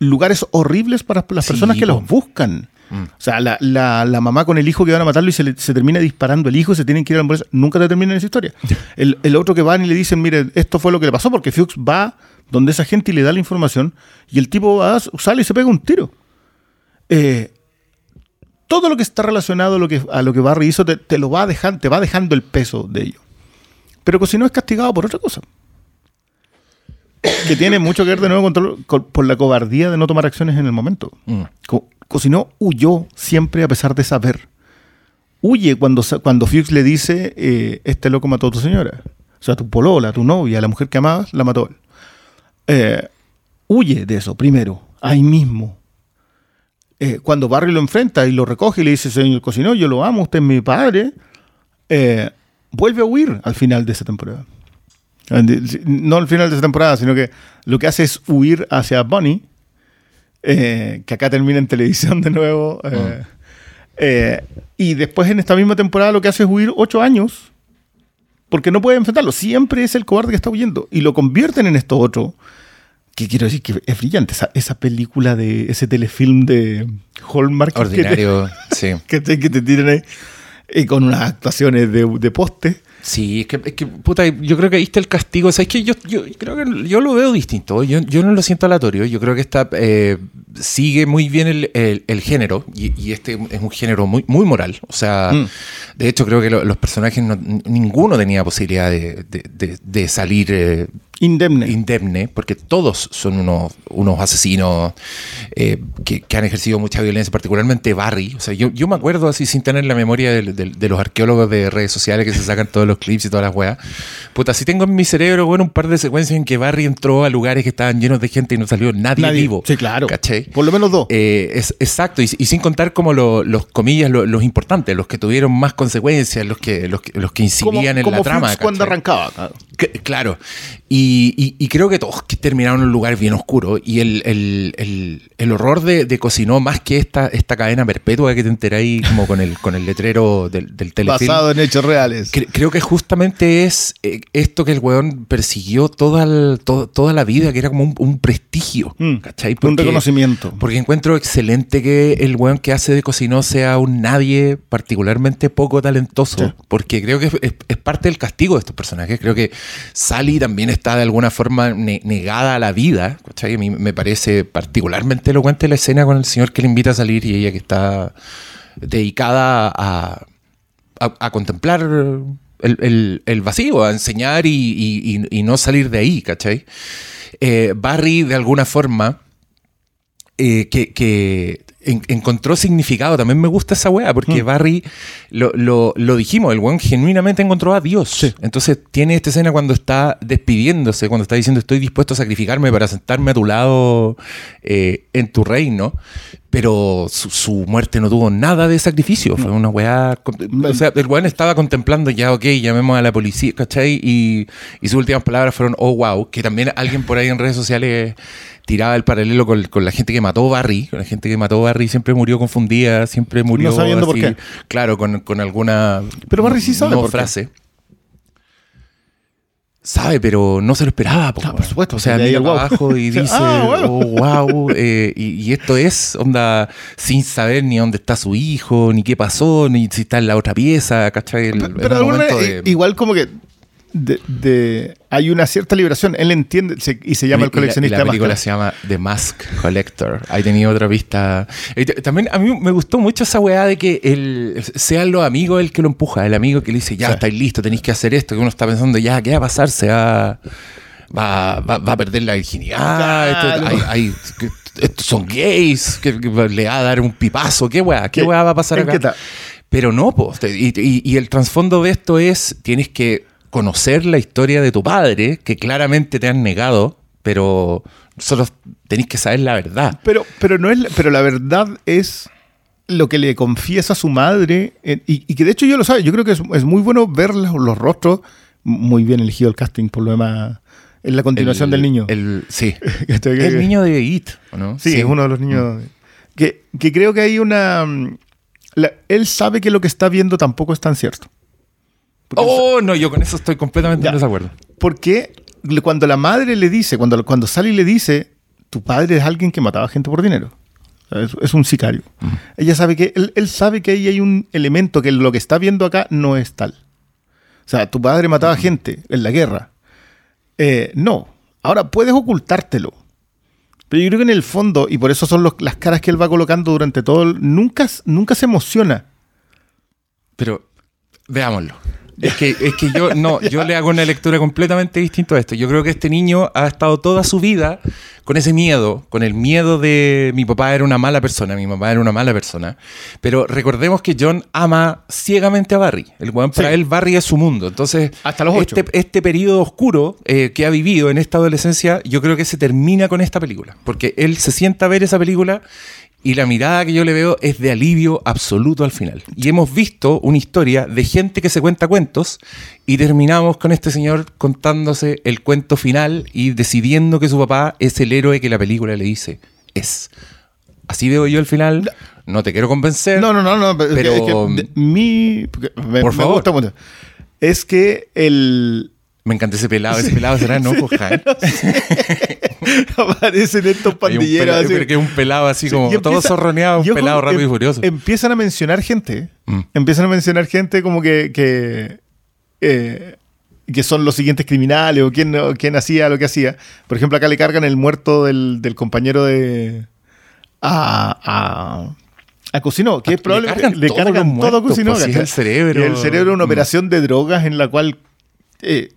lugares horribles para las Sí, personas que los buscan. Mm. O sea, la, la- la mamá con el hijo que van a matarlo y se, le- se termina disparando el hijo y se tienen que ir a la ambulancia. Nunca te terminan esa historia. El, el otro que van y le dicen, mire, esto fue lo que le pasó, porque Fuchs va donde esa gente le da la información y el tipo va, sale y se pega un tiro. Eh, todo lo que está relacionado a lo que, a lo que Barry hizo te, te lo va dejando, te va dejando el peso de ello. Pero si no es castigado por otra cosa. que tiene mucho que ver de nuevo con, con- por la cobardía de no tomar acciones en el momento. Mm. Co- cocinó huyó siempre a pesar de saber. Huye cuando, cuando Fuchs le dice, eh, este loco mató a tu señora. O sea, tu polola, tu novia, la mujer que amabas, la mató él. Eh, huye de eso primero, ahí mismo. Eh, cuando Barry lo enfrenta y lo recoge y le dice, señor Cocinó, yo lo amo, usted es mi padre, eh, vuelve a huir al final de esa temporada. No al final de esa temporada, sino que lo que hace es huir hacia Bunny, eh, que acá termina en televisión de nuevo. eh, eh, y después en esta misma temporada lo que hace es huir ocho años, porque no puede enfrentarlo. Siempre es el cobarde que está huyendo. Y lo convierten en esto otro. Que quiero decir que es brillante. Esa, esa película de ese telefilm de Hallmark. que te- Ordinario, sí. Que te, que te tiran ahí. Y con unas actuaciones de, de poste. Sí, es que, es que, puta, yo creo que ahí está el castigo. O sea, es que yo, yo creo que yo lo veo distinto. Yo, yo no lo siento aleatorio. Yo creo que está, eh, sigue muy bien el, el- el género. Y, y este es un género muy, muy moral. O sea, Mm. de hecho, creo que lo- los personajes, no- ninguno tenía posibilidad de, de- de- de salir. eh, Indemne. indemne, porque todos son unos, unos asesinos eh, que, que han ejercido mucha violencia, particularmente Barry. O sea, yo, yo me acuerdo así sin tener la memoria de, los arqueólogos de redes sociales que se sacan todos los clips y todas las weas. Puta, sí tengo en mi cerebro, bueno, un par de secuencias en que Barry entró a lugares que estaban llenos de gente y no salió nadie, Nadie. vivo. Sí, claro. ¿Cachai? Por lo menos dos. Eh, es, exacto, y, y sin contar como lo- los comillas, lo- los importantes, los que tuvieron más consecuencias, los que, los que, los que incidían en como la trama. Cuando arrancaba. claro. Claro, y, y- y creo que todos terminaron en un lugar bien oscuro y el, el- el- el horror de, de Cocinó, más que esta, esta cadena perpetua que te enteráis como con el, con el letrero del, del telefilm, Basado en hechos reales. cre- creo que justamente es eh, esto que el weón persiguió toda, el- to- toda la vida, que era como un, un prestigio, Mm, ¿cachai? un Porque- reconocimiento. porque encuentro excelente que el weón que hace de Cocinó sea un nadie particularmente poco talentoso. Sí. Porque creo que es, es- es parte del castigo de estos personajes. Creo que Sally también está de alguna forma ne- negada a la vida. ¿cachai? A mí me parece particularmente elocuente la escena con el señor que le invita a salir y ella que está dedicada a, a- contemplar el, el- vacío, a enseñar y, y- no salir de ahí, ¿cachai? Eh, Barry, de alguna forma, eh, que en- encontró significado. También me gusta esa weá, porque Mm. Barry, lo, lo- lo dijimos, el weón genuinamente encontró a Dios. Entonces tiene esta escena cuando está despidiéndose, cuando está diciendo estoy dispuesto a sacrificarme para sentarme a tu lado eh, en tu reino. Pero su, su muerte no tuvo nada de sacrificio. Fue una weá. O sea, el weón estaba contemplando ya, ok, llamemos a la policía, ¿cachai? Y, y sus últimas palabras fueron, oh, wow. Que también alguien por ahí en redes sociales tiraba el paralelo con, con la gente que mató Barry. Con la gente que mató Barry siempre murió confundida, siempre murió. No sabiendo por así, qué. Claro, con, con alguna. Pero Barry sí sabe no por qué. frase. Sabe, pero no se lo esperaba. po, Ah, por supuesto, O sea, mira wow. abajo y dice, ah, bueno. oh, wow. eh, y, y esto es, onda, sin saber ni dónde está su hijo, ni qué pasó, ni si está en la otra pieza, ¿cachai? El- Pero, un alguna de- igual como que de, de- hay una cierta liberación. Él entiende se- y se llama Y- el coleccionista y la, y la de película se llama The Mask Collector. Ahí tenía otra t- También a mí me gustó mucho esa weá de que el, sean los amigos el que lo empuja, el amigo que le dice, ya Sí. estáis listos, tenéis que hacer esto, que uno está pensando, ya, ¿qué va a pasar? Se va, va, va- va a perder la virginidad, esto- Claro. hay- hay- que- estos son gays, que, que le va a dar un pipazo, ¿qué weá? ¿Qué ¿Qué- weá va a pasar acá? Pero no, y- y el trasfondo de esto es, tienes que conocer la historia de tu padre, que claramente te han negado, pero solo tenéis que saber la verdad. Pero, pero, no es, la- pero la verdad es lo que le confiesa a su madre, eh, y, y que de hecho yo lo sabe, yo creo que es, es muy bueno ver los, los rostros, muy bien elegido el casting por lo demás, en la continuación El- del niño. El, sí. El niño de It, ¿o ¿no? Sí, es uno de los niños. Que, que creo que hay una. mm, la- él sabe que lo que está viendo tampoco es tan cierto. Oh, no, yo con eso estoy completamente Ya. en desacuerdo. porque cuando la madre le dice, cuando, cuando Sally le dice, tu padre es alguien que mataba gente por dinero. Es, es un sicario. Ella sabe que, él, él sabe que ahí hay un elemento que lo que está viendo acá no es tal. O sea, tu padre mataba gente en la guerra. Eh, no. Ahora puedes ocultártelo. Pero yo creo que en el fondo, y por eso son los- las caras que él va colocando durante todo, nunca, nunca se emociona. Pero veámoslo. Es que, es que yo no, yo le hago una lectura completamente distinta a esto. Yo creo que este niño ha estado toda su vida con ese miedo, con el miedo de mi papá era una mala persona, mi mamá era una mala persona. Pero recordemos que John ama ciegamente a Barry. El weón, para Sí. él Barry es su mundo. Entonces, Hasta los este, este periodo oscuro eh, que ha vivido en esta adolescencia, yo creo que se termina con esta película. Porque él se sienta a ver esa película y la mirada que yo le veo es de alivio absoluto al final. Y hemos visto una historia de gente que se cuenta cuentos y terminamos con este señor contándose el cuento final y decidiendo que su papá es el héroe que la película le dice es. Así veo yo el final. No te quiero convencer. No, no, no, no. Pero, Pero- es que de- mi. Me, Por me favor. gusta mucho. Es que el. Me encanta ese pelado. Ese pelado será no Jaén. aparecen estos pandilleros. así. pero que es un pelado así Sí, como todo zorroneado, un pelado rápido y em- furioso. Empiezan a mencionar gente. Mm. Empiezan a mencionar gente como que. que eh, que son los siguientes criminales o quién, o quién hacía lo que hacía. Por ejemplo, acá le cargan el muerto del, del compañero de. a. a a Cocinó, que Ah, es probablemente le cargan le todo a muertos, Cocinó. pues, el cerebro. Y el cerebro es una operación de drogas en la cual eh,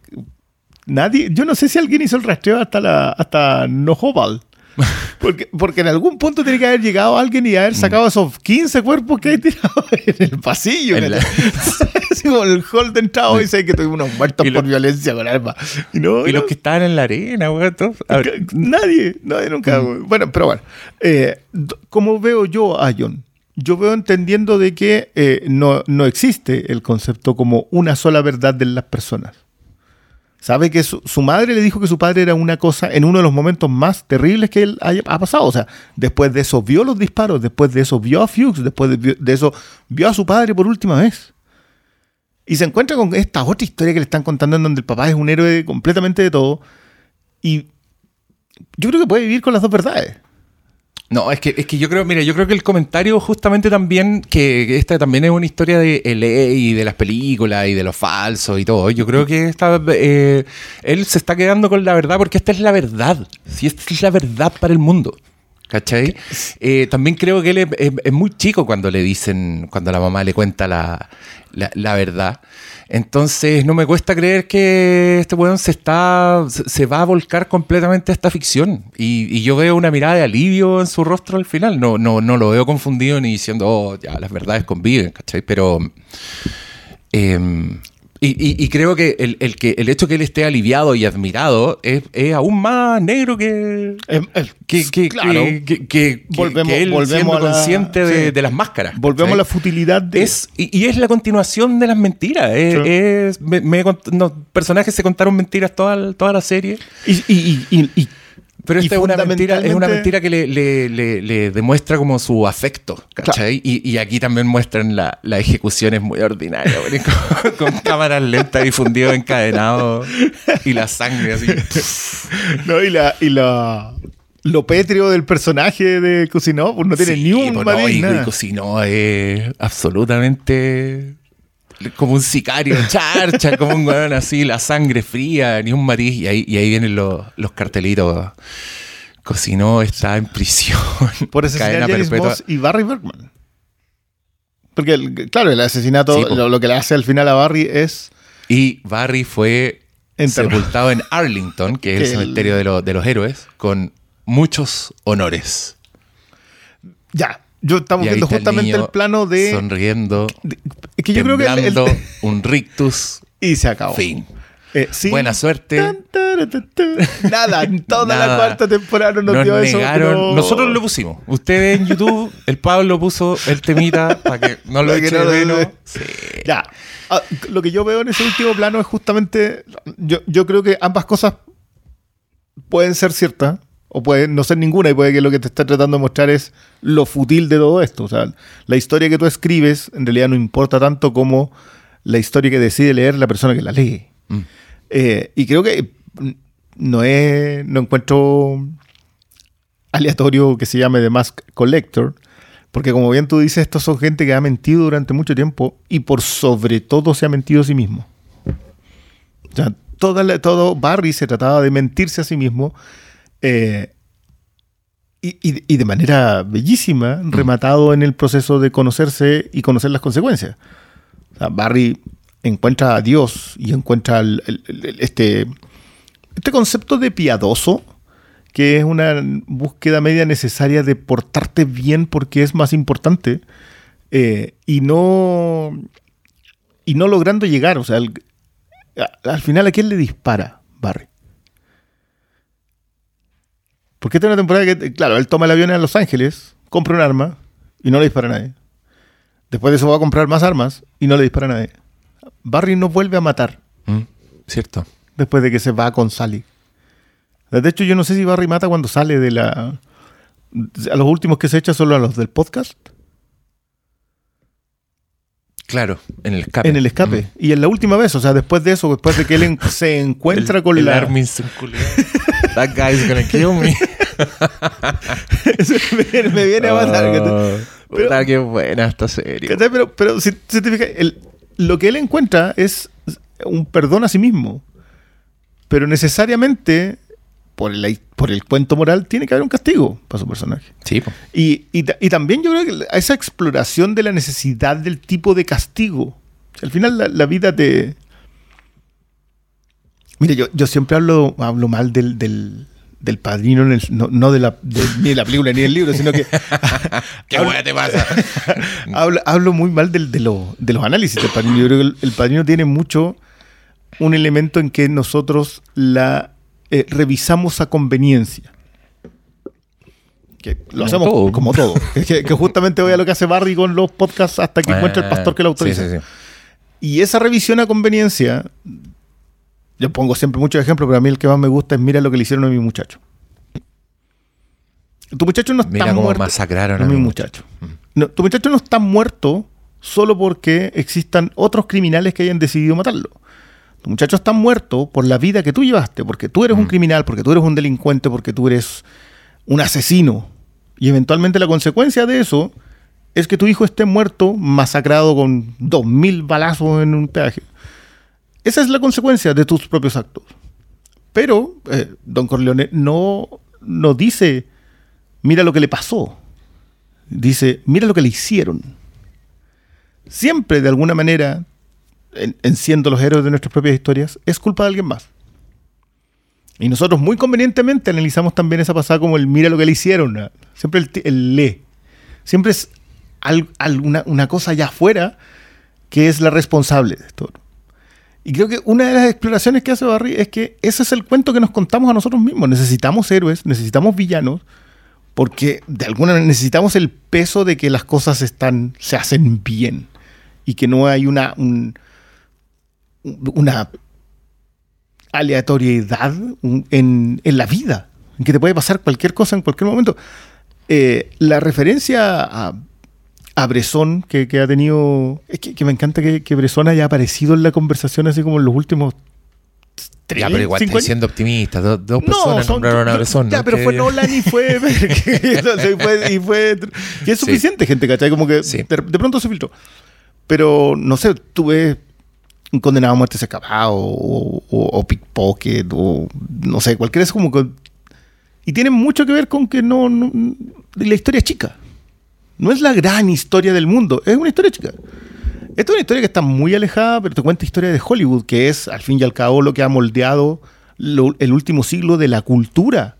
nadie, yo no sé si alguien hizo el rastreo hasta la hasta Nojobal. Porque, porque en algún punto tiene que haber llegado alguien y haber sacado esos 15 cuerpos que hay tirados en el pasillo. En el hall de entrado y dice que tuvimos unos muertos lo- por violencia con armas. Y, no, Y no, los que estaban en la arena, ver, Nadie, nadie nunca. güey. Bueno, pero bueno. Eh, ¿Cómo veo yo a John? Yo veo entendiendo de que eh, no, no existe el concepto como una sola verdad de las personas. Sabe que su, su madre le dijo que su padre era una cosa en uno de los momentos más terribles que él haya, ha pasado. O sea, después de eso vio los disparos, después de eso vio a Fuchs, después de, de eso vio a su padre por última vez. Y se encuentra con esta otra historia que le están contando en donde el papá es un héroe completamente de todo. Y yo creo que puede vivir con las dos verdades. No, es que, es que yo creo, mira, yo creo que el comentario justamente también, que esta también es una historia de LA y de las películas y de lo falso y todo. Yo creo que esta, eh, él se está quedando con la verdad porque esta es la verdad. Si esta es la verdad para el mundo. ¿Cachai? Eh, también creo que él es, es- es muy chico cuando le dicen, cuando la mamá le cuenta la, la- la verdad. Entonces no me cuesta creer que este weón se está. se, va a volcar completamente a esta ficción. Y, y yo veo una mirada de alivio en su rostro al final. No, no, no lo veo confundido ni diciendo, oh, ya, las verdades conviven, ¿cachai? Pero. em, y, y- y creo que el, el que el hecho que él esté aliviado y admirado es, es aún más negro que, Eh, eh, que, que, claro. que, que- Volvemos- él volvemos siendo a la- consciente de, sí. de las máscaras. Volvemos a la futilidad de. Es, y, y es la continuación de las mentiras. Es, Sí. es- me- me no, personajes se contaron mentiras toda, toda la serie. y, y- y- y- y- Pero esta es una mentira, es una mentira que le, le- le- le demuestra como su afecto, ¿cachai? Y, y aquí también muestran la, la ejecución es muy ordinaria, con, con cámaras lentas y fundido encadenado y la sangre así. no, y la, y la- lo pétreo del personaje de Cosinó, pues no tiene Sí, ni un pues no, matiz, y, nada. y cocinó es absolutamente como un sicario, charcha, como un weón así, la sangre fría, ni un matiz. Y ahí, y ahí vienen los, los cartelitos. Cocinó está en prisión. Por asesinar cadena perpetua. Y Barry Bergman. Porque, el- claro, el asesinato, Sí, lo, lo que le hace al final a Barry es. Y Barry fue Enterrado. sepultado en Arlington, que es Que el el- cementerio de, los- de los héroes, con muchos honores. Ya, yo estamos viendo el justamente el, plano de. Sonriendo, de- es que yo creo que. el- un rictus, y se acabó. fin. Eh, sí. Buena suerte. Tan. Nada, en toda la cuarta temporada no nos, Nos dio eso. no. Nosotros lo pusimos. Ustedes en YouTube, el Pablo puso el temita para que no lo Para que eche no de menos. Sí. Ya. Ah, lo que yo veo en ese último plano es justamente. Yo, yo creo que ambas cosas pueden ser ciertas o pueden no ser ninguna y puede que lo que te está tratando de mostrar es lo fútil de todo esto. O sea, la historia que tú escribes en realidad no importa tanto como la historia que decide leer la persona que la lee. Mm. Eh, y creo que no es. No encuentro aleatorio que se llame The Mask Collector. Porque como bien tú dices, estos son gente que ha mentido durante mucho tiempo y por sobre todo se ha mentido a sí mismo. O sea, toda la- todo Barry se trataba de mentirse a sí mismo eh, y, y- y de manera bellísima, rematado en el proceso de conocerse y conocer las consecuencias. O sea, Barry encuentra a Dios y encuentra el- el- el- este, este concepto de piadoso, que es una búsqueda media necesaria de portarte bien porque es más importante, eh, y no y no logrando llegar. O sea, el- a- al final, ¿a quién le dispara Barry? Porque esta es una temporada que, claro, él toma el avión a Los Ángeles, compra un arma y no le dispara a nadie. Después de eso va a comprar más armas y no le dispara a nadie. Barry no vuelve a matar Mm, ¿Cierto? después de que se va con Sally. De hecho, yo no sé si Barry mata cuando sale de la... A los últimos que se echa solo a los del podcast, Claro, en el escape. en el escape. Y en la última vez, o sea, después de eso, después de que él en- se encuentra El- con el la... That guy's gonna kill me. Me, viene- me viene a matar. Oh, puta, qué buena esta serie. Pero, pero si, si te fijas, el- lo que él encuentra es un perdón a sí mismo. Pero necesariamente, por el, por el cuento moral, tiene que haber un castigo para su personaje. Sí, po. Y, y y también yo creo que esa exploración de la necesidad del tipo de castigo. Al final la, la vida te... Mire, yo, yo siempre hablo, hablo mal del, del, del padrino, en el- no, no de la, de- ni de la película ni del libro, sino que ¿Qué hueá te pasa? hablo, hablo muy mal del- de, lo- de los análisis del padrino. Yo creo que el, el padrino tiene mucho un elemento en que nosotros la eh, revisamos a conveniencia. Que lo Como hacemos todo. como todo. que, que justamente voy a lo que hace Barry con los podcasts hasta que encuentra el pastor que lo Sí, autoriza. sí, sí. Y esa revisión a conveniencia, yo pongo siempre muchos ejemplos, pero a mí el que más me gusta es mira lo que le hicieron a mi muchacho. Tu muchacho no está Mira cómo muerto. masacraron a a mi muchacho. No, tu muchacho no está muerto solo porque existan otros criminales que hayan decidido matarlo. Tu muchacho está muerto por la vida que tú llevaste, porque tú eres un criminal, porque tú eres un delincuente, porque tú eres un asesino. Y eventualmente la consecuencia de eso es que tu hijo esté muerto, masacrado con dos mil balazos en un peaje. Esa es la consecuencia de tus propios actos. Pero eh, Don Corleone no, no dice, mira lo que le pasó. Dice, mira lo que le hicieron. Siempre, de alguna manera, en, en siendo los héroes de nuestras propias historias, es culpa de alguien más. Y nosotros muy convenientemente analizamos también esa pasada como el mira lo que le hicieron. Siempre el, le. Siempre es una cosa allá afuera que es la responsable de esto. Y creo que una de las exploraciones que hace Barry es que ese es el cuento que nos contamos a nosotros mismos. Necesitamos héroes, necesitamos villanos, porque de alguna manera necesitamos el peso de que las cosas están, se hacen bien y que no hay una, un- una aleatoriedad en, en la vida, en que te puede pasar cualquier cosa en cualquier momento. Eh, la referencia a, a Bresson que, que ha tenido. Es que, que me encanta que, que Bresson haya aparecido en la conversación así como en los últimos. tres, Ya, pero igual estoy siendo optimista. Dos, No, personas son- nombraron a Bresson. Ya, ¿no? pero fue Nolan y fue. y fue, y fue- es Sí. suficiente, gente, ¿cachai? Como que Sí. de, de pronto se filtró. Pero no sé, tú ves un condenado a muerte se acabado o, o, o pickpocket o no sé, cualquiera es como que. Y tiene mucho que ver con que no, no- La historia es chica. No es la gran historia del mundo, es una historia chica. Esta es una historia que está muy alejada, pero te cuenta historia de Hollywood, que es al fin y al cabo lo que ha moldeado lo- el último siglo de la cultura.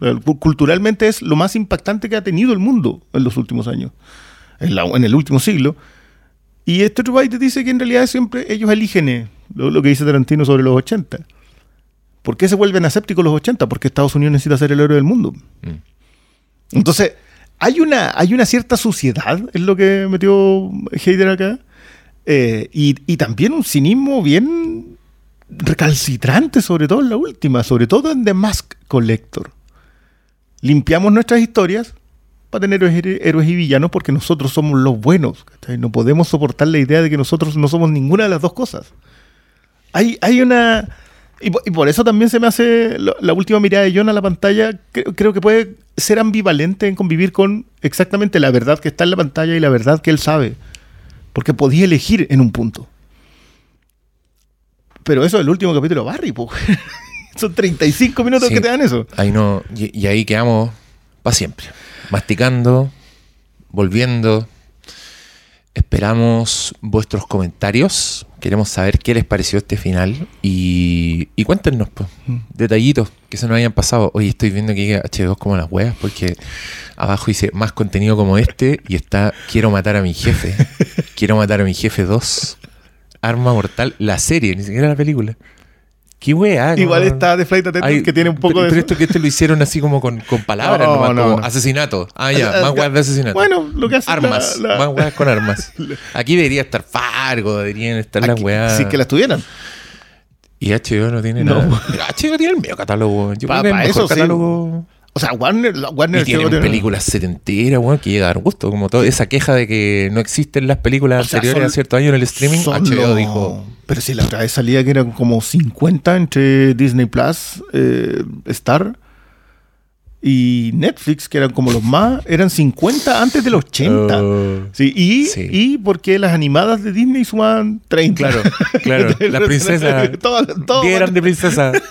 El- Culturalmente es lo más impactante que ha tenido el mundo en los últimos años, en, la- en el último siglo. Y este otro país te dice que en realidad siempre ellos eligen eh, lo, lo que dice Tarantino sobre los 80. ¿Por qué se vuelven asépticos los 80? Porque Estados Unidos necesita ser el héroe del mundo. Mm. Entonces, hay una, hay una cierta suciedad en lo que metió Heider acá. eh, y, y también un cinismo bien recalcitrante, sobre todo en la última, sobre todo en The Mask Collector. Limpiamos nuestras historias para tener héroes, y villanos porque nosotros somos los buenos. No podemos soportar la idea de que nosotros no somos ninguna de las dos cosas. Hay, hay una... Y, po- y por eso también se me hace lo- la última mirada de John a la pantalla. Creo, creo que puede ser ambivalente en convivir con exactamente la verdad que está en la pantalla y la verdad que él sabe. Porque podía elegir en un punto. Pero eso es el último capítulo de Barry, po. Son 35 minutos Sí. que te dan eso. Ahí no, y, y ahí quedamos para siempre. Masticando, volviendo. Esperamos vuestros comentarios Queremos saber qué les pareció este final y, y cuéntenos, pues, detallitos que se nos hayan pasado. Hoy estoy viendo que H2 como las huevas porque abajo dice más contenido como este y está Quiero matar a mi jefe. Quiero matar a mi jefe 2. Arma mortal, la serie, ni siquiera la película. Qué wea. Igual está de Flight Attendant Ay, que tiene un poco pero, de. pero esto que este lo hicieron así como con, con palabras, No, nomás, no, como asesinato. Ah, ya, Ah, más ah, weas de asesinato. Bueno, lo que hace Armas, la- la- más weas con armas. Aquí debería estar Fargo, deberían estar las Aquí- weas. Si que las tuvieran. Y HBO no tiene No. nada. Pero HBO tiene el medio catálogo. Yo Pa- creo que pa el mejor eso sí. O sea, Warner, Warner Y tienen tiene- películas setenteras, weón, que llega a dar gusto. Como toda esa queja de que no existen las películas O sea, anteriores son- a cierto año en el streaming. HBO dijo. Pero si la otra vez salía que eran como 50 entre Disney Plus, eh, Star y Netflix, que eran como los más, eran 50 antes de los 80. Oh. Sí, y, Sí. y porque las animadas de Disney suman 30. Claro, claro. La princesa. Todas- todas- Qué grande princesa.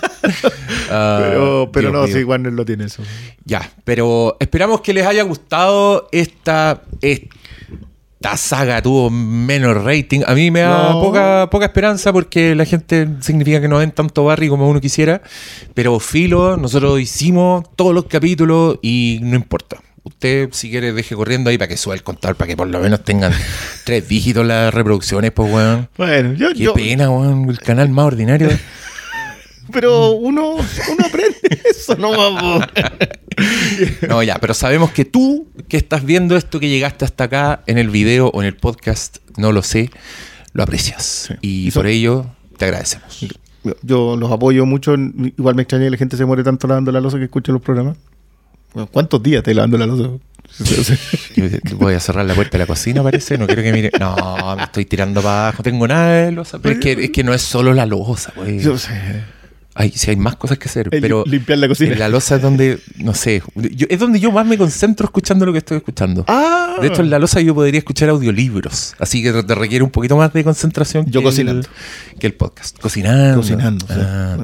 Ah, Pero, pero no, mío. sí, Warner lo tiene eso. Ya, pero esperamos que les haya gustado esta, esta saga. Tuvo menos rating. A mí me da No. poca, poca esperanza porque la gente significa que no ven tanto Barry como uno quisiera. Pero filo, nosotros hicimos todos los capítulos y no importa. Usted, si quiere, deje corriendo ahí para que suba el contador, para que por lo menos tengan tres dígitos las reproducciones, pues, weón. Bueno, yo, Qué yo- pena, weón. El canal más ordinario. pero uno, uno aprende eso, no vamos. No, ya, pero sabemos que tú que estás viendo esto, que llegaste hasta acá en el video o en el podcast, no lo sé, lo aprecias. Y por ello te agradecemos. Yo los apoyo mucho. Igual me extraña que la gente se muere tanto lavando la losa que escucha los programas. Bueno, ¿Cuántos días te lavando la losa? Voy a cerrar la puerta de la cocina, parece. No quiero que mire. No, me estoy tirando para abajo. No tengo nada de losa. Pero es que, es que no es solo la losa, güey. Yo sé. Hay, sí, hay más cosas que hacer. El pero limpiar la cocina. en la losa es donde, no sé, yo- es donde yo más me concentro escuchando lo que estoy escuchando. Ah, De hecho, en la losa yo podría escuchar audiolibros, así que te requiere un poquito más de concentración Yo que cocinando. El, que el podcast. Cocinando. Cocinando, sí. Ah.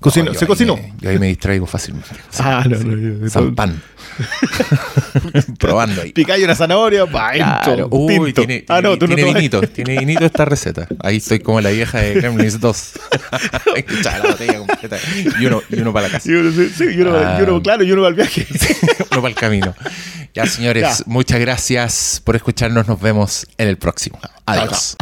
Cocino- No, ¿se ahí cocinó? me- yo ahí me distraigo fácilmente. Ah, no, no, yo- San pan. Probando ahí. Picáis una zanahoria, pa, Claro. Uy, tinto. tiene, ah, no, tú no tiene vinito, tiene vinito esta receta. Ahí estoy como la vieja de Gremlins 2. Echaba la botella completa. Y uno, y uno para la casa. Y uno, sí, sí, y uno, Ah. y uno, claro, y uno va al viaje. uno para el camino. Ya, señores, Ya. muchas gracias por escucharnos. Nos vemos en el próximo. Adiós.